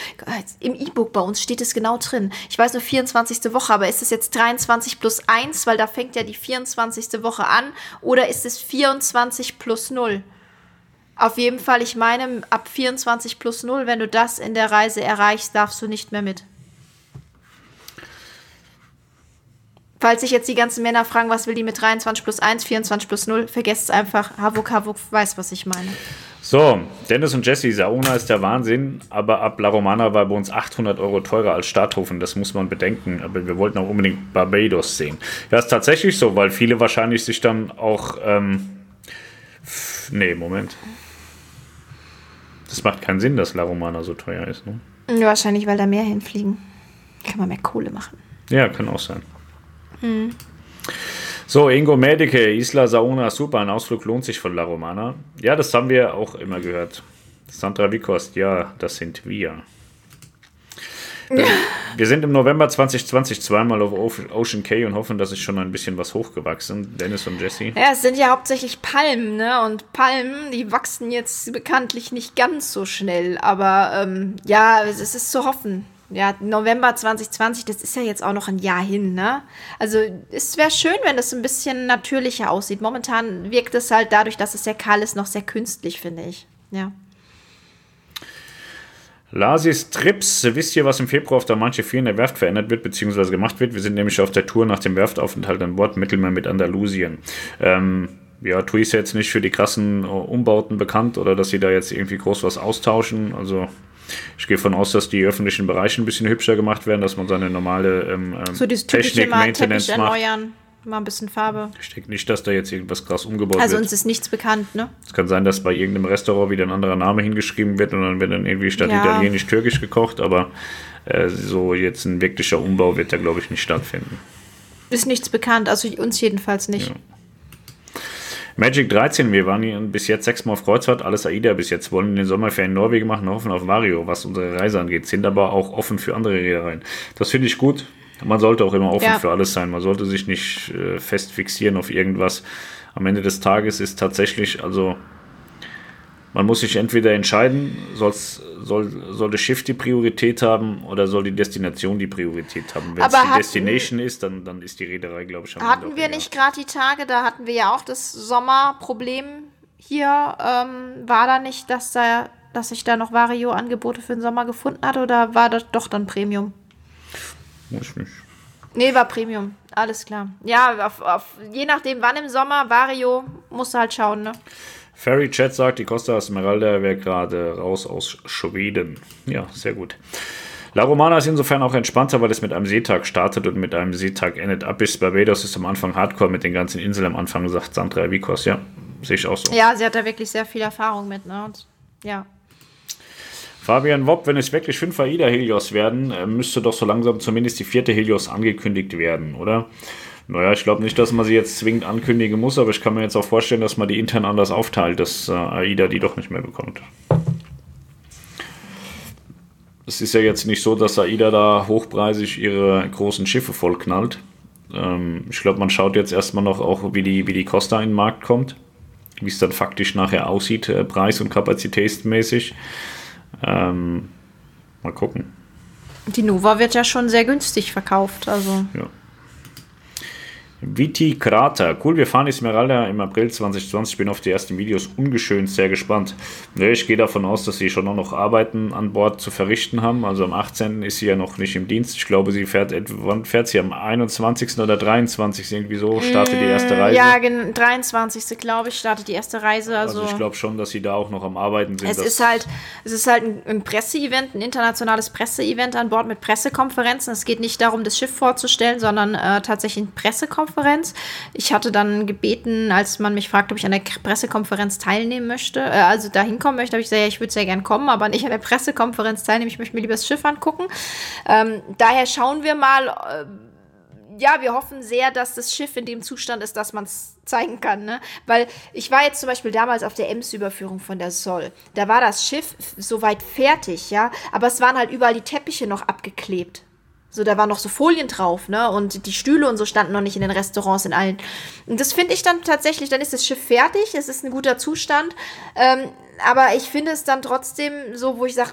Im E-Book bei uns steht es genau drin. Ich weiß nur 24. Woche, aber ist es jetzt 23 plus 1, weil da fängt ja die 24. Woche an, oder ist es 24 plus 0? Auf jeden Fall, ich meine, ab 24 plus 0, wenn du das in der Reise erreichst, darfst du nicht mehr mit. Falls sich jetzt die ganzen Männer fragen, was will die mit 23 plus 1, 24 plus 0, vergesst es einfach. Havuk Havuk weiß, was ich meine.
So, Dennis und Jesse, Sauna ist der Wahnsinn, aber ab La Romana war bei uns 800 Euro teurer als Starthofen, das muss man bedenken. Aber wir wollten auch unbedingt Barbados sehen. Ja, ist tatsächlich so, weil viele wahrscheinlich sich dann auch. Ähm, nee, Moment. Das macht keinen Sinn, dass La Romana so teuer ist. Ne?
Wahrscheinlich, weil da mehr hinfliegen. Kann man mehr Kohle machen.
Ja, kann auch sein. Mhm. So, Ingo Medike, Isla Sauna, super, ein Ausflug lohnt sich von La Romana. Ja, das haben wir auch immer gehört. Sandra Wikost, ja, das sind wir. Ja. Wir sind im November 2020 zweimal auf Ocean Cay und hoffen, dass ist schon ein bisschen was hochgewachsen. Dennis und Jesse.
Ja, es sind ja hauptsächlich Palmen, ne? Und Palmen, die wachsen jetzt bekanntlich nicht ganz so schnell. Aber ähm, ja, es ist zu hoffen ja, November 2020, das ist ja jetzt auch noch ein Jahr hin, ne? Also es wäre schön, wenn das ein bisschen natürlicher aussieht. Momentan wirkt es halt dadurch, dass es sehr kahl ist, noch sehr künstlich, finde ich. Ja.
Lasis Trips, wisst ihr, was im Februar auf der Manche 4 in der Werft verändert wird, beziehungsweise gemacht wird? Wir sind nämlich auf der Tour nach dem Werftaufenthalt an Bord Mittelmeer mit Andalusien. Ähm, ja, TUI ist jetzt nicht für die krassen Umbauten bekannt oder dass sie da jetzt irgendwie groß was austauschen. Also ich gehe davon aus, dass die öffentlichen Bereiche ein bisschen hübscher gemacht werden, dass man seine normale ähm, ähm so Technik, Maintenance macht. erneuern,
mal ein bisschen Farbe.
Ich denke nicht, dass da jetzt irgendwas krass umgebaut
also
wird.
Also uns ist nichts bekannt, ne?
Es kann sein, dass bei irgendeinem Restaurant wieder ein anderer Name hingeschrieben wird und dann wird dann irgendwie statt ja. italienisch türkisch gekocht, aber äh, so jetzt ein wirklicher Umbau wird da glaube ich nicht stattfinden.
Ist nichts bekannt, also uns jedenfalls nicht. Ja.
Magic 13, wir waren bis jetzt sechsmal auf Kreuzfahrt, alles AIDA bis jetzt, wollen den Sommerferien Norwegen machen, hoffen auf Vario, was unsere Reise angeht, sind aber auch offen für andere Reedereien. Das finde ich gut. Man sollte auch immer offen ja. für alles sein. Man sollte sich nicht äh, fest fixieren auf irgendwas. Am Ende des Tages ist tatsächlich, also man muss sich entweder entscheiden, soll, soll das Schiff die Priorität haben oder soll die Destination die Priorität haben. Wenn es die hatten, Destination ist, dann, dann ist die Reederei, glaube ich,
am Hatten wir nicht gerade die Tage, da hatten wir ja auch das Sommerproblem hier. Ähm, war da nicht, dass, da, dass sich da noch Vario-Angebote für den Sommer gefunden hat oder war das doch dann Premium? Weiß nicht. Nee, war Premium. Alles klar. Ja, auf, auf, je nachdem, wann im Sommer, Vario, musst du halt schauen, ne?
Ferry Chat sagt, die Costa Esmeralda wäre gerade raus aus Schweden. Ja, sehr gut. La Romana ist insofern auch entspannter, weil es mit einem Seetag startet und mit einem Seetag endet. Ab bis Barbados ist am Anfang Hardcore mit den ganzen Inseln am Anfang, sagt Sandra Vikos. Ja, sehe ich auch so.
Ja, sie hat da wirklich sehr viel Erfahrung mit. Ne? Und, ja.
Fabian Wobb, wenn es wirklich fünf AIDA Helios werden, äh, müsste doch so langsam zumindest die vierte Helios angekündigt werden, oder? Naja, ich glaube nicht, dass man sie jetzt zwingend ankündigen muss, aber ich kann mir jetzt auch vorstellen, dass man die intern anders aufteilt, dass äh, AIDA die doch nicht mehr bekommt. Es ist ja jetzt nicht so, dass AIDA da hochpreisig ihre großen Schiffe vollknallt. Ähm, ich glaube, man schaut jetzt erstmal noch auch, wie die, wie die Costa in den Markt kommt, wie es dann faktisch nachher aussieht, äh, preis- und kapazitätsmäßig. Ähm, mal gucken.
Die Nova wird ja schon sehr günstig verkauft, also.
Ja. Viti Krater. Cool, wir fahren Esmeralda im April 2020. Bin auf die ersten Videos ungeschönt, sehr gespannt. Ich gehe davon aus, dass sie schon auch noch Arbeiten an Bord zu verrichten haben. Also am 18. ist sie ja noch nicht im Dienst. Ich glaube, sie fährt, wann fährt sie? Am 21. oder 23. irgendwie so, startet die erste Reise.
Ja, 23. glaube ich, startet die erste Reise. Also,
also ich glaube schon, dass sie da auch noch am Arbeiten sind.
Es ist halt, es ist halt ein, ein Presseevent, ein internationales Presseevent an Bord mit Pressekonferenzen. Es geht nicht darum, das Schiff vorzustellen, sondern äh, tatsächlich ein Pressekonferenz. Pressekonferenz. Ich hatte dann gebeten, als man mich fragt, ob ich an der Pressekonferenz teilnehmen möchte, äh, also da hinkommen möchte, habe ich gesagt, ja, ich würde sehr gern kommen, aber nicht an der Pressekonferenz teilnehmen. Ich möchte mir lieber das Schiff angucken. Ähm, daher schauen wir mal. Äh, ja, wir hoffen sehr, dass das Schiff in dem Zustand ist, dass man es zeigen kann. Ne? Weil ich war jetzt zum Beispiel damals auf der Ems-Überführung von der Sol. Da war das Schiff soweit fertig, ja, aber es waren halt überall die Teppiche noch abgeklebt. So, da waren noch so Folien drauf, ne? Und die Stühle und so standen noch nicht in den Restaurants in allen. Und das finde ich dann tatsächlich, dann ist das Schiff fertig, es ist ein guter Zustand. Ähm, aber ich finde es dann trotzdem so, wo ich sage,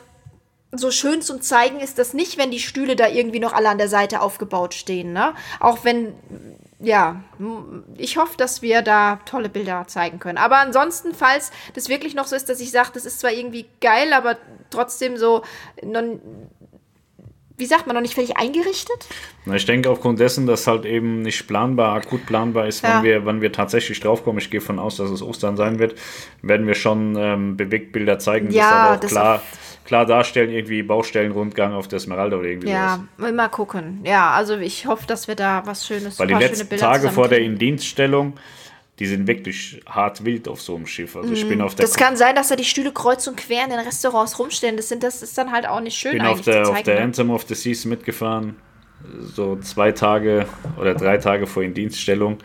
so schön zum Zeigen ist das nicht, wenn die Stühle da irgendwie noch alle an der Seite aufgebaut stehen. Ne? Auch wenn, ja, ich hoffe, dass wir da tolle Bilder zeigen können. Aber ansonsten, falls das wirklich noch so ist, dass ich sage, das ist zwar irgendwie geil, aber trotzdem so, wie sagt man, noch nicht völlig eingerichtet?
Na, ich denke aufgrund dessen, dass halt eben nicht planbar, akut planbar ist, ja. wann, wir, wann wir tatsächlich draufkommen. Ich gehe von aus, dass es Ostern sein wird, werden wir schon ähm, Bewegtbilder zeigen,
ja,
das aber auch klar, klar darstellen, irgendwie Baustellenrundgang auf der Esmeralda oder irgendwie
Ja, sowas. mal gucken. Ja, also ich hoffe, dass wir da was Schönes,
Weil die letzten Tage vor der Indienststellung die sind wirklich hart wild auf so einem Schiff. Also ich bin mhm. auf der
das kann sein, dass da die Stühle kreuz und quer in den Restaurants rumstehen. Das, sind, das ist dann halt auch nicht schön.
Ich bin auf der, auf der ne? Anthem of the Seas mitgefahren, so zwei Tage oder drei Tage vor in Dienststellung.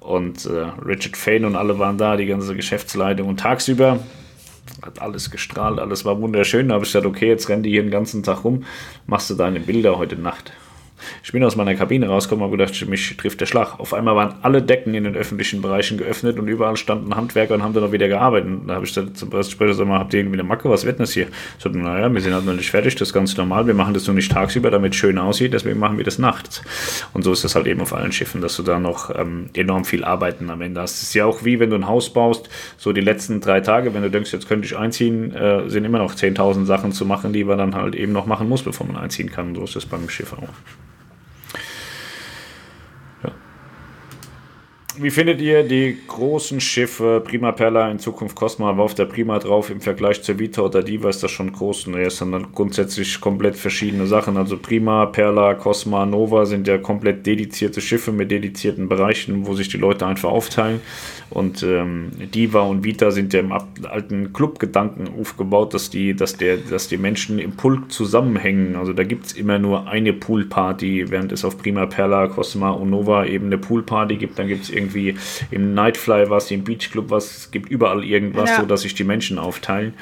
Und äh, Richard Fane und alle waren da, die ganze Geschäftsleitung. Und tagsüber hat alles gestrahlt, alles war wunderschön. Da habe ich gesagt, okay, jetzt renn die hier den ganzen Tag rum, machst du deine Bilder heute Nacht. Ich bin aus meiner Kabine rausgekommen und gedacht, mich trifft der Schlag. Auf einmal waren alle Decken in den öffentlichen Bereichen geöffnet und überall standen Handwerker und haben dann noch wieder gearbeitet. Da habe ich dann zum Pressesprecher gesagt, habt ihr irgendwie eine Macke, was wird denn das hier? Ich sagte, naja, wir sind halt noch nicht fertig, das ist ganz normal. Wir machen das nur nicht tagsüber, damit es schön aussieht, deswegen machen wir das nachts. Und so ist das halt eben auf allen Schiffen, dass du da noch ähm, enorm viel Arbeiten am Ende hast. Es ist ja auch wie, wenn du ein Haus baust, so die letzten drei Tage, wenn du denkst, jetzt könnte ich einziehen, äh, sind immer noch 10.000 Sachen zu machen, die man dann halt eben noch machen muss, bevor man einziehen kann. Und so ist das beim Schiff auch. Wie findet ihr die großen Schiffe, Prima Perla, in Zukunft Cosma, war auf der Prima drauf im Vergleich zur Vita oder Diva ist das schon groß? Und es sind dann grundsätzlich komplett verschiedene Sachen. Also Prima, Perla, Cosma, Nova sind ja komplett dedizierte Schiffe mit dedizierten Bereichen, wo sich die Leute einfach aufteilen. Und ähm, Diva und Vita sind ja im alten Clubgedanken aufgebaut, dass die, dass der, dass die Menschen im Pulk zusammenhängen. Also da gibt es immer nur eine Poolparty, während es auf Prima Perla, Cosma und Nova eben eine Poolparty gibt. Dann gibt es im Nightfly was, im Beachclub was, es gibt überall irgendwas, ja. so dass sich die Menschen aufteilen.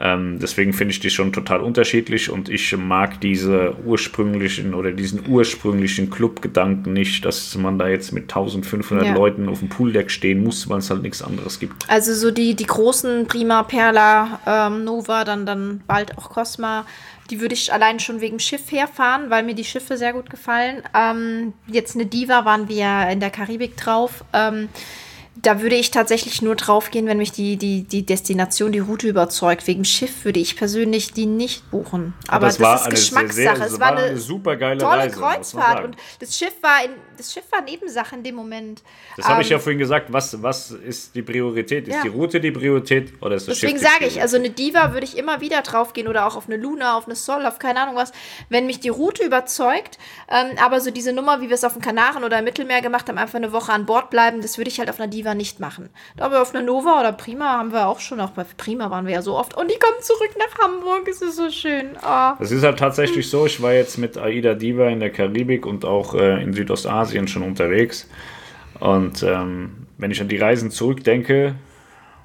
Ähm, deswegen finde ich die schon total unterschiedlich und ich mag diese ursprünglichen oder diesen ursprünglichen Clubgedanken nicht, dass man da jetzt mit 1500 ja. Leuten auf dem Pooldeck stehen muss, weil es halt nichts anderes gibt.
Also so die, die großen Prima, Perla, ähm, Nova, dann, dann bald auch Cosma, die würde ich allein schon wegen Schiff herfahren, weil mir die Schiffe sehr gut gefallen. Ähm, jetzt eine Diva waren wir in der Karibik drauf. Ähm, da würde ich tatsächlich nur drauf gehen, wenn mich die, die, die Destination, die Route überzeugt. Wegen Schiff würde ich persönlich die nicht buchen. Aber, Aber das ist Geschmackssache. Sehr, sehr,
es war eine, eine super geile
tolle
Reise,
Kreuzfahrt und das Schiff war in, das Schiff war Nebensache in dem Moment.
Das ähm, habe ich ja vorhin gesagt. Was, was ist die Priorität? Ist ja. die Route die Priorität oder ist das
Deswegen
Schiff? Deswegen
sage ich, also eine Diva würde ich immer wieder drauf gehen oder auch auf eine Luna, auf eine Sol, auf keine Ahnung was, wenn mich die Route überzeugt. Ähm, aber so diese Nummer, wie wir es auf den Kanaren oder im Mittelmeer gemacht haben, einfach eine Woche an Bord bleiben, das würde ich halt auf einer Diva nicht machen. Aber auf einer Nova oder Prima haben wir auch schon, auch bei Prima waren wir ja so oft. Und die kommen zurück nach Hamburg, es ist so schön. Oh.
Das ist halt tatsächlich so, ich war jetzt mit Aida Diva in der Karibik und auch äh, in Südostasien schon unterwegs. Und ähm, wenn ich an die Reisen zurückdenke,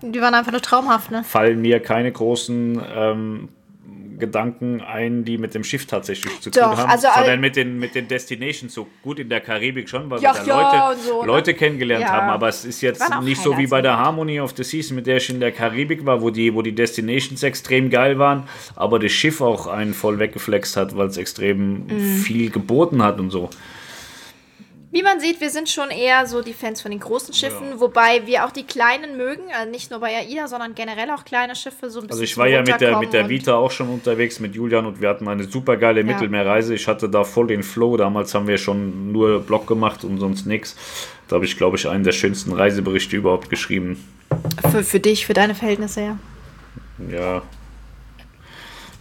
die waren einfach nur traumhaft, ne?
Fallen mir keine großen ähm, Gedanken ein, die mit dem Schiff tatsächlich zu
Doch,
tun haben,
also
sondern mit den, mit den Destinations. So gut in der Karibik schon, weil ja, wir da Leute, so, ne? Leute kennengelernt ja. haben, aber es ist jetzt nicht so wie bei der Harmony of the Seas, mit der ich in der Karibik war, wo die, wo die Destinations extrem geil waren, aber das Schiff auch einen voll weggeflext hat, weil es extrem mhm. viel geboten hat und so.
Wie man sieht, wir sind schon eher so die Fans von den großen Schiffen, ja. wobei wir auch die kleinen mögen, also nicht nur bei AIDA, sondern generell auch kleine Schiffe so ein
bisschen. Also ich war ja mit der, mit der Vita auch schon unterwegs mit Julian und wir hatten eine super geile ja. Mittelmeerreise. Ich hatte da voll den Flow. Damals haben wir schon nur Blog gemacht und sonst nichts. Da habe ich, glaube ich, einen der schönsten Reiseberichte überhaupt geschrieben.
Für, für dich, für deine Verhältnisse, ja.
Ja,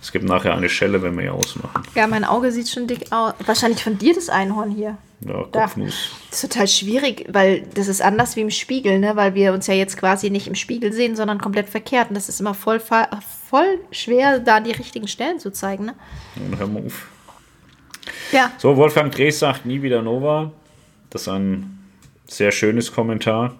es gibt nachher eine Schelle, wenn wir hier ausmachen.
Ja, mein Auge sieht schon dick aus. Wahrscheinlich von dir das Einhorn hier.
Ja, Kopfnuss.
Das ist total schwierig, weil das ist anders wie im Spiegel, ne? Weil wir uns ja jetzt quasi nicht im Spiegel sehen, sondern komplett verkehrt. Und das ist immer voll, voll schwer, da die richtigen Stellen zu zeigen, ne?
Dann hör mal auf.
Ja.
So, Wolfgang Drees sagt nie wieder Nova. Das ist ein sehr schönes Kommentar.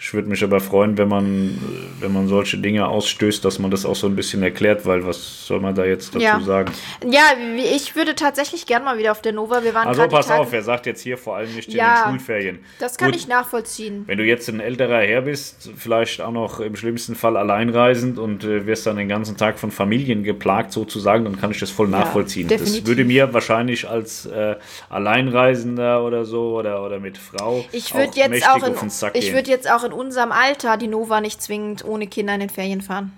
Ich würde mich aber freuen, wenn man, wenn man solche Dinge ausstößt, dass man das auch so ein bisschen erklärt, weil was soll man da jetzt dazu
Ja.
sagen?
Ja, ich würde tatsächlich gern mal wieder auf der Nova. Wir waren
Also pass auf, wer sagt jetzt hier vor allem nicht
Ja,
in den Schulferien.
Das kann
Gut,
ich nachvollziehen.
Wenn du jetzt ein älterer Herr bist, vielleicht auch noch im schlimmsten Fall alleinreisend und äh, wirst dann den ganzen Tag von Familien geplagt sozusagen, dann kann ich das voll nachvollziehen. das
definitiv.
würde mir wahrscheinlich als äh, Alleinreisender oder so oder, oder mit Frau
Ich
auch
würde jetzt
mächtig
auch in,
auf den Sack
ich
gehen.
würde jetzt auch in unserem Alter die Nova nicht zwingend ohne Kinder in den Ferien fahren.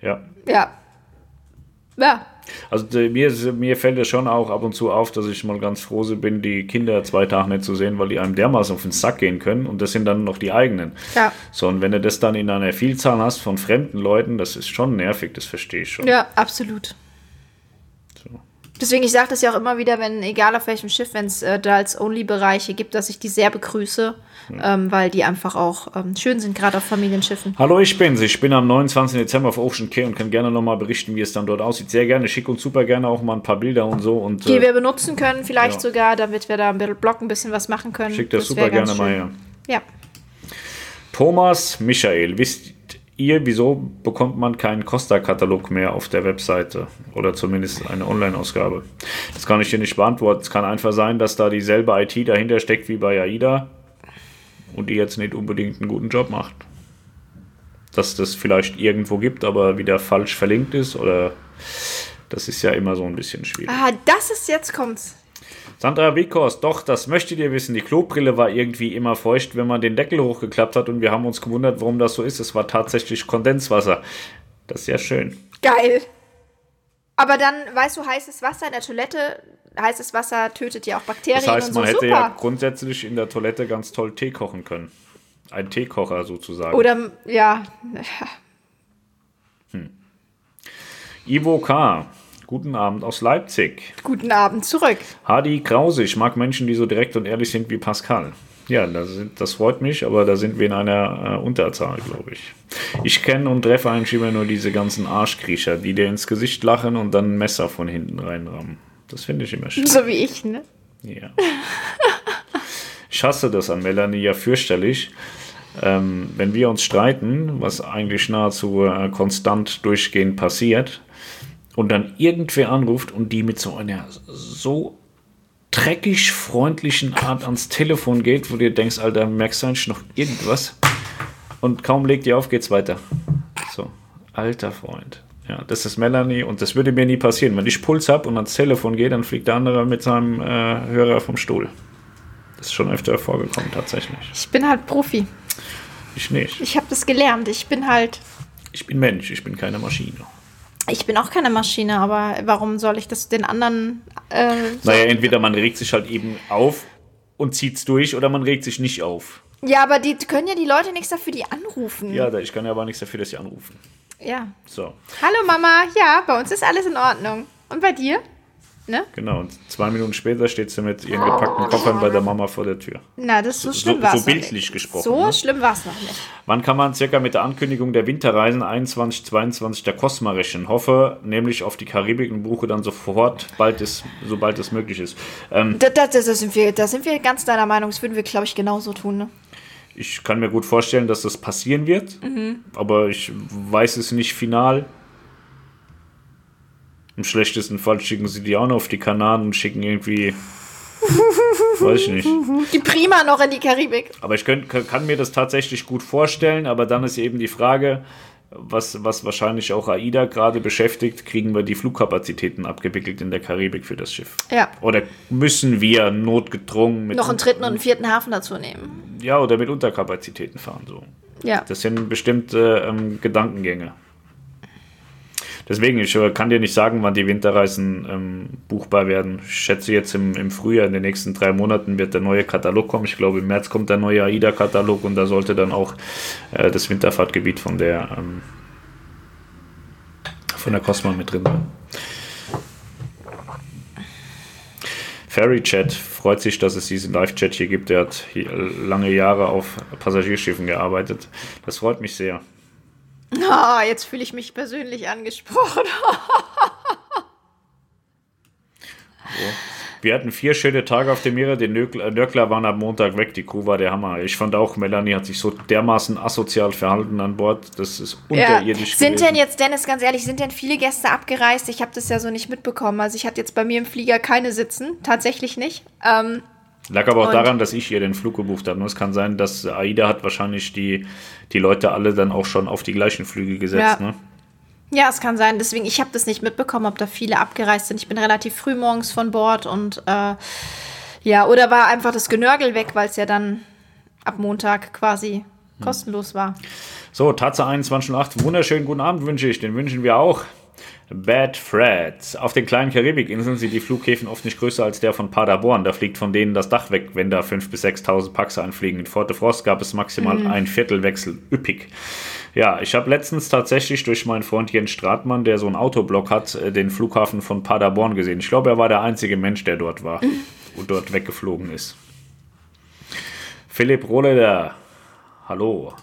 ja.
Ja. Ja.
Also äh, mir, mir fällt es schon auch ab und zu auf, dass ich mal ganz froh bin, die Kinder zwei Tage nicht zu sehen, weil die einem dermaßen auf den Sack gehen können und das sind dann noch die eigenen.
Ja.
So, und wenn du das dann in einer Vielzahl hast von fremden Leuten, das ist schon nervig, das verstehe ich schon.
Ja, absolut. Deswegen, ich sage das ja auch immer wieder, wenn, egal auf welchem Schiff, wenn es äh, da als Only-Bereiche gibt, dass ich die sehr begrüße, ähm, weil die einfach auch ähm, schön sind, gerade auf Familienschiffen.
Hallo, ich bin's. Ich bin am 29. Dezember auf Ocean Cay und kann gerne nochmal berichten, wie es dann dort aussieht. Sehr gerne, schick uns super gerne auch mal ein paar Bilder und so. Und
Die
äh,
wir benutzen können, vielleicht
ja.
sogar, damit wir da im Blog ein bisschen was machen können.
schickt das,
wär
super gerne mal her.
Ja.
Thomas Michael, wisst ihr, wieso bekommt man keinen Costa-Katalog mehr auf der Webseite? Oder zumindest eine Online-Ausgabe? Das kann ich dir nicht beantworten. Es kann einfach sein, dass da dieselbe IT dahinter steckt wie bei AIDA und die jetzt nicht unbedingt einen guten Job macht. Dass das vielleicht irgendwo gibt, aber wieder falsch verlinkt ist oder das ist ja immer so ein bisschen schwierig.
Ah, das ist jetzt kommt's.
Sandra Wikos, doch, das möchtet ihr wissen. Die Klobrille war irgendwie immer feucht, wenn man den Deckel hochgeklappt hat und wir haben uns gewundert, warum das so ist. Es war tatsächlich Kondenswasser. Das ist ja schön.
Geil. Aber dann, weißt du, heißes Wasser in der Toilette, heißes Wasser tötet ja auch Bakterien
Das heißt,
und so.
man hätte
Super.
ja grundsätzlich in der Toilette ganz toll Tee kochen können. Ein Teekocher sozusagen.
Oder, ja,
Ivo K., guten Abend aus Leipzig.
guten Abend zurück.
Hadi Krause, ich mag Menschen, die so direkt und ehrlich sind wie Pascal. Ja, das, das freut mich, aber da sind wir in einer äh, Unterzahl, glaube ich. Ich kenne und treffe eigentlich immer nur diese ganzen Arschkriecher, die dir ins Gesicht lachen und dann ein Messer von hinten reinrammen. Das finde ich immer schön.
So wie ich, ne?
Ja. Ich hasse das an Melanie ja fürchterlich. Ähm, wenn wir uns streiten, was eigentlich nahezu äh, konstant durchgehend passiert, und dann irgendwer anruft und die mit so einer so dreckig freundlichen Art ans Telefon geht, wo du dir denkst, Alter, merkst du eigentlich noch irgendwas? Und kaum legt die auf, geht's weiter. So, alter Freund. Ja, das ist Melanie und das würde mir nie passieren. Wenn ich Puls habe und ans Telefon gehe, dann fliegt der andere mit seinem äh, Hörer vom Stuhl. Das ist schon öfter vorgekommen, tatsächlich.
Ich bin halt Profi.
Ich nicht.
Ich habe das gelernt. Ich bin halt.
Ich bin Mensch, ich bin keine Maschine.
Ich bin auch keine Maschine, aber warum soll ich das den anderen. Äh, so
Naja, entweder man regt sich halt eben auf und zieht's durch oder man regt sich nicht auf.
Ja, aber die können ja die Leute nichts dafür, die anrufen.
Ja, ich kann ja aber nichts dafür, dass sie anrufen.
ja.
So,
Hallo Mama, ja, bei uns ist alles in Ordnung. Und bei dir? Ne?
genau. Und zwei Minuten später steht sie mit ihren gepackten Koffern bei der Mama vor der Tür.
Na, das so
So-
schlimm
so
war es.
bildlich gesprochen,
So
ne?
schlimm war es noch nicht.
Wann kann man circa mit der Ankündigung der Winterreisen 21, 22 der Cosma rechnen? Hoffe nämlich auf die Karibik und buche dann sofort, bald es, sobald es möglich ist. Ähm,
Da, da, da, sind wir, da sind wir ganz deiner Meinung. Das würden wir, glaube ich, genauso tun. Ne?
ich kann mir gut vorstellen, dass das passieren wird,
Mhm.
aber ich weiß es nicht final. Im schlechtesten Fall schicken sie die auch noch auf die Kanaren und schicken irgendwie. weiß ich nicht.
Die Prima noch in die Karibik.
Aber ich könnt, kann mir das tatsächlich gut vorstellen, aber dann ist eben die Frage, was, was wahrscheinlich auch AIDA gerade beschäftigt, kriegen wir die Flugkapazitäten abgewickelt in der Karibik für das Schiff?
Ja.
Oder müssen wir notgedrungen mit,
Noch einen dritten und einen vierten Hafen dazu nehmen.
ja, oder mit Unterkapazitäten fahren? So.
Ja.
Das sind bestimmte ähm, Gedankengänge. Deswegen, ich äh, kann dir nicht sagen, wann die Winterreisen ähm, buchbar werden. Ich schätze jetzt im, im Frühjahr, in den nächsten drei Monaten wird der neue Katalog kommen. Ich glaube, im März kommt der neue AIDA-Katalog und da sollte dann auch äh, das Winterfahrtgebiet von der ähm, von der Cosma mit drin sein. Ferry Chat freut sich, dass es diesen Live-Chat hier gibt. Er hat lange Jahre auf Passagierschiffen gearbeitet. Das freut mich sehr.
Ah, jetzt fühle ich mich persönlich angesprochen.
Wir hatten vier schöne Tage auf dem Meer. Die Nörgler, Nörgler waren am Montag weg. Die Crew war der Hammer. Ich fand auch, Melanie hat sich so dermaßen asozial verhalten an Bord. Das ist unterirdisch.
Ja. Sind gewesen. denn jetzt, Dennis, ganz ehrlich, sind denn viele Gäste abgereist? Ich habe das ja so nicht mitbekommen. Also ich hatte jetzt bei mir im Flieger keine sitzen. Tatsächlich nicht. Ähm,
Lag aber auch und daran, dass ich ihr den Flug gebucht habe. Es kann sein, dass AIDA hat wahrscheinlich die, die Leute alle dann auch schon auf die gleichen Flüge gesetzt. Ja. Ne?
Ja, es kann sein. Deswegen, ich habe das nicht mitbekommen, ob da viele abgereist sind. Ich bin relativ früh morgens von Bord und äh, ja, oder war einfach das Genörgel weg, weil es ja dann ab Montag quasi hm. kostenlos war.
So, Tatsache 21.08. Wunderschönen guten Abend wünsche ich. Den wünschen wir auch. Bad Fred. Auf den kleinen Karibikinseln sind die Flughäfen oft nicht größer als der von Paderborn. Da fliegt von denen das Dach weg, wenn da 5.000 bis 6.000 Pax anfliegen. In Forte Frost gab es maximal mhm. ein Viertelwechsel. Üppig. Ja, ich habe letztens tatsächlich durch meinen Freund Jens Stratmann, der so einen Autoblock hat, äh, den Flughafen von Paderborn gesehen. Ich glaube, er war der einzige Mensch, der dort war mhm. und dort weggeflogen ist. Philipp Rohleder, hallo.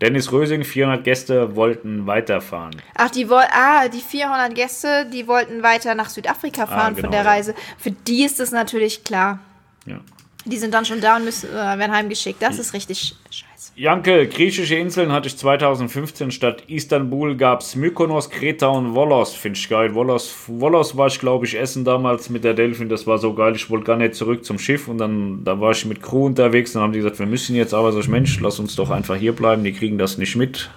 Dennis Rösing, 400 Gäste wollten weiterfahren.
Ach, die wollten, ah, die 400 Gäste, die wollten weiter nach Südafrika ah, fahren ah, genau, von der Reise. Für die ist das natürlich klar. Ja. Die sind dann schon da und müssen, äh, werden heimgeschickt. Das ist richtig scheiße.
Janke, griechische Inseln hatte ich 2015 statt Istanbul gab es Mykonos, Kreta und Volos. Finde ich geil. Volos, Volos war ich, glaube ich, essen damals mit der Delfin. Das war so geil. Ich wollte gar nicht zurück zum Schiff und dann da war ich mit Crew unterwegs. Dann haben die gesagt, wir müssen jetzt aber so, Mensch, lass uns doch einfach hier bleiben. Die kriegen das nicht mit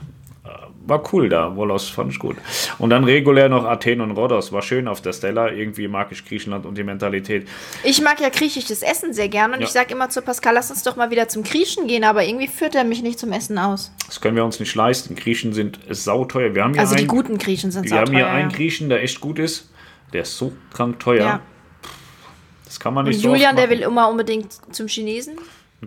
war cool da. Volos fand ich gut. Und dann regulär noch Athen und Rhodos. War schön auf der Stella. Irgendwie mag ich Griechenland und die Mentalität.
Ich mag ja griechisches Essen sehr gerne. Und ja. ich sage immer zu Pascal, lass uns doch mal wieder zum Griechen gehen. Aber irgendwie führt er mich nicht zum Essen aus.
Das können wir uns nicht leisten. Griechen sind sauteuer. Wir haben
also die guten Griechen sind
sauteuer. Wir haben hier einen Griechen, der echt gut ist. Der ist so krank teuer. Ja. Das kann man nicht
und so Julian, der will immer unbedingt zum Chinesen.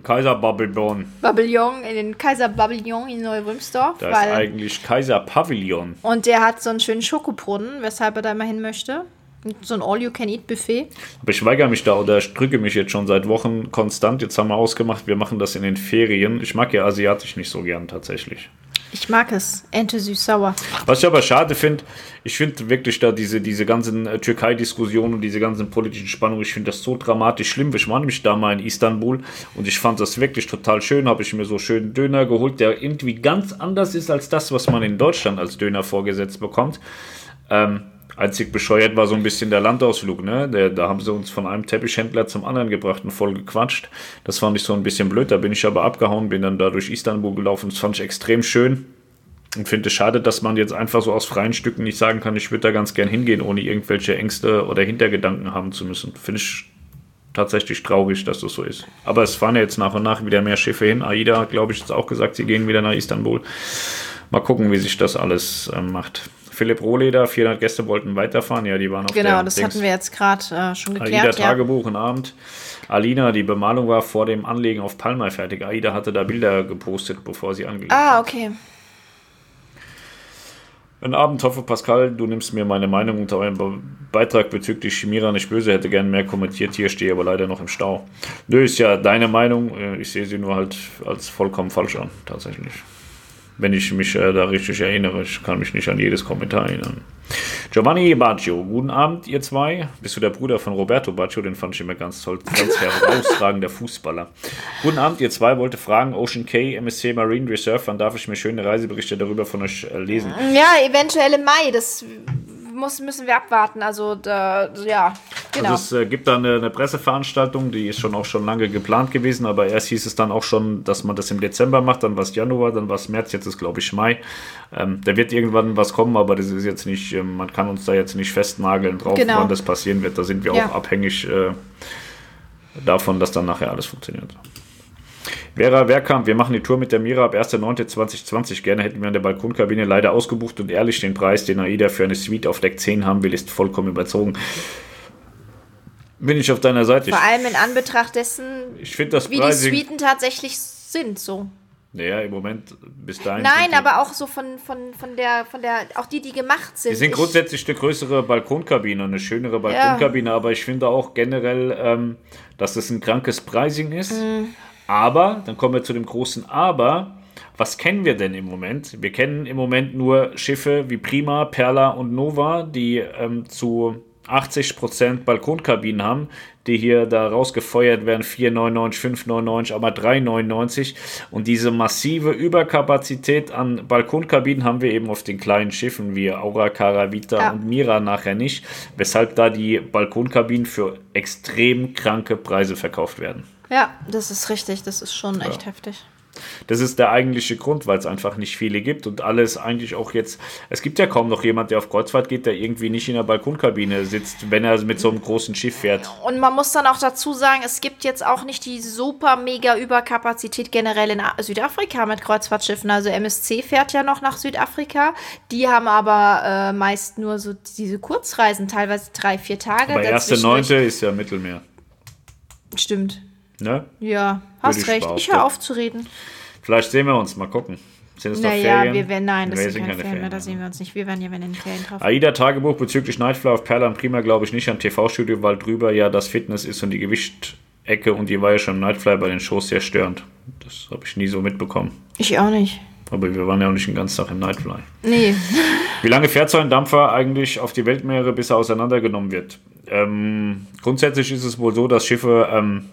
Kaiser Babylon.
Babylon, in den Kaiser Babylon in Neu-Rümsdorf.
Da ist eigentlich Kaiser Pavillon.
Und der hat so einen schönen Schokobrunnen, weshalb er da mal hin möchte. So ein All-You-Can-Eat-Buffet.
Aber ich weigere mich da oder drücke mich jetzt schon seit Wochen konstant. Jetzt haben wir ausgemacht, wir machen das in den Ferien. Ich mag ja asiatisch nicht so gern tatsächlich.
Ich mag es. Ente süß-sauer.
Was ich aber schade finde, ich finde wirklich da diese, diese ganzen äh, Türkei-Diskussionen und diese ganzen politischen Spannungen, ich finde das so dramatisch schlimm. Ich war nämlich da mal in Istanbul und ich fand das wirklich total schön. Habe ich mir so schön Döner geholt, der irgendwie ganz anders ist als das, was man in Deutschland als Döner vorgesetzt bekommt. Ähm, Einzig bescheuert war so ein bisschen der Landausflug, ne? Der, da haben sie uns von einem Teppichhändler zum anderen gebracht und voll gequatscht. Das fand ich so ein bisschen blöd. Da bin ich aber abgehauen, bin dann da durch Istanbul gelaufen. Das fand ich extrem schön. Und finde es schade, dass man jetzt einfach so aus freien Stücken nicht sagen kann, ich würde da ganz gern hingehen, ohne irgendwelche Ängste oder Hintergedanken haben zu müssen. Finde ich tatsächlich traurig, dass das so ist. Aber es fahren ja jetzt nach und nach wieder mehr Schiffe hin. AIDA glaube ich, jetzt auch gesagt, sie gehen wieder nach Istanbul. Mal gucken, wie sich das alles äh, macht. Philipp Rohleder, 400 Gäste wollten weiterfahren. Ja, die waren auf
Genau, das Dings. hatten wir jetzt gerade äh, schon geklärt.
AIDA Tagebuch ja. und Abend. Alina, die Bemalung war vor dem Anlegen auf Palma fertig. AIDA hatte da Bilder gepostet, bevor sie angelegt
Ah, okay.
Ein Abend hoffe, Pascal, du nimmst mir meine Meinung unter eurem Beitrag bezüglich Chimira nicht böse, hätte gerne mehr kommentiert. Hier stehe aber leider noch im Stau. Nö, ist ja deine Meinung. Äh, ich sehe sie nur halt als vollkommen falsch an, tatsächlich wenn ich mich äh, da richtig erinnere. Ich kann mich nicht an jedes Kommentar erinnern. Giovanni Baggio, guten Abend, ihr zwei. Bist du der Bruder von Roberto Baggio? Den fand ich immer ganz toll. Ganz <laughs> herausragender Fußballer. Guten Abend, ihr zwei. Wollte fragen, Ocean K, MSC Marine Reserve, wann darf ich mir schöne Reiseberichte darüber von euch äh, lesen?
Ja, eventuell im Mai. Das muss, müssen wir abwarten. Also, da, ja,
genau. Also es äh, gibt da eine, eine, Presseveranstaltung, die ist schon auch schon lange geplant gewesen, aber erst hieß es dann auch schon, dass man das im Dezember macht, dann war es Januar, dann war es März, jetzt ist glaube ich Mai. Ähm, da wird irgendwann was kommen, aber das ist jetzt nicht, äh, man kann uns da jetzt nicht festnageln drauf, genau. wann das passieren wird. Da sind wir ja. auch abhängig äh, davon, dass dann nachher alles funktioniert. Vera Werkamp, wir machen die Tour mit der Mira ab 1.9.2020. Gerne hätten wir an der Balkonkabine leider ausgebucht und ehrlich, den Preis, den AIDA für eine Suite auf Deck 10 haben will, ist vollkommen überzogen. Bin ich auf deiner Seite.
Vor allem in Anbetracht dessen,
ich das
wie Pricing, die Suiten tatsächlich sind, so.
Naja, im Moment bis dahin.
Nein, aber auch so von, von, von, der, von der, auch die, die gemacht sind.
Die sind grundsätzlich eine größere Balkonkabine, eine schönere Balkonkabine, ja. aber ich finde auch generell, ähm, dass es ein krankes Pricing ist. Mhm. Aber, dann kommen wir zu dem großen Aber. Was kennen wir denn im Moment? Wir kennen im Moment nur Schiffe wie Prima, Perla und Nova, die ähm, zu 80% Balkonkabinen haben, die hier da rausgefeuert werden, 4,99, 5,99, aber 3,99. Und diese massive Überkapazität an Balkonkabinen haben wir eben auf den kleinen Schiffen wie Aura, Caravita ja. und Mira nachher nicht, weshalb da die Balkonkabinen für extrem kranke Preise verkauft werden.
Ja, das ist richtig, das ist schon echt ja. heftig.
Das ist der eigentliche Grund, weil es einfach nicht viele gibt und alles eigentlich auch jetzt. Es gibt ja kaum noch jemand, der auf Kreuzfahrt geht, der irgendwie nicht in der Balkonkabine sitzt, wenn er mit so einem großen Schiff fährt.
Und man muss dann auch dazu sagen, es gibt jetzt auch nicht die super mega Überkapazität generell in Südafrika mit Kreuzfahrtschiffen. Also MSC fährt ja noch nach Südafrika. Die haben aber äh, meist nur so diese Kurzreisen, teilweise drei, vier Tage.
Aber erste Neunte ist ja Mittelmeer.
Stimmt.
Ne?
Ja, hast ich recht. Ich höre auf zu reden.
Vielleicht sehen wir uns, mal gucken.
Sind es naja, Ferien? wir werden, nein, das nee, sind keine, keine Ferien, mehr, da sehen wir uns nicht. Wir werden ja, wenn in den Ferien drauf.
AIDA-Tagebuch bezüglich Nightfly auf Perla und Prima glaube ich nicht an TV-Studio, weil drüber ja das Fitness ist und die Gewichtecke und die war ja schon im Nightfly bei den Shows sehr störend. Das habe ich nie so mitbekommen.
Ich auch nicht.
Aber wir waren ja auch nicht den ganzen Tag im Nightfly.
Nee. <laughs>
Wie lange fährt so ein Dampfer eigentlich auf die Weltmeere, bis er auseinandergenommen wird? Ähm, grundsätzlich ist es wohl so, dass Schiffe ähm,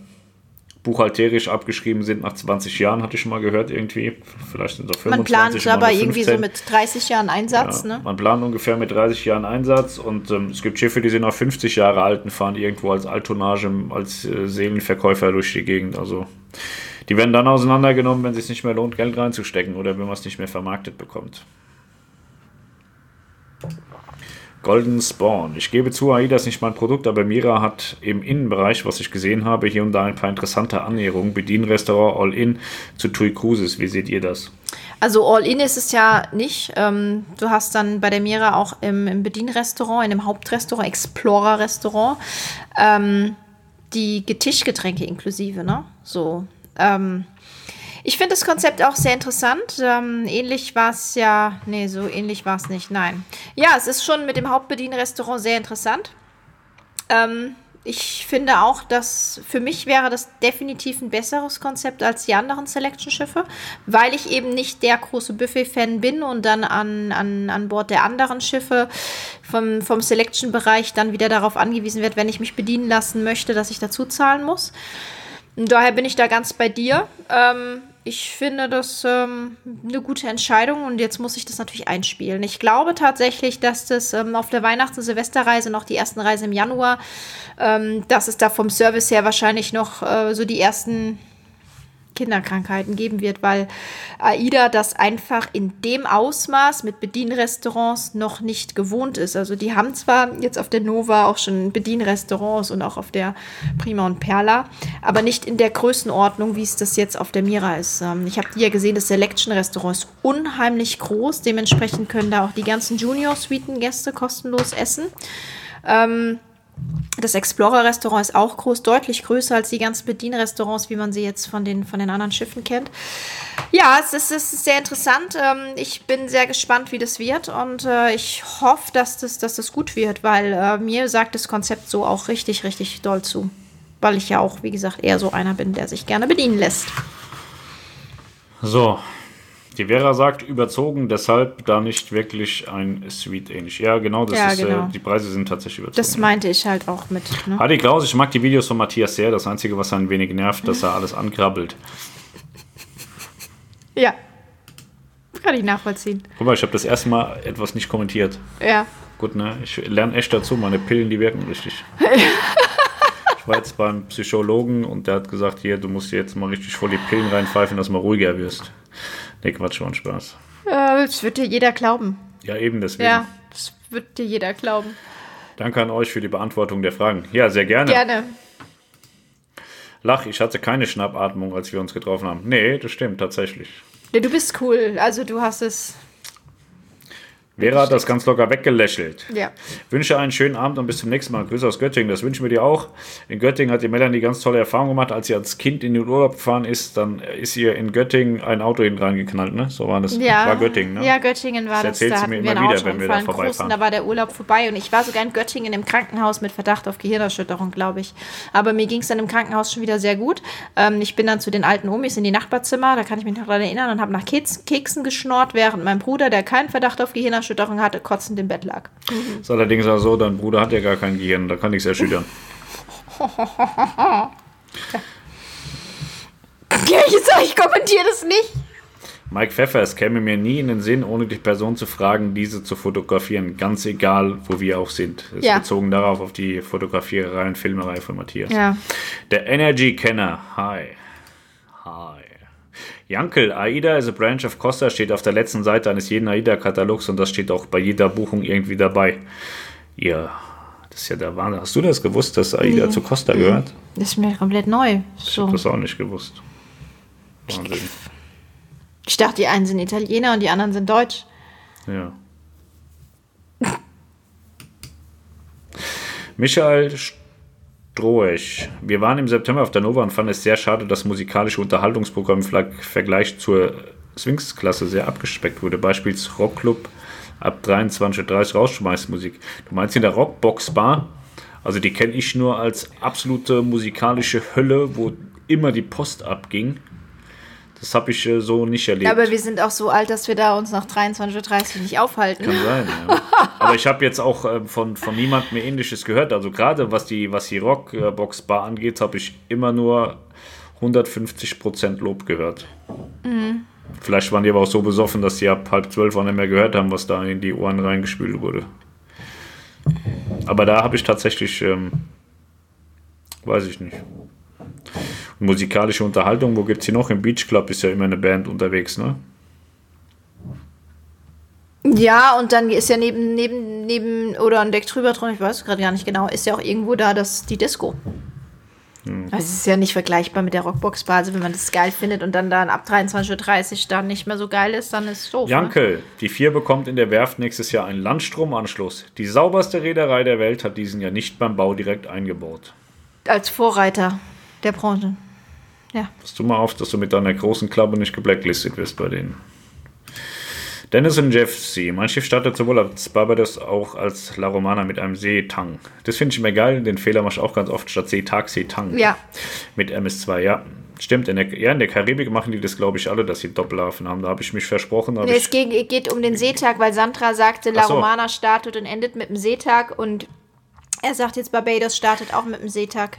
buchhalterisch abgeschrieben sind nach 20 Jahren, hatte ich schon mal gehört irgendwie. Vielleicht sind es 25
Man plant aber irgendwie so mit 30 Jahren Einsatz, ja, ne?
Man plant ungefähr mit 30 Jahren Einsatz und ähm, es gibt Schiffe, die sind noch 50 Jahre alt und fahren irgendwo als Altonnage, als äh, Seelenverkäufer durch die Gegend. Also die werden dann auseinandergenommen, wenn es sich nicht mehr lohnt, Geld reinzustecken oder wenn man es nicht mehr vermarktet bekommt. Golden Spawn. Ich gebe zu, AIDA ist nicht mein Produkt, aber Mira hat im Innenbereich, was ich gesehen habe, hier und da ein paar interessante Annäherungen. Bedienrestaurant All-In zu TUI Cruises. Wie seht ihr das?
Also All-In ist es ja nicht. Ähm, du hast dann bei der Mira auch im, Bedienrestaurant, in dem Hauptrestaurant, Explorer-Restaurant, ähm, die Tischgetränke inklusive, ne? So. Ähm, ich finde das Konzept auch sehr interessant. Ähm, ähnlich war es ja, nee, so ähnlich war es nicht, nein. Ja, es ist schon mit dem Hauptbedienrestaurant sehr interessant. Ähm, ich finde auch, dass für mich wäre das definitiv ein besseres Konzept als die anderen Selection-Schiffe, weil ich eben nicht der große Buffet-Fan bin und dann an, an, an Bord der anderen Schiffe vom, vom Selection-Bereich dann wieder darauf angewiesen werde, wenn ich mich bedienen lassen möchte, dass ich dazu zahlen muss. Daher bin ich da ganz bei dir. Ähm, ich finde das ähm, eine gute Entscheidung und jetzt muss ich das natürlich einspielen. Ich glaube tatsächlich, dass das ähm, auf der Weihnachts- und Silvesterreise noch die ersten Reise im Januar, ähm, dass es da vom Service her wahrscheinlich noch äh, so die ersten Kinderkrankheiten geben wird, weil AIDA das einfach in dem Ausmaß mit Bedienrestaurants noch nicht gewohnt ist. Also die haben zwar jetzt auf der Nova auch schon Bedienrestaurants und auch auf der Prima und Perla, aber nicht in der Größenordnung, wie es das jetzt auf der Mira ist. Ähm, ich habe ja gesehen, das Selection Restaurant ist unheimlich groß, dementsprechend können da auch die ganzen Junior-Suiten-Gäste kostenlos essen. Ähm, das Explorer-Restaurant ist auch groß, deutlich größer als die ganzen Bedienrestaurants, wie man sie jetzt von den, von den anderen Schiffen kennt. Ja, es ist, es ist sehr interessant. Ähm, ich bin sehr gespannt, wie das wird und äh, ich hoffe, dass das, dass das gut wird, weil äh, mir sagt das Konzept so auch richtig, richtig doll zu. Weil ich ja auch, wie gesagt, eher so einer bin, der sich gerne bedienen lässt.
So, die Vera sagt überzogen, deshalb da nicht wirklich ein Suite ähnlich. Ja, genau, das
ja,
ist,
äh, genau.
Äh, die Preise sind tatsächlich überzogen.
Das meinte ich halt auch mit.
Ne? Adi Klaus, ich mag die Videos von Matthias sehr. Das Einzige, was ein wenig nervt, dass er alles ankrabbelt.
Ja. Kann ich nachvollziehen.
Guck mal, ich habe das erste Mal etwas nicht kommentiert.
Ja.
Gut, ne? Ich lerne echt dazu. Meine Pillen, die wirken richtig. <laughs> ich war jetzt beim Psychologen und der hat gesagt, hier, du musst jetzt mal richtig voll die Pillen reinpfeifen, dass du mal ruhiger wirst. Nee, Quatsch, war ein Spaß.
Äh, das wird dir jeder glauben.
Ja, eben deswegen.
Ja, das wird dir jeder glauben.
Danke an euch für die Beantwortung der Fragen. Ja, sehr gerne.
Gerne.
Lach, ich hatte keine Schnappatmung, als wir uns getroffen haben. Nee, das stimmt tatsächlich.
Du bist cool. Also du hast es
Vera hat das ganz locker weggelächelt.
Ja.
Wünsche einen schönen Abend und bis zum nächsten Mal. Grüße aus Göttingen. Das wünschen wir dir auch. In Göttingen hat die Melanie ganz tolle Erfahrungen gemacht. Als sie als Kind in den Urlaub gefahren ist, dann ist ihr in Göttingen ein Auto hinten reingeknallt. Ne? So war das.
Ja.
War Göttingen. Ne?
Ja, Göttingen war
das.
Das
erzählt sie mir immer wieder, wenn wir da vorbeifahren.
Da war der Urlaub vorbei und ich war sogar in Göttingen im Krankenhaus mit Verdacht auf Gehirnerschütterung, glaube ich. Aber mir ging es dann im Krankenhaus schon wieder sehr gut. Ähm, ich bin dann zu den alten Omis in die Nachbarzimmer, da kann ich mich noch daran erinnern, und habe nach Keks, Keksen geschnort, während mein Bruder, der keinen Verdacht auf Gehirnerschütterung Gehirnerschütterung hatte, kotzend im Bett lag.
Ist allerdings auch so, dein Bruder hat ja gar kein Gehirn, da kann nichts erschüttern. <laughs>
Ja, ich ich kommentiere das nicht.
Mike Pfeffer, es käme mir nie in den Sinn, ohne die Person zu fragen, diese zu fotografieren. Ganz egal, wo wir auch sind. Ist
Ja.
bezogen darauf, auf die Fotografiererei und Filmerei von Matthias.
Ja.
Der Energy Kenner. Hi. Hi. Jankel, AIDA is a branch of Costa steht auf der letzten Seite eines jeden AIDA-Katalogs und das steht auch bei jeder Buchung irgendwie dabei. Ja, das ist ja der Wahnsinn. Hast du das gewusst, dass AIDA zu Costa gehört?
Das ist mir komplett neu.
Ich
So.
habe das auch nicht gewusst. Wahnsinn.
Ich dachte, die einen sind Italiener und die anderen sind Deutsch.
Ja. Michael Stroech. Wir waren im September auf der Nova und fanden es sehr schade, dass musikalische Unterhaltungsprogramm im Vergleich zur Sphinx-Klasse sehr abgespeckt wurde. Beispiels Rockclub ab 23.30 Uhr Rausschmeißmusik. Du meinst in der Rockbox-Bar? Also die kenne ich nur als absolute musikalische Hölle, wo immer die Post abging. Das habe ich äh, so nicht erlebt.
Aber wir sind auch so alt, dass wir da uns nach 23.30 Uhr nicht aufhalten.
Kann sein, ja. <laughs> Aber ich habe jetzt auch äh, von, von niemandem mehr Ähnliches gehört. Also gerade was die, was die Rockbox-Bar angeht, habe ich immer nur 150% Lob gehört. Vielleicht waren die aber auch so besoffen, dass sie ab halb zwölf auch nicht mehr gehört haben, was da in die Ohren reingespült wurde. Aber da habe ich tatsächlich, ähm, weiß ich nicht. Musikalische Unterhaltung, wo gibt es hier noch? Im Beach Club ist ja immer eine Band unterwegs, ne?
Ja, und dann ist ja neben, neben, neben, oder ein Deck drüber drin, ich weiß gerade gar nicht genau, ist ja auch irgendwo da das, die Disco.
Hm.
Also es ist ja nicht vergleichbar mit der Rockbox-Bar. Also wenn man das geil findet und dann, dann ab 23.30 Uhr dann nicht mehr so geil ist, dann ist es doof. Ne?
Jankel, die vier bekommt in der Werft nächstes Jahr einen Landstromanschluss. Die sauberste Reederei der Welt hat diesen ja nicht beim Bau direkt eingebaut.
Als Vorreiter der Branche. Ja.
Pass du mal auf, dass du mit deiner großen Klappe nicht geblacklistet wirst bei denen. Dennis und Jeff C. Mein Schiff startet sowohl als Barbados auch als La Romana mit einem Seetang. Das finde ich immer geil. Den Fehler mache ich auch ganz oft statt Seetag, Seetang.
Ja.
Mit MS2, ja. Stimmt, in der, ja, in der Karibik machen die das, glaube ich, alle, dass sie Doppelhafen haben. Da habe ich mich versprochen.
Nee, es geht, geht um den Seetag, weil Sandra sagte, La
so.
Romana startet und endet mit dem Seetag und er sagt jetzt, Barbados startet auch mit dem Seetag.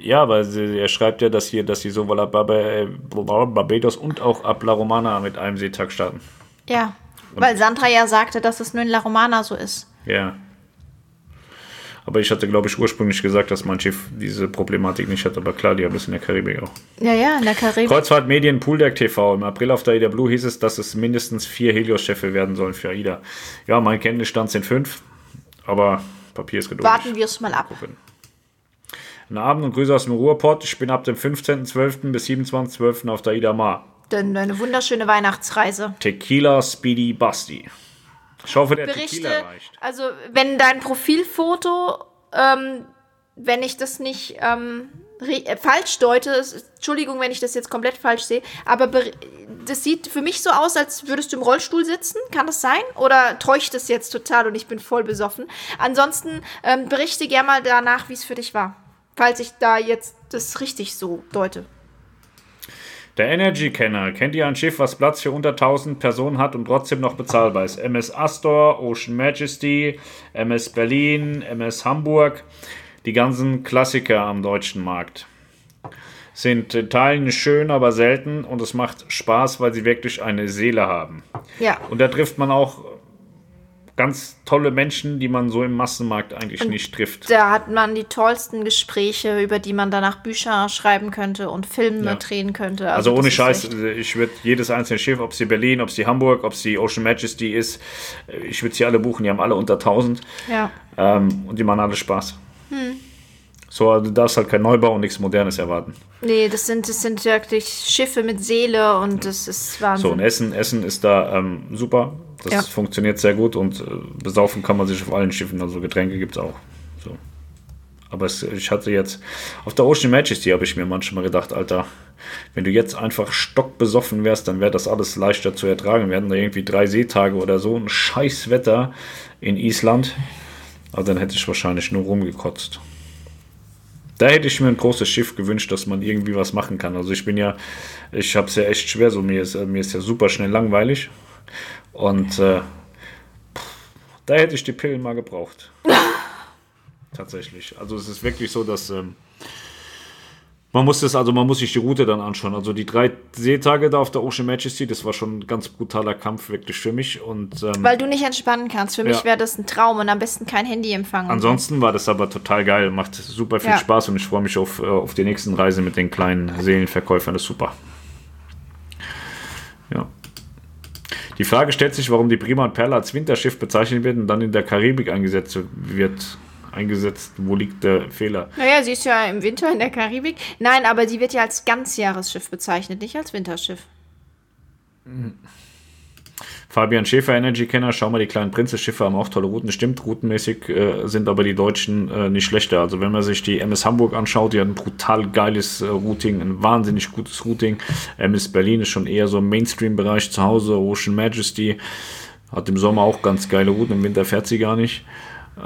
Ja, aber sie, er schreibt ja, dass hier, dass sie sowohl ab äh, Barbados und auch ab La Romana mit einem Seetag starten.
Ja. Weil Sandra ja sagte, dass es nur in La Romana so ist.
Ja. Aber ich hatte, glaube ich, ursprünglich gesagt, dass mein Schiff diese Problematik nicht hat. Aber klar, die haben es in der Karibik auch.
Ja, ja, in der Karibik.
Kreuzfahrt Medien Pooldeck TV. Im April auf der AIDA Blue hieß es, dass es mindestens vier Helios-Schiffe werden sollen für AIDA. Ja, mein Kenntnisstand sind fünf. Aber Papier ist geduldig.
Warten wir es mal ab.
Guten Abend und Grüße aus dem Ruhrpott. Ich bin ab dem 15.12. bis 27.12. auf der Mar.
Denn eine wunderschöne Weihnachtsreise.
Tequila Speedy Basti. Ich hoffe, der
Berichte,
Tequila reicht.
also wenn dein Profilfoto, ähm, wenn ich das nicht ähm, äh, falsch deute, ist- Entschuldigung, wenn ich das jetzt komplett falsch sehe, aber ber- das sieht für mich so aus, als würdest du im Rollstuhl sitzen. Kann das sein? Oder täuscht es jetzt total und ich bin voll besoffen? Ansonsten ähm, berichte gerne mal danach, wie es für dich war. Falls ich da jetzt das richtig so deute.
Der Energy Kenner. Kennt ihr ein Schiff, was Platz für unter 1000 Personen hat und trotzdem noch bezahlbar ist? MS Astor, Ocean Majesty, MS Berlin, MS Hamburg. Die ganzen Klassiker am deutschen Markt. Sind in Teilen schön, aber selten und es macht Spaß, weil sie wirklich eine Seele haben.
Ja.
Und da trifft man auch ganz tolle Menschen, die man so im Massenmarkt eigentlich nicht trifft.
Da hat man die tollsten Gespräche, über die man danach Bücher schreiben könnte und Filme
Ja.
drehen könnte.
Also
das
ohne Scheiß,
echt-
ich würde jedes einzelne Schiff, ob sie Berlin, ob sie Hamburg, ob sie Ocean Majesty ist, ich würde sie alle buchen, die haben alle unter 1000
Ja.
ähm, und die machen alle Spaß.
Hm.
So, du darfst halt kein Neubau und nichts Modernes erwarten.
Nee, das sind, das sind wirklich Schiffe mit Seele und das ist Wahnsinn.
So, und Essen, Essen ist da ähm, super, das
Ja.
funktioniert sehr gut und äh, besaufen kann man sich auf allen Schiffen, also Getränke gibt es auch. So. Aber es, ich hatte jetzt, auf der Ocean Majesty habe ich mir manchmal gedacht, Alter, wenn du jetzt einfach stockbesoffen wärst, dann wäre das alles leichter zu ertragen. Wir hatten da irgendwie drei Seetage oder so, ein scheiß Wetter in Island. Also dann hätte ich wahrscheinlich nur rumgekotzt. Da hätte ich mir ein großes Schiff gewünscht, dass man irgendwie was machen kann. Also ich bin ja, ich habe es ja echt schwer, so mir ist, mir ist ja super schnell langweilig. Und äh, Da hätte ich die Pillen mal gebraucht. <laughs> Tatsächlich. Also es ist wirklich so, dass ähm, man muss das, also man muss sich die Route dann anschauen. Also die drei Seetage da auf der Ocean Majesty, das war schon ein ganz brutaler Kampf wirklich für mich. Und, ähm,
Weil du nicht entspannen kannst. Für mich
Ja.
wäre das ein Traum und am besten kein Handy empfangen.
Ansonsten war das aber total geil, macht super viel
Ja.
Spaß und ich freue mich auf, äh, auf die nächsten Reise mit den kleinen Seelenverkäufern, das ist super. Ja. Die Frage stellt sich, warum die Prima und Perla als Winterschiff bezeichnet wird und dann in der Karibik eingesetzt wird. Eingesetzt, wo liegt der Fehler?
Naja, sie ist ja im Winter in der Karibik. Nein, aber die wird ja als Ganzjahresschiff bezeichnet, nicht als Winterschiff.
Fabian Schäfer, Energy-Kenner, schau mal, die kleinen Prinzesschiffe haben auch tolle Routen. Stimmt, routenmäßig äh, sind aber die Deutschen äh, nicht schlechter. Also wenn man sich die MS Hamburg anschaut, die hat ein brutal geiles äh, Routing, ein wahnsinnig gutes Routing. MS Berlin ist schon eher so im Mainstream-Bereich zu Hause. Ocean Majesty hat im Sommer auch ganz geile Routen, im Winter fährt sie gar nicht.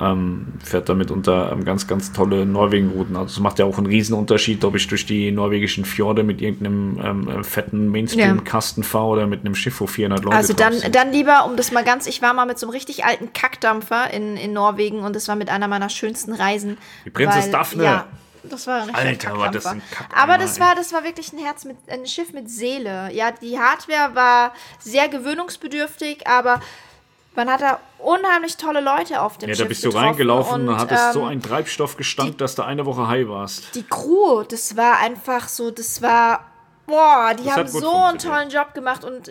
Ähm, fährt damit unter ähm, ganz, ganz tolle Norwegen-Routen. Also es macht ja auch einen riesen Unterschied, ob ich durch die norwegischen Fjorde mit irgendeinem ähm, äh, fetten Mainstream-Kasten fahre oder mit einem Schiff, wo 400 Leute
Also dann, dann lieber, um das mal ganz, ich war mal mit so einem richtig alten Kackdampfer in, in Norwegen und das war mit einer meiner schönsten Reisen.
Die Prinzess Daphne.
Ja, das war ein richtiger
Alter, war das ein Kackeimer,
Aber das war, das war wirklich ein Herz mit, ein Schiff mit Seele. Ja, die Hardware war sehr gewöhnungsbedürftig, aber man hat da unheimlich tolle Leute auf dem
Ja,
Schiff
da bist du reingelaufen und, hattest so
ähm,
einen Treibstoff gestank, dass du eine Woche high warst.
die Crew, das war einfach so, das war, boah, die
Das
haben so einen tollen Job gemacht und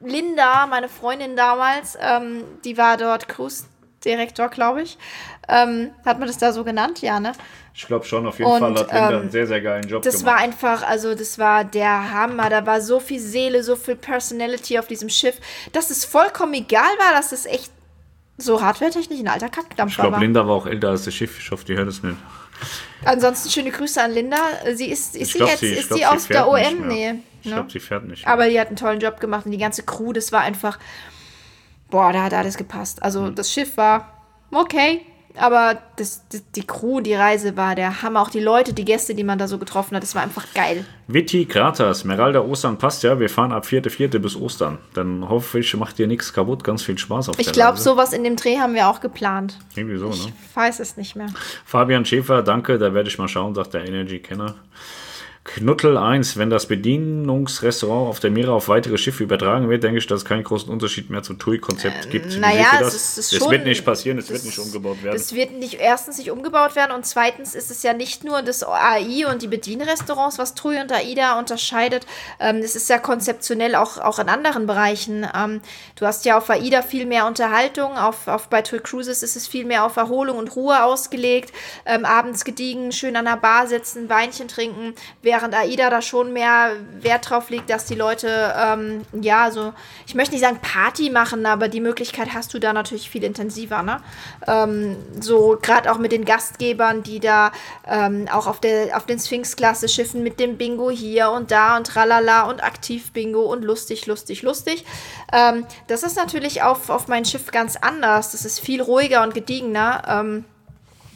Linda, meine Freundin damals, ähm, die war dort Cruise-Direktor, glaube ich. Ähm, hat man das da so genannt? Ja, ne?
Ich glaube schon, auf jeden
Und,
Fall hat Linda
ähm,
einen sehr, sehr geilen Job
Das
gemacht.
war einfach, also das war der Hammer. Da war so viel Seele, so viel Personality auf diesem Schiff, dass es vollkommen egal war, dass es echt so hardwaretechnisch ein alter
ich
Kackdampfer
glaube,
war.
Linda war auch älter als das Schiff. Ich hoffe, die hört es nicht.
Ansonsten schöne Grüße an Linda. Sie ist, ist
Ich
sie
glaube,
jetzt
sie, ich
ist
glaub,
sie aus der OM? Nee.
Ich
ne?
glaube, sie fährt nicht. mehr.
Aber die hat einen tollen Job gemacht und die ganze Crew, das war einfach, boah, da hat alles gepasst. Also
Hm.
das Schiff war okay, aber das, das, die Crew, die Reise war der Hammer. Auch die Leute, die Gäste, die man da so getroffen hat, das war einfach geil.
Vitti Kratas, Meralda Ostern passt ja. Wir fahren ab 4.4. bis Ostern. Dann hoffe ich, macht dir nichts kaputt. Ganz viel Spaß auf
Ich
der
glaube,
Reise.
sowas in dem Dreh haben wir auch geplant.
Irgendwie so, ne?
Ich weiß es nicht mehr.
Fabian Schäfer, danke. Da werde ich mal schauen, sagt der Energy-Kenner. Knuttel 1, wenn das Bedienungsrestaurant auf der Meere auf weitere Schiffe übertragen wird, denke ich, dass es keinen großen Unterschied mehr zum TUI-Konzept gibt. Wie
Äh, Naja, es
das?
ist, es ist
das wird nicht passieren, es wird nicht umgebaut werden.
Das wird nicht erstens nicht umgebaut werden und zweitens ist es ja nicht nur das AI und die Bedienrestaurants, was TUI und AIDA unterscheidet. Ähm, das ist ja konzeptionell auch, auch in anderen Bereichen. Ähm, du hast ja auf AIDA viel mehr Unterhaltung, auf, auf bei TUI Cruises ist es viel mehr auf Erholung und Ruhe ausgelegt. Ähm, abends gediegen, schön an der Bar sitzen, Weinchen trinken, während AIDA da schon mehr Wert drauf legt, dass die Leute, ähm, ja, so, ich möchte nicht sagen Party machen, aber die Möglichkeit hast du da natürlich viel intensiver, ne? Ähm, so gerade auch mit den Gastgebern, die da ähm, auch auf, der, auf den Sphinx-Klasse-Schiffen mit dem Bingo hier und da und tralala und Aktiv-Bingo und lustig, lustig, lustig. Ähm, das ist natürlich auf, auf mein Schiff ganz anders. Das ist viel ruhiger und gediegener.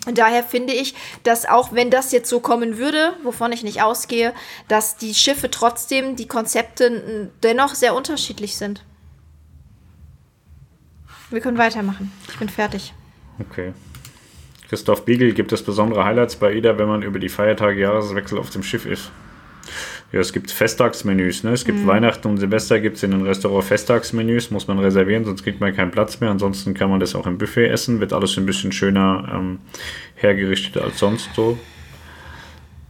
Und daher finde ich, dass auch wenn das jetzt so kommen würde, wovon ich nicht ausgehe, dass die Schiffe trotzdem, die Konzepte dennoch sehr unterschiedlich sind. Wir können weitermachen. Ich bin fertig.
Okay. Christoph Biegel, gibt es besondere Highlights bei AIDA, wenn man über die Feiertage Jahreswechsel auf dem Schiff ist? Ja, es gibt Festtagsmenüs. Ne? Es
Mhm.
gibt Weihnachten und Silvester gibt es in den Restaurant Festtagsmenüs, muss man reservieren, sonst kriegt man keinen Platz mehr. Ansonsten kann man das auch im Buffet essen, wird alles ein bisschen schöner ähm, hergerichtet als sonst so.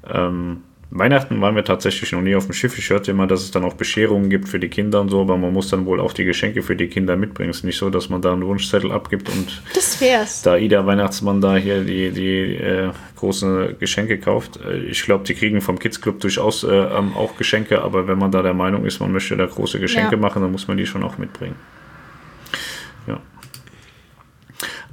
Ähm, Weihnachten waren wir tatsächlich noch nie auf dem Schiff. Ich hörte immer, dass es dann auch Bescherungen gibt für die Kinder und so, aber man muss dann wohl auch die Geschenke für die Kinder mitbringen. Es ist nicht so, dass man da einen Wunschzettel abgibt und
Das wär's.
da Ida Weihnachtsmann da hier die, die äh, großen Geschenke kauft. Äh, ich glaube, die kriegen vom Kids Club durchaus äh, ähm, auch Geschenke, aber wenn man da der Meinung ist, man möchte da große Geschenke
Ja.
machen, dann muss man die schon auch mitbringen. Ja.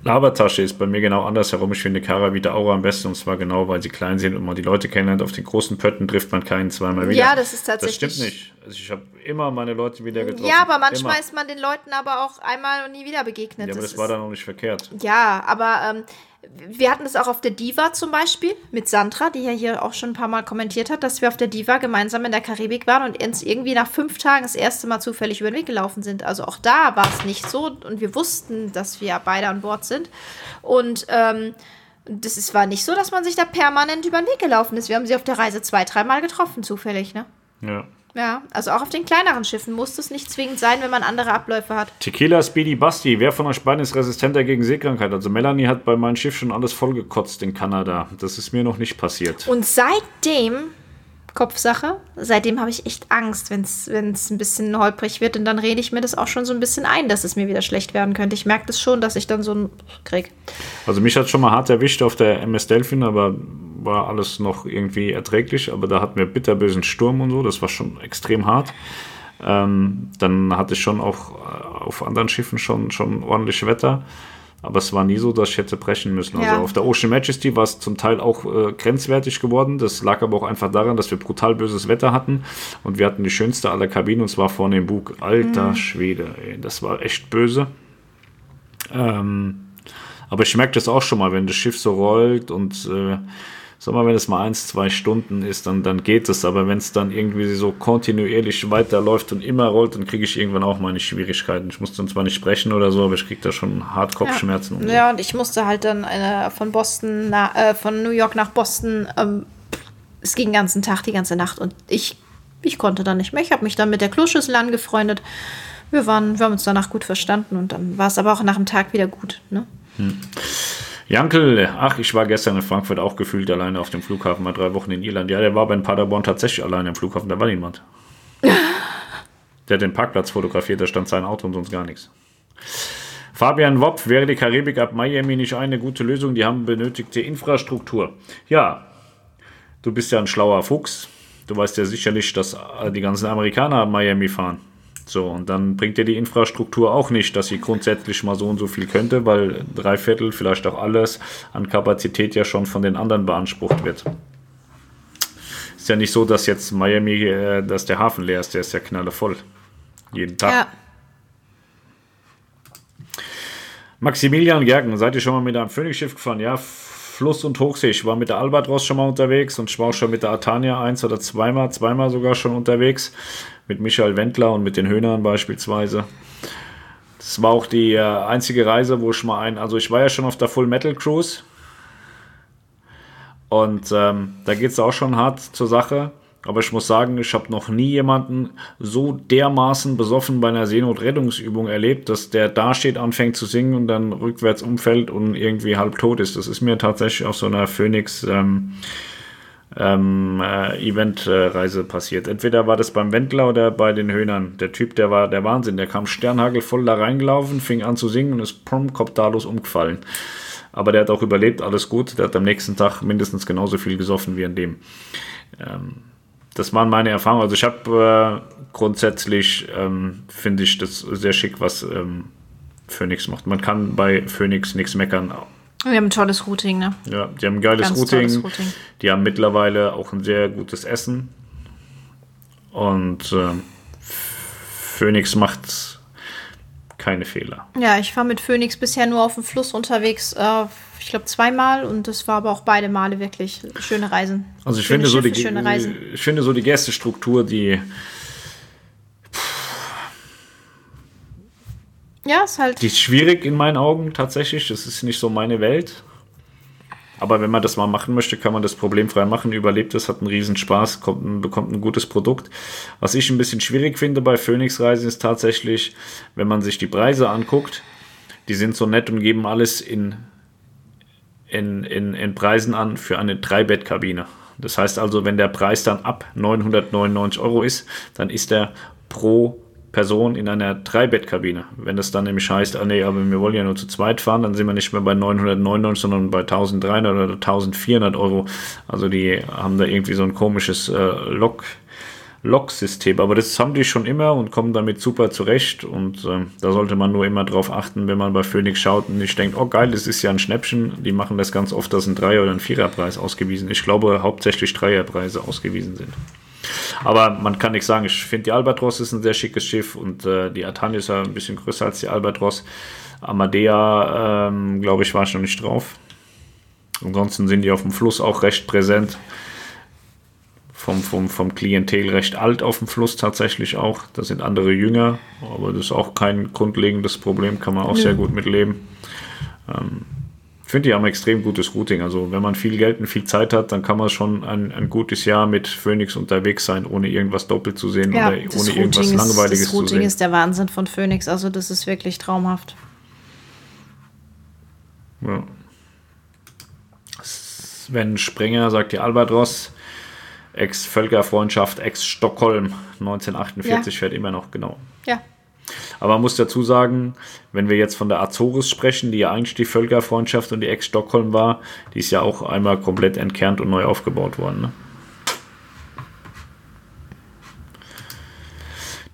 Labertasche ist bei mir genau andersherum. Ich finde Kara wieder Aura am besten und zwar genau, weil sie klein sind und man die Leute kennenlernt. Auf den großen Pötten trifft man keinen zweimal wieder.
Ja, das ist
Das
tatsächlich.
stimmt nicht. Also ich habe immer meine Leute wieder getroffen.
Ja, aber manchmal
immer.
ist man den Leuten aber auch einmal und nie wieder begegnet.
Ja, aber das
ist-
war dann auch nicht verkehrt.
Ja, aber ähm, wir hatten es auch auf der Diva zum Beispiel mit Sandra, die ja hier auch schon ein paar Mal kommentiert hat, dass wir auf der Diva gemeinsam in der Karibik waren und uns irgendwie nach fünf Tagen das erste Mal zufällig über den Weg gelaufen sind. Also auch da war es nicht so und wir wussten, dass wir beide an Bord sind. Und ähm, das ist, war nicht so, dass man sich da permanent über den Weg gelaufen ist. Wir haben sie auf der Reise zwei, dreimal getroffen, zufällig, ne?
Ja.
Ja, also auch auf den kleineren Schiffen muss es nicht zwingend sein, wenn man andere Abläufe hat.
Tequila Speedy Basti, wer von euch beiden ist resistenter gegen Seekrankheit? Also Melanie hat bei meinem Schiff schon alles vollgekotzt in Kanada. Das ist mir noch nicht passiert.
Und seitdem, Kopfsache, seitdem habe ich echt Angst, wenn es ein bisschen holprig wird. Und dann rede ich mir das auch schon so ein bisschen ein, dass es mir wieder schlecht werden könnte. Ich merke das schon, dass ich dann so ein krieg.
Also mich hat schon mal hart erwischt auf der MS Delfin, aber war alles noch irgendwie erträglich. Aber da hatten wir bitterbösen Sturm und so. Das war schon extrem hart. Ähm, dann hatte ich schon auch äh, auf anderen Schiffen schon, schon ordentlich Wetter. Aber es war nie so, dass ich hätte brechen müssen. Also
Ja.
auf der Ocean Majesty war es zum Teil auch äh, grenzwertig geworden. Das lag aber auch einfach daran, dass wir brutal böses Wetter hatten. Und wir hatten die schönste aller Kabinen und zwar vorne im Bug. Alter Schwede, ey, das war echt böse. Ähm, aber ich merke das auch schon mal, wenn das Schiff so rollt und äh, sag mal, wenn es mal eins, zwei Stunden ist, dann, dann geht es. Aber wenn es dann irgendwie so kontinuierlich weiterläuft und immer rollt, dann kriege ich irgendwann auch meine Schwierigkeiten. Ich muss dann zwar nicht sprechen oder so, aber ich kriege da schon hart Kopfschmerzen. und so.
Ja, und ich musste halt dann äh, von Boston, na, äh, von New York nach Boston. Ähm, es ging den ganzen Tag, die ganze Nacht und ich, ich konnte dann nicht mehr. Ich habe mich dann mit der Kloschüssel angefreundet. Wir, waren, wir haben uns danach gut verstanden und dann war es aber auch nach dem Tag wieder gut. Ne?
Jankel, ach, ich war gestern in Frankfurt auch gefühlt alleine auf dem Flughafen, mal drei Wochen in Irland. Ja, der war bei Paderborn tatsächlich alleine im Flughafen, da war niemand. Der hat den Parkplatz fotografiert, da stand sein Auto und sonst gar nichts. Fabian Wopp, wäre die Karibik ab Miami nicht eine gute Lösung? Die haben benötigte Infrastruktur. Ja, du bist ja ein schlauer Fuchs. Du weißt ja sicherlich, dass die ganzen Amerikaner ab Miami fahren. So, und dann bringt dir die Infrastruktur auch nicht, dass sie grundsätzlich mal so und so viel könnte, weil drei Viertel, vielleicht auch alles an Kapazität ja schon von den anderen beansprucht wird. Ist ja nicht so, dass jetzt Miami, äh, dass der Hafen leer ist, der ist ja knallevoll. Jeden Tag.
Ja.
Maximilian Gerken, seid ihr schon mal mit einem Phoenix-Schiff gefahren? Ja, Fluss- und Hochsee. Ich war mit der Albatros schon mal unterwegs und ich war auch schon mit der Atania eins oder zweimal, zweimal sogar schon unterwegs. Mit Michael Wendler und mit den Höhnern beispielsweise. Das war auch die äh, einzige Reise, wo ich mal ein, also ich war ja schon auf der Full Metal Cruise. Und ähm, da geht es auch schon hart zur Sache. Aber ich muss sagen, ich habe noch nie jemanden so dermaßen besoffen bei einer Seenotrettungsübung erlebt, dass der da steht, anfängt zu singen und dann rückwärts umfällt und irgendwie halb tot ist. Das ist mir tatsächlich auf so einer Phoenix ähm, ähm, äh, Eventreise passiert. Entweder war das beim Wendler oder bei den Höhnern. Der Typ, der war der Wahnsinn. Der kam sternhagelvoll da reingelaufen, fing an zu singen und ist prum, kopfdalos umgefallen. Aber der hat auch überlebt, alles gut. Der hat am nächsten Tag mindestens genauso viel gesoffen wie an dem. Ähm, das waren meine Erfahrungen. Also ich habe äh, grundsätzlich, ähm, finde ich das sehr schick, was ähm, Phoenix macht. Man kann bei Phoenix nichts meckern.
Wir haben ein tolles Routing, ne?
Ja, die haben ein geiles Routing.
Routing.
Die haben mittlerweile auch ein sehr gutes Essen. Und äh, Phoenix macht keine Fehler.
Ja, ich war mit Phoenix bisher nur auf dem Fluss unterwegs. Äh, ich glaube zweimal und das war aber auch beide Male wirklich schöne Reisen.
Also ich
schöne
finde, so die,
schöne Reisen.
ich finde so die Gästestruktur, die,
Ja, ist halt.
die ist schwierig in meinen Augen tatsächlich. Das ist nicht so meine Welt. Aber wenn man das mal machen möchte, kann man das problemfrei machen. Überlebt es, hat einen Riesenspaß, kommt, bekommt ein gutes Produkt. Was ich ein bisschen schwierig finde bei Phoenix Reisen ist tatsächlich, wenn man sich die Preise anguckt, die sind so nett und geben alles in, in, in, in Preisen an für eine Dreibettkabine. Das heißt also, wenn der Preis dann ab 999 Euro ist, dann ist er pro Person in einer Dreibettkabine. Wenn das dann nämlich heißt, ah nee, aber wir wollen ja nur zu zweit fahren, dann sind wir nicht mehr bei 999, sondern bei 1300 oder 1400 Euro. Also die haben da irgendwie so ein komisches äh, Lok, Lok-System. Aber das haben die schon immer und kommen damit super zurecht. Und ähm, da sollte man nur immer drauf achten, wenn man bei Phoenix schaut und nicht denkt, oh geil, das ist ja ein Schnäppchen. Die machen das ganz oft, dass ein Dreier- oder ein Viererpreis ausgewiesen Ich glaube, hauptsächlich Dreierpreise ausgewiesen sind. Aber man kann nichts sagen. Ich finde, die Albatros ist ein sehr schickes Schiff und äh, die Atania ist ja ein bisschen größer als die Albatros. Amadea, ähm, glaube ich, war ich noch nicht drauf. Ansonsten sind die auf dem Fluss auch recht präsent. Vom, vom, vom Klientel recht alt auf dem Fluss tatsächlich auch. Da sind andere jünger, aber das ist auch kein grundlegendes Problem, kann man auch
Nö.
sehr gut mitleben. Ähm, ich finde, die haben extrem gutes Routing. Also, wenn man viel Geld und viel Zeit hat, dann kann man schon ein, ein gutes Jahr mit Phoenix unterwegs sein, ohne irgendwas doppelt zu sehen
Ja,
oder
das
ohne irgendwas
Routing, ist,
Langweiliges
das
zu
Routing
sehen.
ist der Wahnsinn von Phoenix. Also das ist wirklich traumhaft.
Ja. Sven Springer sagt die Albatros, Ex-Völkerfreundschaft, Ex-Stockholm, 1948
Ja.
fährt immer noch, genau.
Ja.
Aber man muss dazu sagen, wenn wir jetzt von der Azores sprechen, die ja eigentlich die Völkerfreundschaft und die Ex-Stockholm war, die ist ja auch einmal komplett entkernt und neu aufgebaut worden. Ne?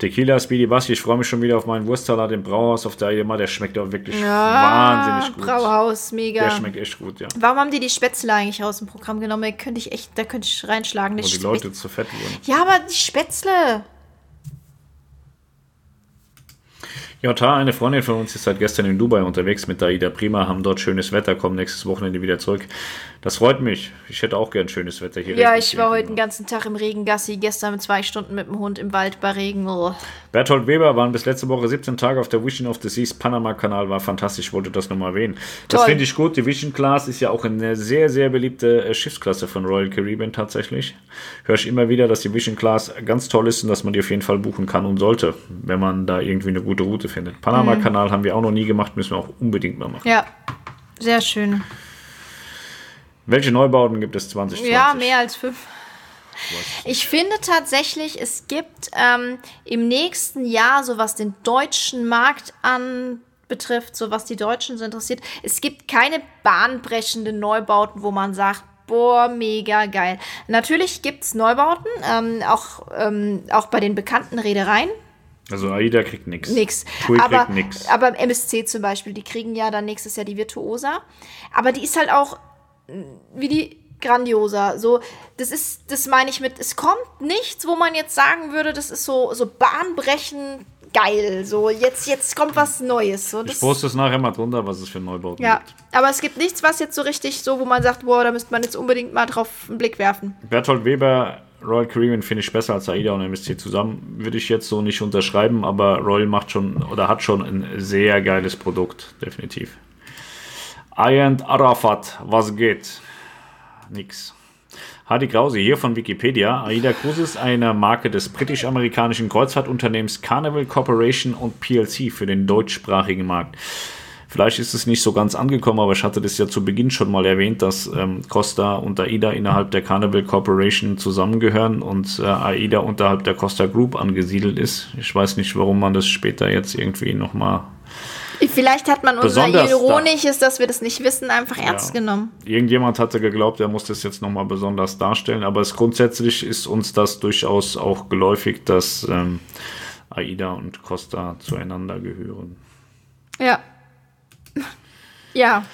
Tequila Speedy Basti, ich freue mich schon wieder auf meinen Wurstsalat im Brauhaus auf der Idema. Der schmeckt auch wirklich wahnsinnig gut.
Brauhaus, mega.
Der schmeckt echt gut, ja.
Warum haben die die Spätzle eigentlich aus dem Programm genommen? Da könnte ich echt, da könnte ich reinschlagen.
Wo die Leute zu fett wurden.
Ja, aber die Spätzle.
JH, eine Freundin von uns ist seit gestern in Dubai unterwegs mit Aida Prima, haben dort schönes Wetter, kommen nächstes Wochenende wieder zurück. Das freut mich. Ich hätte auch gern schönes Wetter hier.
Ja, ich war heute den ganzen Tag im Regen Gassi, gestern zwei Stunden mit dem Hund im Wald bei Regen. Oh.
Berthold Weber waren bis letzte Woche 17 Tage auf der Vision of the Seas Panama-Kanal, war fantastisch, wollte das nochmal erwähnen. Das finde ich gut. Die Vision Class ist ja auch eine sehr, sehr beliebte äh, Schiffsklasse von Royal Caribbean tatsächlich. Höre ich immer wieder, dass die Vision Class ganz toll ist und dass man die auf jeden Fall buchen kann und sollte, wenn man da irgendwie eine gute Route findet. Panama-Kanal haben wir auch noch nie gemacht, müssen wir auch unbedingt mal machen.
Ja, sehr schön.
Welche Neubauten gibt es 2020?
Ja, mehr als fünf. Ich finde tatsächlich, es gibt ähm, im nächsten Jahr, so was den deutschen Markt anbetrifft, so was die Deutschen so interessiert, es gibt keine bahnbrechenden Neubauten, wo man sagt, boah, mega geil. Natürlich gibt es Neubauten, ähm, auch, ähm, auch bei den bekannten Reedereien.
Also AIDA kriegt nichts.
Nix.
TUI
aber,
kriegt nichts.
aber MSC zum Beispiel, die kriegen ja dann nächstes Jahr die Virtuosa. Aber die ist halt auch wie die Grandiosa. So, das ist, das meine ich mit, es kommt nichts, wo man jetzt sagen würde, das ist so, so bahnbrechend geil. So, jetzt, jetzt kommt was Neues. So,
Ich poste es nachher mal drunter, was es für Neubauten
ja,
gibt.
aber es gibt nichts, was jetzt so richtig so, wo man sagt, boah, da müsste man jetzt unbedingt mal drauf einen Blick werfen.
Berthold Weber, Royal Caribbean finde ich besser als AIDA und MSC zusammen. Würde ich jetzt so nicht unterschreiben, aber Royal macht schon oder hat schon ein sehr geiles Produkt, definitiv. Ayant Arafat, was geht? Nix. Hadi Krause hier von Wikipedia. AIDA Cruises ist eine Marke des britisch-amerikanischen Kreuzfahrtunternehmens Carnival Corporation und PLC für den deutschsprachigen Markt. Vielleicht ist es nicht so ganz angekommen, aber ich hatte das ja zu Beginn schon mal erwähnt, dass ähm, Costa und AIDA innerhalb der Carnival Corporation zusammengehören und äh, AIDA unterhalb der Costa Group angesiedelt ist. Ich weiß nicht, warum man das später jetzt irgendwie nochmal
Vielleicht hat man unser Ironisches, dass wir das nicht wissen, einfach ernst genommen.
Irgendjemand hatte geglaubt, er muss das jetzt nochmal besonders darstellen, aber es grundsätzlich ist uns das durchaus auch geläufig, dass ähm, AIDA und Costa zueinander gehören.
Ja. <laughs> Ja.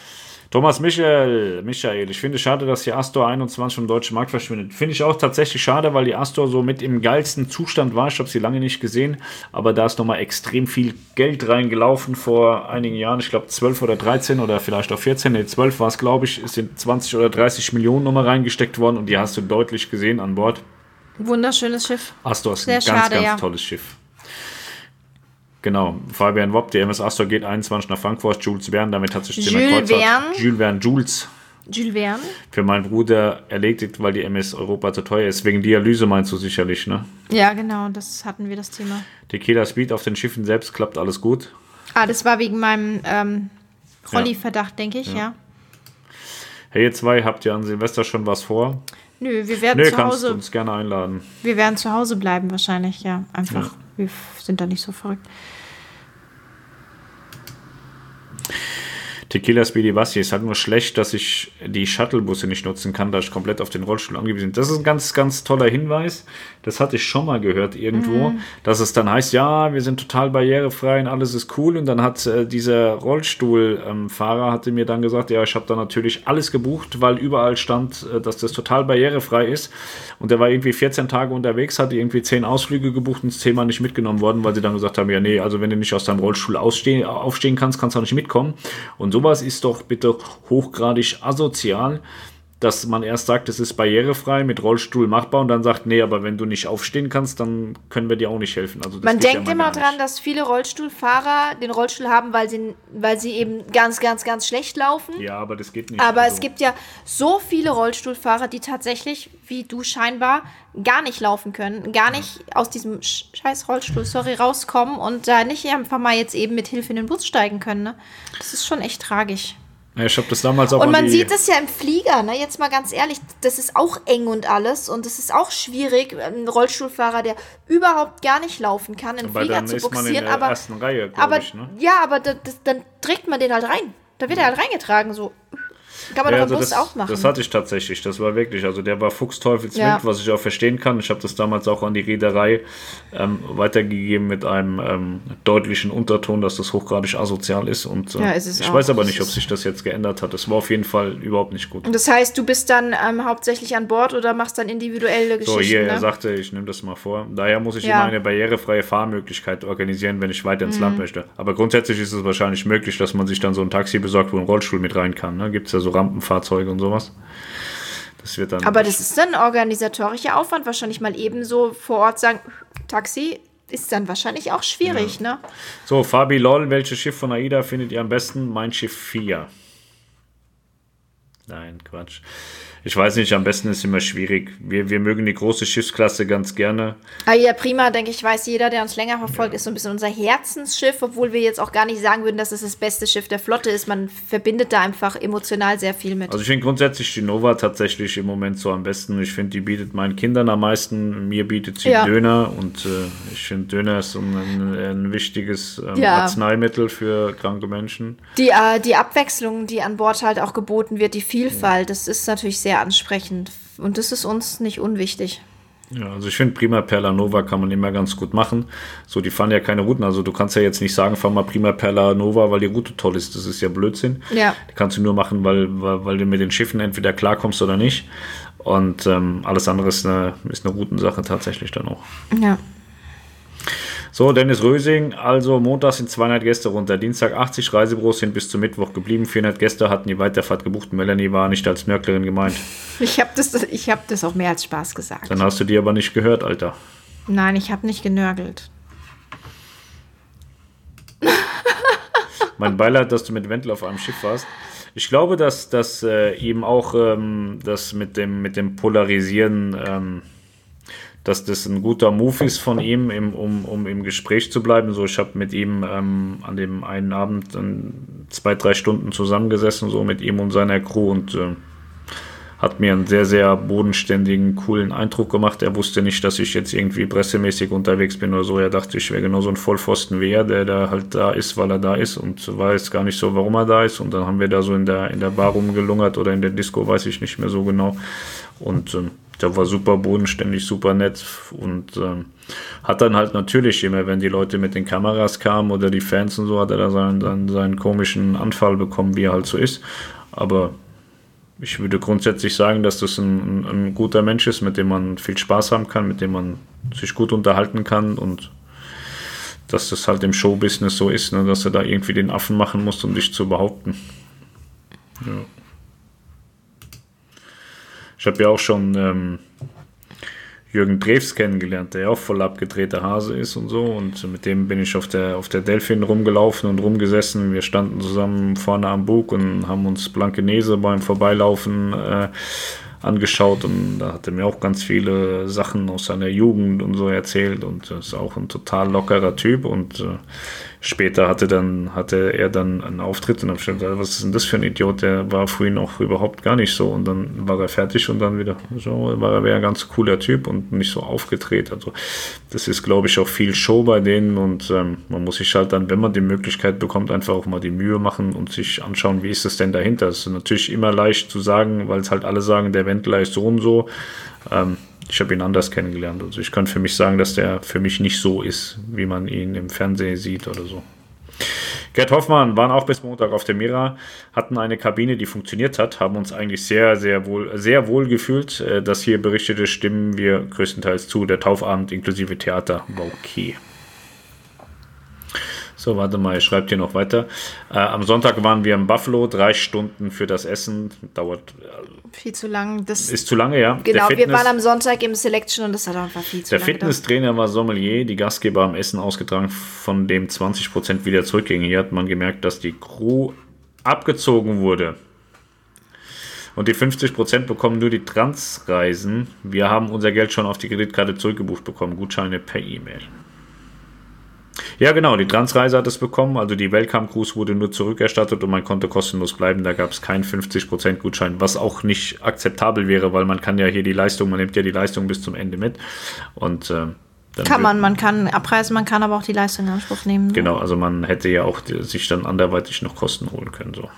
Thomas Michael, Michael, ich finde schade, dass die Astor 21 vom deutschen Markt verschwindet. Finde ich auch tatsächlich schade, weil die Astor so mit im geilsten Zustand war. Ich habe sie lange nicht gesehen, aber da ist nochmal extrem viel Geld reingelaufen vor einigen Jahren. Ich glaube 12 oder 13 oder vielleicht auch 14, nee 12 war es glaube ich, es sind 20 oder 30 Millionen nochmal reingesteckt worden und die hast du deutlich gesehen an Bord.
Wunderschönes Schiff.
Astor ist
Sehr
ein ganz,
schade,
ganz
ja.
tolles Schiff. Genau, Fabian Wopp, die MS Astor geht 21 nach Frankfurt, Jules Verne, damit hat sich
Jules Verne.
Jules Verne, Jules,
Jules Verne.
für meinen Bruder erledigt, weil die MS Europa zu teuer ist. Wegen Dialyse meinst du sicherlich, ne?
Ja, genau, das hatten wir das Thema.
Tequila Speed auf den Schiffen selbst klappt alles gut.
Ah, das war wegen meinem ähm, Rolli-Verdacht, denke ich, ja.
Hey, ihr zwei, habt ihr an Silvester schon was vor?
Nö, wir werden
Nö,
zu
kannst
Hause.
uns gerne einladen.
Wir werden zu Hause bleiben wahrscheinlich, ja. Einfach.
Ja.
Wir sind da nicht so verrückt.
Tequila Speedy Basti ist halt nur schlecht, dass ich die Shuttlebusse nicht nutzen kann, da ich komplett auf den Rollstuhl angewiesen bin. Das ist ein ganz, ganz toller Hinweis. Das hatte ich schon mal gehört irgendwo, dass es dann heißt, ja, wir sind total barrierefrei und alles ist cool. Und dann hat äh, dieser Rollstuhlfahrer hatte mir dann gesagt, ja, ich habe da natürlich alles gebucht, weil überall stand, äh, dass das total barrierefrei ist. Und der war irgendwie 14 Tage unterwegs, hatte irgendwie 10 Ausflüge gebucht und ist zehnmal nicht mitgenommen worden, weil sie dann gesagt haben, ja, nee, also wenn du nicht aus deinem Rollstuhl ausstehen, aufstehen kannst, kannst du auch nicht mitkommen. Und so sowas ist doch bitte hochgradig asozial, dass man erst sagt, es ist barrierefrei, mit Rollstuhl machbar und dann sagt, nee, aber wenn du nicht aufstehen kannst, dann können wir dir auch nicht helfen. Also
man denkt ja immer dran, dass viele Rollstuhlfahrer den Rollstuhl haben, weil sie, weil sie eben ganz, ganz, ganz schlecht laufen.
Ja, aber das geht nicht.
Aber also. es gibt ja so viele Rollstuhlfahrer, die tatsächlich, wie du scheinbar, gar nicht laufen können, gar nicht aus diesem scheiß Rollstuhl, sorry, rauskommen und da nicht einfach mal jetzt eben mit Hilfe in den Bus steigen können. Ne? Das ist schon echt tragisch.
Ja, ich habe das damals auch
Und man sieht es ja im Flieger, ne? Jetzt mal ganz ehrlich, das ist auch eng und alles und es ist auch schwierig, ein Rollstuhlfahrer, der überhaupt gar nicht laufen kann, im Flieger zu boxieren. aber,
Reihe,
aber
ich, ne?
ja, aber das, das, dann trägt man den halt rein. Da wird er halt reingetragen, so. Kann man ja, doch im also Bus
das,
auch machen.
Das hatte ich tatsächlich. Das war wirklich, also der war Fuchsteufelswild, ja. was ich auch verstehen kann. Ich habe das damals auch an die Reederei ähm, weitergegeben mit einem ähm, deutlichen Unterton, dass das hochgradig asozial ist. Und äh, ja, ist ich auch. weiß aber nicht, ob sich das jetzt geändert hat. Es war auf jeden Fall überhaupt nicht gut.
Und das heißt, du bist dann ähm, hauptsächlich an Bord oder machst dann individuelle Geschichten? So, hier,
ne? er sagte, ich nehme das mal vor. Daher muss ich immer eine barrierefreie Fahrmöglichkeit organisieren, wenn ich weiter ins mhm. Land möchte. Aber grundsätzlich ist es wahrscheinlich möglich, dass man sich dann so ein Taxi besorgt, wo ein Rollstuhl mit rein kann. Ne? Gibt es ja so Rampenfahrzeuge und sowas. Das wird dann.
Aber das ist dann organisatorischer Aufwand, wahrscheinlich mal ebenso vor Ort sagen, Taxi ist dann wahrscheinlich auch schwierig, ja. ne?
So, Fabi Loll, welches Schiff von AIDA findet ihr am besten? Mein Schiff 4. Nein, Quatsch. Ich weiß nicht, am besten ist immer schwierig. Wir, wir mögen die große Schiffsklasse ganz gerne.
Ah ja, prima, denke ich, weiß jeder, der uns länger verfolgt, ja. ist so ein bisschen unser Herzensschiff, obwohl wir jetzt auch gar nicht sagen würden, dass es das beste Schiff der Flotte ist. Man verbindet da einfach emotional sehr viel mit.
Also ich finde grundsätzlich die Nova tatsächlich im Moment so am besten. Ich finde, die bietet meinen Kindern am meisten. Mir bietet sie ja. Döner und äh, ich finde, Döner ist ein, ein wichtiges ähm, ja. Arzneimittel für kranke Menschen.
Die, äh, die Abwechslung, die an Bord halt auch geboten wird, die Vielfalt, das ist natürlich sehr sehr ansprechend. Und das ist uns nicht unwichtig.
Ja, also ich finde Prima Perla Nova kann man immer ganz gut machen. So, die fahren ja keine Routen. Also du kannst ja jetzt nicht sagen, fahr mal Prima Perla Nova, weil die Route toll ist. Das ist ja Blödsinn.
Ja.
Die kannst du nur machen, weil, weil, weil du mit den Schiffen entweder klarkommst oder nicht. Und ähm, alles andere ist eine, ist eine Routensache tatsächlich dann auch.
Ja.
So, Dennis Rösing, also Montag sind 200 Gäste runter, Dienstag 80 Reisebüros sind bis zum Mittwoch geblieben, 400 Gäste hatten die Weiterfahrt gebucht. Melanie war nicht als Nörglerin gemeint.
Ich habe das, hab das auch mehr als Spaß gesagt.
Dann hast du die aber nicht gehört, Alter.
Nein, ich habe nicht genörgelt.
mein Beileid, dass du mit Wendel auf einem Schiff warst. Ich glaube, dass das äh, eben auch ähm, das mit dem, mit dem Polarisieren ähm, dass das ein guter Move ist von ihm, im, um, um im Gespräch zu bleiben. So, ich habe mit ihm ähm, an dem einen Abend dann zwei, drei Stunden zusammengesessen, so mit ihm und seiner Crew und äh, hat mir einen sehr, sehr bodenständigen, coolen Eindruck gemacht. Er wusste nicht, dass ich jetzt irgendwie pressemäßig unterwegs bin oder so. Er dachte, ich wäre genauso ein Vollpfosten wie er, der da halt da ist, weil er da ist und weiß gar nicht so, warum er da ist. Und dann haben wir da so in der, in der Bar rumgelungert oder in der Disco, weiß ich nicht mehr so genau. Und ähm, der war super bodenständig, super nett und ähm, hat dann halt natürlich immer, wenn die Leute mit den Kameras kamen oder die Fans und so, hat er da seinen, dann seinen komischen Anfall bekommen, wie er halt so ist. Aber ich würde grundsätzlich sagen, dass das ein, ein, ein, guter Mensch ist, mit dem man viel Spaß haben kann, mit dem man sich gut unterhalten kann und dass das halt im Showbusiness so ist, ne, dass er da irgendwie den Affen machen muss, um dich zu behaupten. Ja. Ich habe ja auch schon ähm, Jürgen Drews kennengelernt, der ja auch voll abgedrehter Hase ist und so. Und mit dem bin ich auf der, auf der Delfin rumgelaufen und rumgesessen. Wir standen zusammen vorne am Bug und haben uns Blankenese beim Vorbeilaufen äh, angeschaut und da hat er mir auch ganz viele Sachen aus seiner Jugend und so erzählt und ist auch ein total lockerer Typ und äh, später hatte dann hatte er dann einen Auftritt und habe gesagt, was ist denn das für ein Idiot, der war vorhin auch überhaupt gar nicht so und dann war er fertig und dann wieder so war er ein ganz cooler Typ und nicht so aufgedreht. Also das ist glaube ich auch viel Show bei denen und ähm, man muss sich halt dann, wenn man die Möglichkeit bekommt, einfach auch mal die Mühe machen und sich anschauen, wie ist es denn dahinter. Das ist natürlich immer leicht zu sagen, weil es halt alle sagen, der Wendler ist so und so. Ähm, ich habe ihn anders kennengelernt. Also ich kann für mich sagen, dass der für mich nicht so ist, wie man ihn im Fernsehen sieht oder so. Gerd Hoffmann waren auch bis Montag auf der Mira, hatten eine Kabine, die funktioniert hat, haben uns eigentlich sehr, sehr wohl, sehr wohl gefühlt. Äh, das hier berichtete stimmen wir größtenteils zu. Der Taufabend inklusive Theater war okay. So, warte mal, ich schreibe hier noch weiter. Äh, am Sonntag waren wir in Buffalo, drei Stunden für das Essen. Dauert.
Viel zu lang. Das
ist zu lange, ja.
Genau, wir waren am Sonntag im Selection und das hat einfach viel zu
der lange. Der Fitnesstrainer war Sommelier, die Gastgeber haben Essen ausgetragen, von dem 20% wieder zurückgingen. Hier hat man gemerkt, dass die Crew abgezogen wurde. Und die 50% bekommen nur die Transreisen. Wir haben unser Geld schon auf die Kreditkarte zurückgebucht bekommen. Gutscheine per E-Mail. Ja, genau, die Transreise hat es bekommen. Also die Welcome Cruise wurde nur zurückerstattet und man konnte kostenlos bleiben. Da gab es keinen 50% Gutschein, was auch nicht akzeptabel wäre, weil man kann ja hier die Leistung, man nimmt ja die Leistung bis zum Ende mit. Und äh,
kann man, man kann abreisen, man kann aber auch die Leistung in Anspruch nehmen.
Genau, also man hätte ja auch sich dann anderweitig noch Kosten holen können. So.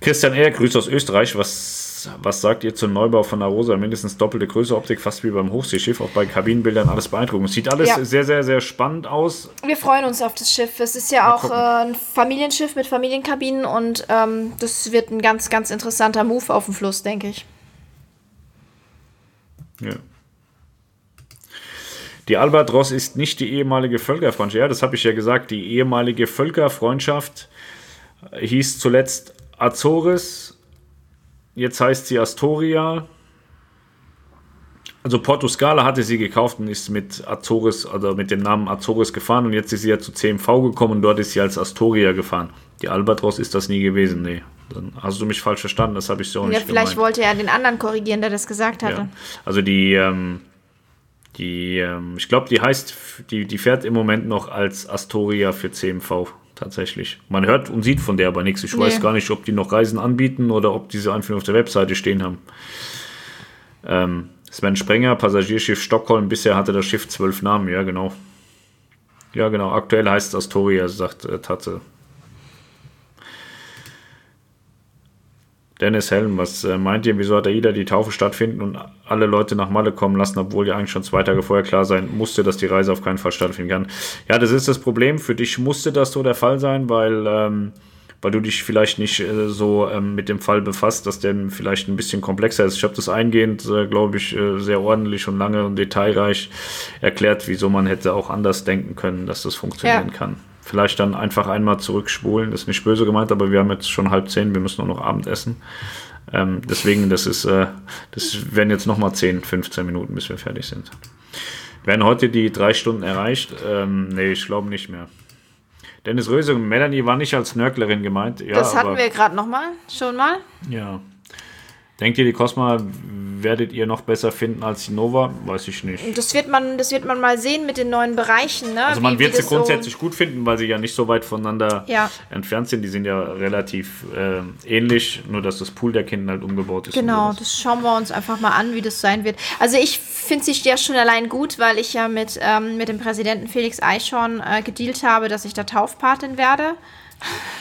Christian R., Grüße aus Österreich. Was was, sagt ihr zum Neubau von der Rosa? Mindestens doppelte Größe, Optik, fast wie beim Hochseeschiff. Auch bei Kabinenbildern alles beeindruckend. Sieht alles ja. sehr, sehr, sehr spannend aus.
Wir freuen uns auf das Schiff. Es ist ja Mal auch äh, ein Familienschiff mit Familienkabinen und ähm, das wird ein ganz, ganz interessanter Move auf dem Fluss, denke ich.
Ja. Die Albatros ist nicht die ehemalige Völkerfreundschaft. Ja, das habe ich ja gesagt. Die ehemalige Völkerfreundschaft hieß zuletzt Azores Jetzt heißt sie Astoria. Also Porto Scala hatte sie gekauft und ist mit Azores, also mit dem Namen Azores gefahren und jetzt ist sie ja zu CMV gekommen und dort ist sie als Astoria gefahren. Die Albatros ist das nie gewesen, nee. Dann hast du mich falsch verstanden, das habe ich so ja, nicht
Ja, vielleicht gemeint. wollte er den anderen korrigieren, der das gesagt hatte. Ja.
Also die, ähm, die, ähm, ich glaube, die heißt, die, die fährt im Moment noch als Astoria für CMV tatsächlich. Man hört und sieht von der aber nichts. Ich nee. weiß gar nicht, ob die noch Reisen anbieten oder ob diese einfach auf der Webseite stehen haben. Ähm, Sven Sprenger, Passagierschiff Stockholm. Bisher hatte das Schiff zwölf Namen. Ja, genau. Ja, genau. Aktuell heißt es Astoria, sagt äh, Tatze. Dennis Helm, was äh, meint ihr, wieso hat AIDA die Taufe stattfinden und alle Leute nach Malle kommen lassen, obwohl ja eigentlich schon zwei Tage vorher klar sein musste, dass die Reise auf keinen Fall stattfinden kann? Ja, das ist das Problem. Für dich musste das so der Fall sein, weil, ähm, weil du dich vielleicht nicht äh, so ähm, mit dem Fall befasst, dass der vielleicht ein bisschen komplexer ist. Ich habe das eingehend, äh, glaube ich, äh, sehr ordentlich und lange und detailreich erklärt, wieso man hätte auch anders denken können, dass das funktionieren ja. kann vielleicht dann einfach einmal zurückspulen. Das ist nicht böse gemeint, aber wir haben jetzt schon halb zehn, wir müssen nur noch Abend essen. Ähm, deswegen, das ist, äh, das werden jetzt nochmal 10, 15 Minuten, bis wir fertig sind. Werden heute die drei Stunden erreicht? Ähm, nee, ich glaube nicht mehr. Dennis Röse und Melanie war nicht als Nörglerin gemeint. Ja,
das hatten wir gerade nochmal, schon mal.
Ja. Denkt ihr, die Cosma werdet ihr noch besser finden als die Nova? Weiß ich nicht.
Das wird man, das wird man mal sehen mit den neuen Bereichen. Ne?
Also man wie, wird wie sie grundsätzlich so gut finden, weil sie ja nicht so weit voneinander ja. entfernt sind. Die sind ja relativ äh, ähnlich, nur dass das Pool der Kinder halt umgebaut ist.
Genau, das schauen wir uns einfach mal an, wie das sein wird. Also ich finde sich ja schon allein gut, weil ich ja mit, ähm, mit dem Präsidenten Felix Eichhorn äh, gedealt habe, dass ich da Taufpatin werde. <laughs>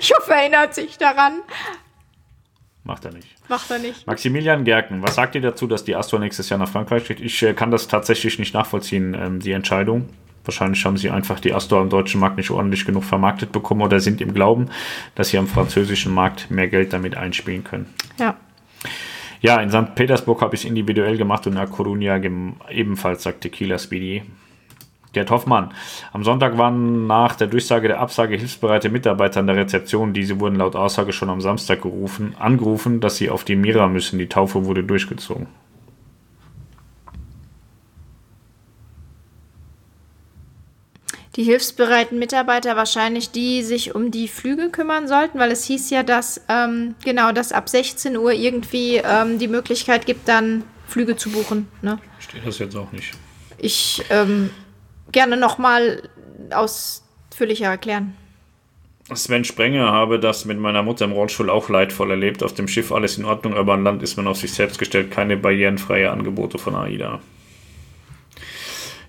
Ich hoffe, er erinnert sich daran.
Macht er nicht.
Macht er nicht.
Maximilian Gerken, was sagt ihr dazu, dass die Astor nächstes Jahr nach Frankreich steht? Ich äh, kann das tatsächlich nicht nachvollziehen, ähm, die Entscheidung. Wahrscheinlich haben sie einfach die Astor am deutschen Markt nicht ordentlich genug vermarktet bekommen oder sind im Glauben, dass sie am französischen Markt mehr Geld damit einspielen können.
Ja.
Ja, in St. Petersburg habe ich es individuell gemacht und in La Coruña ebenfalls, sagt Tequila Speedy. Gerd Hoffmann. Am Sonntag waren nach der Durchsage der Absage hilfsbereite Mitarbeiter an der Rezeption. Diese wurden laut Aussage schon am Samstag gerufen, angerufen, dass sie auf die Mira müssen. Die Taufe wurde durchgezogen.
Die hilfsbereiten Mitarbeiter wahrscheinlich die sich um die Flüge kümmern sollten, weil es hieß ja, dass ähm, genau, dass ab 16 Uhr irgendwie ähm, die Möglichkeit gibt, dann Flüge zu buchen. Ne?
Steht das jetzt auch nicht.
Ich ähm, gerne nochmal ausführlicher erklären.
Sven Sprenger habe das mit meiner Mutter im Rollstuhl auch leidvoll erlebt. Auf dem Schiff alles in Ordnung, aber an Land ist man auf sich selbst gestellt. Keine barrierenfreie Angebote von AIDA.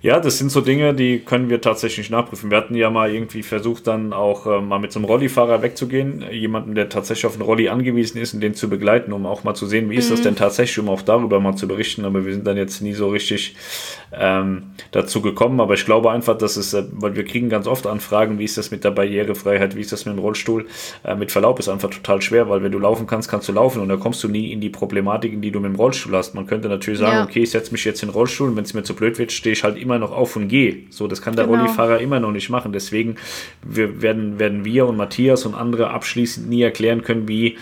Ja, das sind so Dinge, die können wir tatsächlich nachprüfen. Wir hatten ja mal irgendwie versucht, dann auch äh, mal mit so einem Rollifahrer wegzugehen. Jemanden, der tatsächlich auf einen Rolli angewiesen ist und den zu begleiten, um auch mal zu sehen, wie mhm. ist das mhm. denn tatsächlich, um auch darüber mal zu berichten. Aber wir sind dann jetzt nie so richtig ähm, dazu gekommen. Aber ich glaube einfach, dass es, äh, weil wir kriegen ganz oft Anfragen, wie ist das mit der Barrierefreiheit, wie ist das mit dem Rollstuhl. Äh, mit Verlaub ist einfach total schwer, weil wenn du laufen kannst, kannst du laufen und da kommst du nie in die Problematiken, die du mit dem Rollstuhl hast. Man könnte natürlich sagen, ja. okay, ich setze mich jetzt in den Rollstuhl und wenn es mir zu blöd wird, stehe ich halt immer noch auf und gehe. So, das kann der genau. Rollifahrer immer noch nicht machen. Deswegen wir werden, werden wir und Matthias und andere abschließend nie erklären können, wie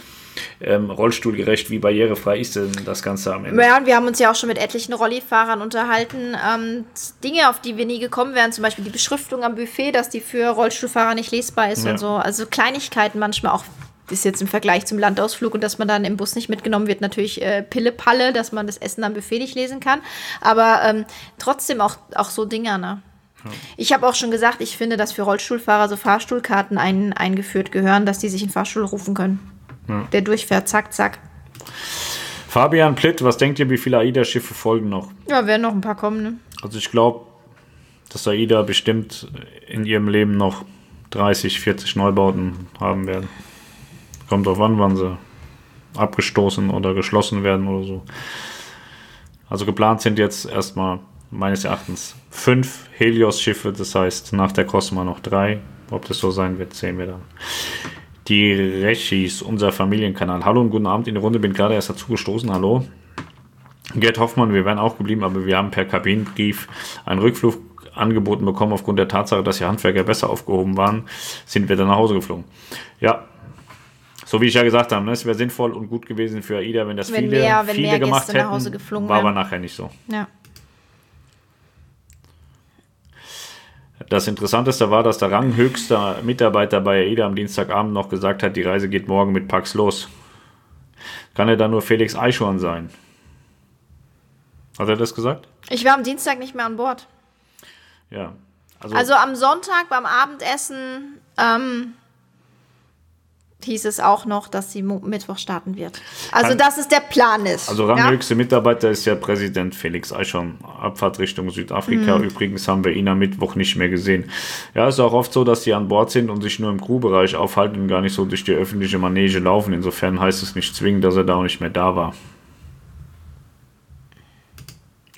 ähm, rollstuhlgerecht, wie barrierefrei ist denn das Ganze am Ende?
Ja, und wir haben uns ja auch schon mit etlichen Rollifahrern unterhalten. Ähm, Dinge, auf die wir nie gekommen wären, zum Beispiel die Beschriftung am Buffet, dass die für Rollstuhlfahrer nicht lesbar ist ja. und so. Also Kleinigkeiten manchmal auch ist jetzt im Vergleich zum Landausflug und dass man dann im Bus nicht mitgenommen wird, natürlich äh, Pille-Palle, dass man das Essen am Buffet nicht lesen kann. Aber ähm, trotzdem auch, auch so Dinger, ne? Ich habe auch schon gesagt, ich finde, dass für Rollstuhlfahrer so Fahrstuhlkarten ein, eingeführt gehören, dass die sich in Fahrstuhl rufen können ja. der durchfährt, zack, zack.
Fabian Plitt, was denkt ihr, wie viele AIDA-Schiffe folgen noch?
Ja, werden noch ein paar kommen, ne?
Also ich glaube, dass AIDA bestimmt in ihrem Leben noch 30, 40 Neubauten haben werden. Kommt drauf an, wann sie abgestoßen oder geschlossen werden oder so. Also geplant sind jetzt erstmal meines Erachtens fünf Helios-Schiffe, das heißt nach der Cosma noch drei. Ob das so sein wird, sehen wir dann die Rechis, unser Familienkanal. Hallo und guten Abend in der Runde, bin gerade erst dazu gestoßen. Hallo. Gerd Hoffmann, wir wären auch geblieben, aber wir haben per Kabinenbrief einen Rückflug angeboten bekommen. Aufgrund der Tatsache, dass die Handwerker besser aufgehoben waren, sind wir dann nach Hause geflogen. Ja, so wie ich ja gesagt habe, ne, es wäre sinnvoll und gut gewesen für AIDA, wenn das wenn viele, mehr, wenn viele gemacht hätten. war aber nachher nicht so.
Ja.
Das Interessanteste war, dass der ranghöchste Mitarbeiter bei AIDA am Dienstagabend noch gesagt hat, die Reise geht morgen mit Pax los. Kann er dann nur Felix Eichhorn sein? Hat er das gesagt?
Ich war am Dienstag nicht mehr an Bord.
Ja.
Also, also am Sonntag beim Abendessen ähm, hieß es auch noch, dass sie Mittwoch starten wird. Also, dass es der Plan ist.
Also, ranghöchste ja? Mitarbeiter ist ja Präsident Felix Eichhorn. Abfahrt Richtung Südafrika. Mhm. Übrigens haben wir ihn am Mittwoch nicht mehr gesehen. Ja, ist auch oft so, dass sie an Bord sind und sich nur im Crewbereich aufhalten und gar nicht so durch die öffentliche Manege laufen. Insofern heißt es nicht zwingend, dass er da auch nicht mehr da war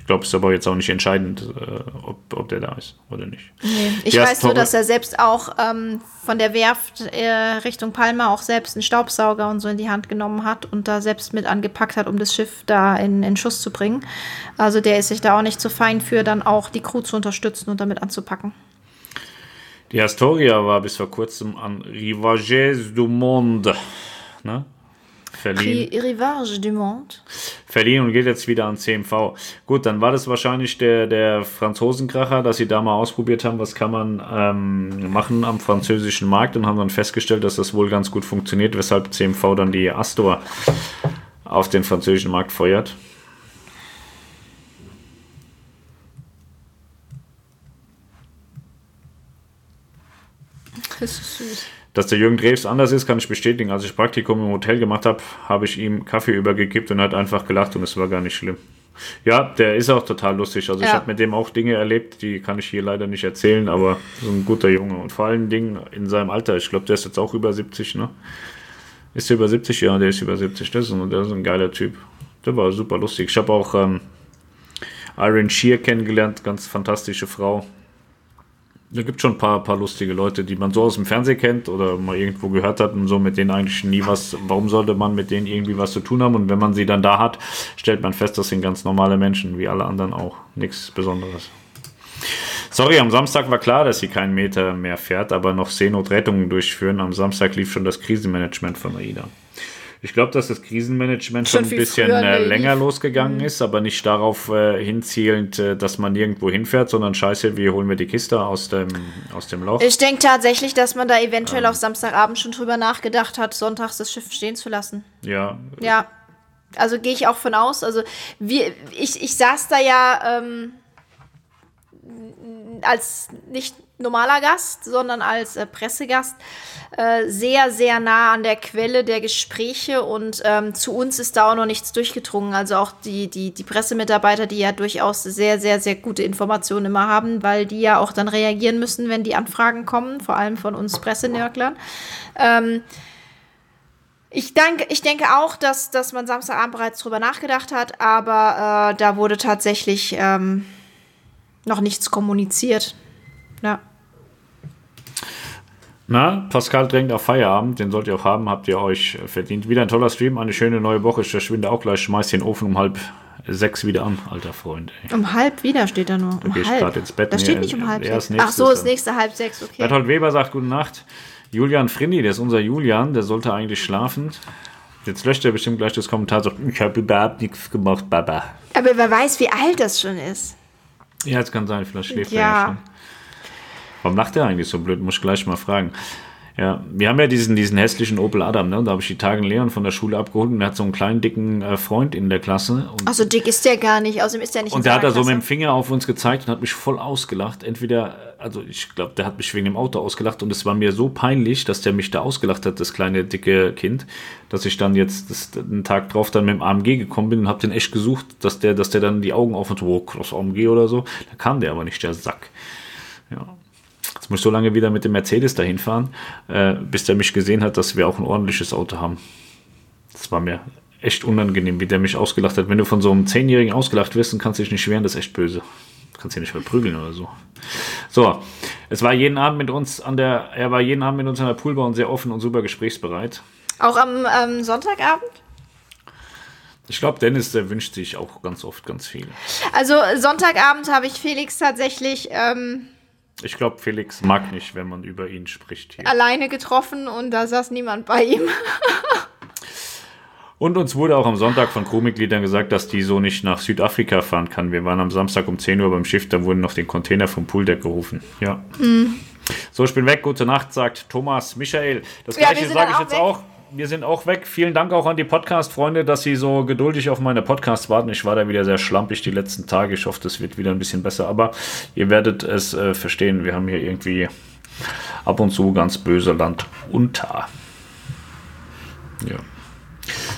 glaube, es ist aber jetzt auch nicht entscheidend, äh, ob, ob der da ist oder nicht.
Nee. Ich der weiß nur, dass er selbst auch ähm, von der Werft äh, Richtung Palma auch selbst einen Staubsauger und so in die Hand genommen hat und da selbst mit angepackt hat, um das Schiff da in, in Schuss zu bringen. Also der ist sich da auch nicht zu fein für, dann auch die Crew zu unterstützen und damit anzupacken.
Die Astoria war bis vor kurzem an Rivages du Monde. Ne?
Verliehen. Rivage du Monde.
Verliehen und geht jetzt wieder an CMV. Gut, dann war das wahrscheinlich der, der Franzosenkracher, dass sie da mal ausprobiert haben, was kann man ähm, machen am französischen Markt und haben dann festgestellt, dass das wohl ganz gut funktioniert, weshalb CMV dann die Astor auf den französischen Markt feuert.
Das ist süß.
Dass der Jürgen Drews anders ist, kann ich bestätigen. Als ich Praktikum im Hotel gemacht habe, habe ich ihm Kaffee übergekippt und hat einfach gelacht und es war gar nicht schlimm. Ja, der ist auch total lustig. Also ja. ich habe mit dem auch Dinge erlebt, die kann ich hier leider nicht erzählen, aber so ein guter Junge. Und vor allen Dingen in seinem Alter. Ich glaube, der ist jetzt auch über 70, ne? Ist der über 70? Ja, der ist über 70. Das ist ein, der ist ein geiler Typ. Der war super lustig. Ich habe auch ähm, Iron Shear kennengelernt, ganz fantastische Frau. Da gibt schon ein paar, paar lustige Leute, die man so aus dem Fernsehen kennt oder mal irgendwo gehört hat und so mit denen eigentlich nie was. Warum sollte man mit denen irgendwie was zu tun haben? Und wenn man sie dann da hat, stellt man fest, das sind ganz normale Menschen, wie alle anderen auch. Nichts Besonderes. Sorry, am Samstag war klar, dass sie keinen Meter mehr fährt, aber noch Seenotrettungen durchführen. Am Samstag lief schon das Krisenmanagement von AIDA. Ich glaube, dass das Krisenmanagement schon, schon ein bisschen äh, länger losgegangen mhm. ist, aber nicht darauf äh, hinzielend, äh, dass man nirgendwo hinfährt, sondern scheiße, wie holen wir die Kiste aus dem, aus dem Loch.
Ich denke tatsächlich, dass man da eventuell ähm. auf Samstagabend schon drüber nachgedacht hat, sonntags das Schiff stehen zu lassen.
Ja.
Ja. Also gehe ich auch von aus. Also wir, ich, ich saß da ja ähm, als nicht normaler Gast, sondern als äh, Pressegast äh, sehr, sehr nah an der Quelle der Gespräche und ähm, zu uns ist da auch noch nichts durchgedrungen. Also auch die, die, die Pressemitarbeiter, die ja durchaus sehr, sehr, sehr gute Informationen immer haben, weil die ja auch dann reagieren müssen, wenn die Anfragen kommen, vor allem von uns Pressenörglern. Ähm, ich denke, ich denke auch, dass, dass man Samstagabend bereits drüber nachgedacht hat, aber äh, da wurde tatsächlich ähm, noch nichts kommuniziert. Ja.
Na, Pascal drängt auf Feierabend, den sollt ihr auch haben, habt ihr euch verdient. Wieder ein toller Stream, eine schöne neue Woche. Ich verschwinde auch gleich, schmeiß den Ofen um halb sechs wieder an, alter Freund. Ey.
Um halb wieder steht da nur. Um
geh ich
halb.
grad ins Bett.
Da
Nee,
steht nicht um halb sechs. Ach so, das nächste halb sechs, okay.
Berthold Weber sagt Gute Nacht. Julian Frindi, der ist unser Julian, der sollte eigentlich schlafen. Jetzt löscht er bestimmt gleich das Kommentar, sagt, ich habe überhaupt nichts gemacht, Baba.
Aber wer weiß, wie alt das schon ist.
Ja, es kann sein, vielleicht schläft er
Ja.
ja schon. Warum lacht er eigentlich so blöd? Muss ich gleich mal fragen. Ja, wir haben ja diesen, diesen hässlichen Opel Adam, ne? Da habe ich die Tage Leon von der Schule abgeholt und der hat so einen kleinen, dicken äh, Freund in der Klasse. Und,
Ach so dick ist der gar nicht. Außerdem ist der nicht
und der hat da so mit dem. Finger auf uns gezeigt und hat mich voll ausgelacht. Entweder, also ich glaube, der hat mich wegen dem Auto ausgelacht und es war mir so peinlich, dass der mich da ausgelacht hat, das kleine, dicke Kind, dass ich dann jetzt das, einen Tag drauf dann mit dem AMG gekommen bin und habe den echt gesucht, dass der, dass der dann die Augen auf und so, oh, Cross AMG oder so. Da kam der aber nicht, der Sack. Ja. Jetzt muss ich so lange wieder mit dem Mercedes dahin fahren, äh, bis der mich gesehen hat, dass wir auch ein ordentliches Auto haben. Das war mir echt unangenehm, wie der mich ausgelacht hat. Wenn du von so einem Zehnjährigen ausgelacht wirst, dann kannst du dich nicht wehren, das ist echt böse. Du kannst ihn nicht verprügeln oder so. So, es war jeden Abend mit uns an der, er war jeden Abend mit uns an der Poolbar und sehr offen und super gesprächsbereit.
Auch am ähm, Sonntagabend?
Ich glaube, Dennis, der wünscht sich auch ganz oft ganz viel.
Also Sonntagabend habe ich Felix tatsächlich ähm,
Ich glaube, Felix mag nicht, wenn man über ihn spricht hier.
alleine getroffen und da saß niemand bei ihm. <laughs>
Und uns wurde auch am Sonntag von Crewmitgliedern gesagt, dass die so nicht nach Südafrika fahren kann. Wir waren am Samstag um 10 Uhr beim Schiff, da wurden noch den Container vom Pooldeck gerufen. Ja. So, ich bin weg. Gute Nacht, sagt Thomas Michael. Das
Ja,
gleiche sage ich jetzt
weg.
auch. Wir sind auch weg. Vielen Dank auch an die Podcast-Freunde, dass sie so geduldig auf meine Podcasts warten. Ich war da wieder sehr schlampig die letzten Tage. Ich hoffe, das wird wieder ein bisschen besser. Aber ihr werdet es äh, verstehen. Wir haben hier irgendwie ab und zu ganz böse Land unter. Ja.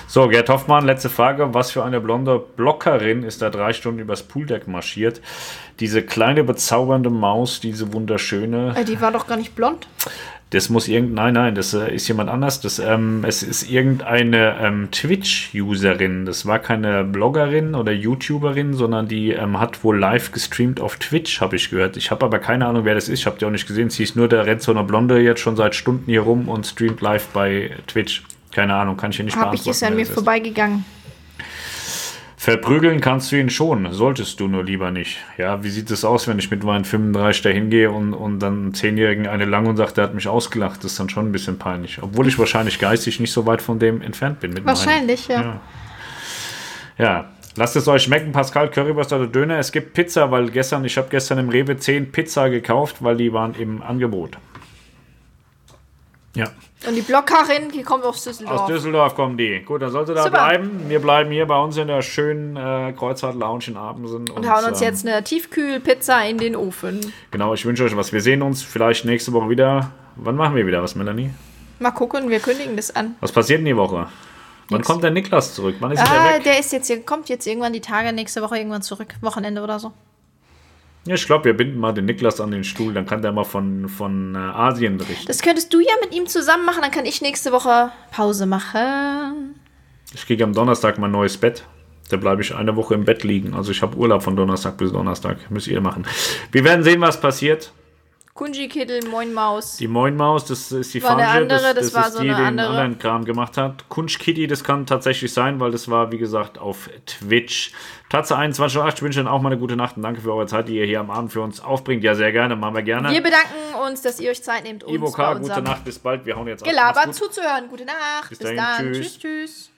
So, Gerd Hoffmann, letzte Frage. Was für eine blonde Blockerin ist da drei Stunden übers Pooldeck marschiert? Diese kleine bezaubernde Maus, diese wunderschöne.
Äh, die war doch gar nicht blond.
Das muss irgend, nein, nein, das äh, ist jemand anders. Das, ähm, es ist irgendeine ähm, Twitch-Userin. Das war keine Bloggerin oder YouTuberin, sondern die ähm, hat wohl live gestreamt auf Twitch, habe ich gehört. Ich habe aber keine Ahnung, wer das ist. Ich habe die auch nicht gesehen. Sie ist nur der eine Blonde jetzt schon seit Stunden hier rum und streamt live bei Twitch. Keine Ahnung, kann ich hier nicht
Hab ich, ist an mir vorbeigegangen.
Verprügeln kannst du ihn schon, solltest du nur lieber nicht. Ja, wie sieht es aus, wenn ich mit meinen 35 da hingehe und, und dann einen Zehnjährigen eine lang und sagt, der hat mich ausgelacht? Das ist dann schon ein bisschen peinlich. Obwohl ich wahrscheinlich geistig nicht so weit von dem entfernt bin. Mit
Wahrscheinlich, ja.
Meinen. Ja. ja. Lasst es euch schmecken, Pascal, Currywurst oder Döner. Es gibt Pizza, weil gestern, ich habe gestern im Rewe 10 Pizza gekauft, weil die waren im Angebot. Ja.
Und die Blockerin, die kommt aus Düsseldorf.
Aus Düsseldorf kommen die. Gut, dann sollte da
Super.
bleiben. Wir bleiben hier bei uns in der schönen äh, Kreuzfahrt Lounge in Abensen.
und hauen uns
ähm,
jetzt eine Tiefkühlpizza in den Ofen.
Genau, ich wünsche euch was. Wir sehen uns vielleicht nächste Woche wieder. Wann machen wir wieder was, Melanie?
Mal gucken, wir kündigen das an.
Was passiert in die Woche? Wann
Nix.
kommt der Niklas zurück? Wann ist er
Ah,
weg?
der ist jetzt hier, kommt jetzt irgendwann die Tage nächste Woche irgendwann zurück. Wochenende oder so.
Ja, ich glaube, wir binden mal den Niklas an den Stuhl. Dann kann der mal von, von äh, Asien berichten.
Das könntest du ja mit ihm zusammen machen, dann kann ich nächste Woche Pause machen.
Ich kriege am Donnerstag mein neues Bett. Da bleibe ich eine Woche im Bett liegen. Also ich habe Urlaub von Donnerstag bis Donnerstag. Müsst ihr machen. Wir werden sehen, was passiert.
Kunji Kittel, Moin Maus.
Die Moinmaus, das ist die
War eine
Falsche,
andere, das war
ist
so
die, die den
andere.
anderen Kram gemacht hat. Kunsch Kitty, das kann tatsächlich sein, weil das war, wie gesagt, auf Twitch. Tatze 21 Uhr, ich wünsche Ihnen auch mal eine gute Nacht und danke für eure Zeit, die ihr hier am Abend für uns aufbringt. Ja, sehr gerne, machen wir gerne.
Wir bedanken uns, dass ihr euch Zeit nehmt, uns
Ivo K, gute Nacht, bis bald. Wir hauen jetzt ab.
Gelabert zuzuhören. Gute Nacht.
Bis
Bis, dann.
tschüss.
tschüss. tschüss.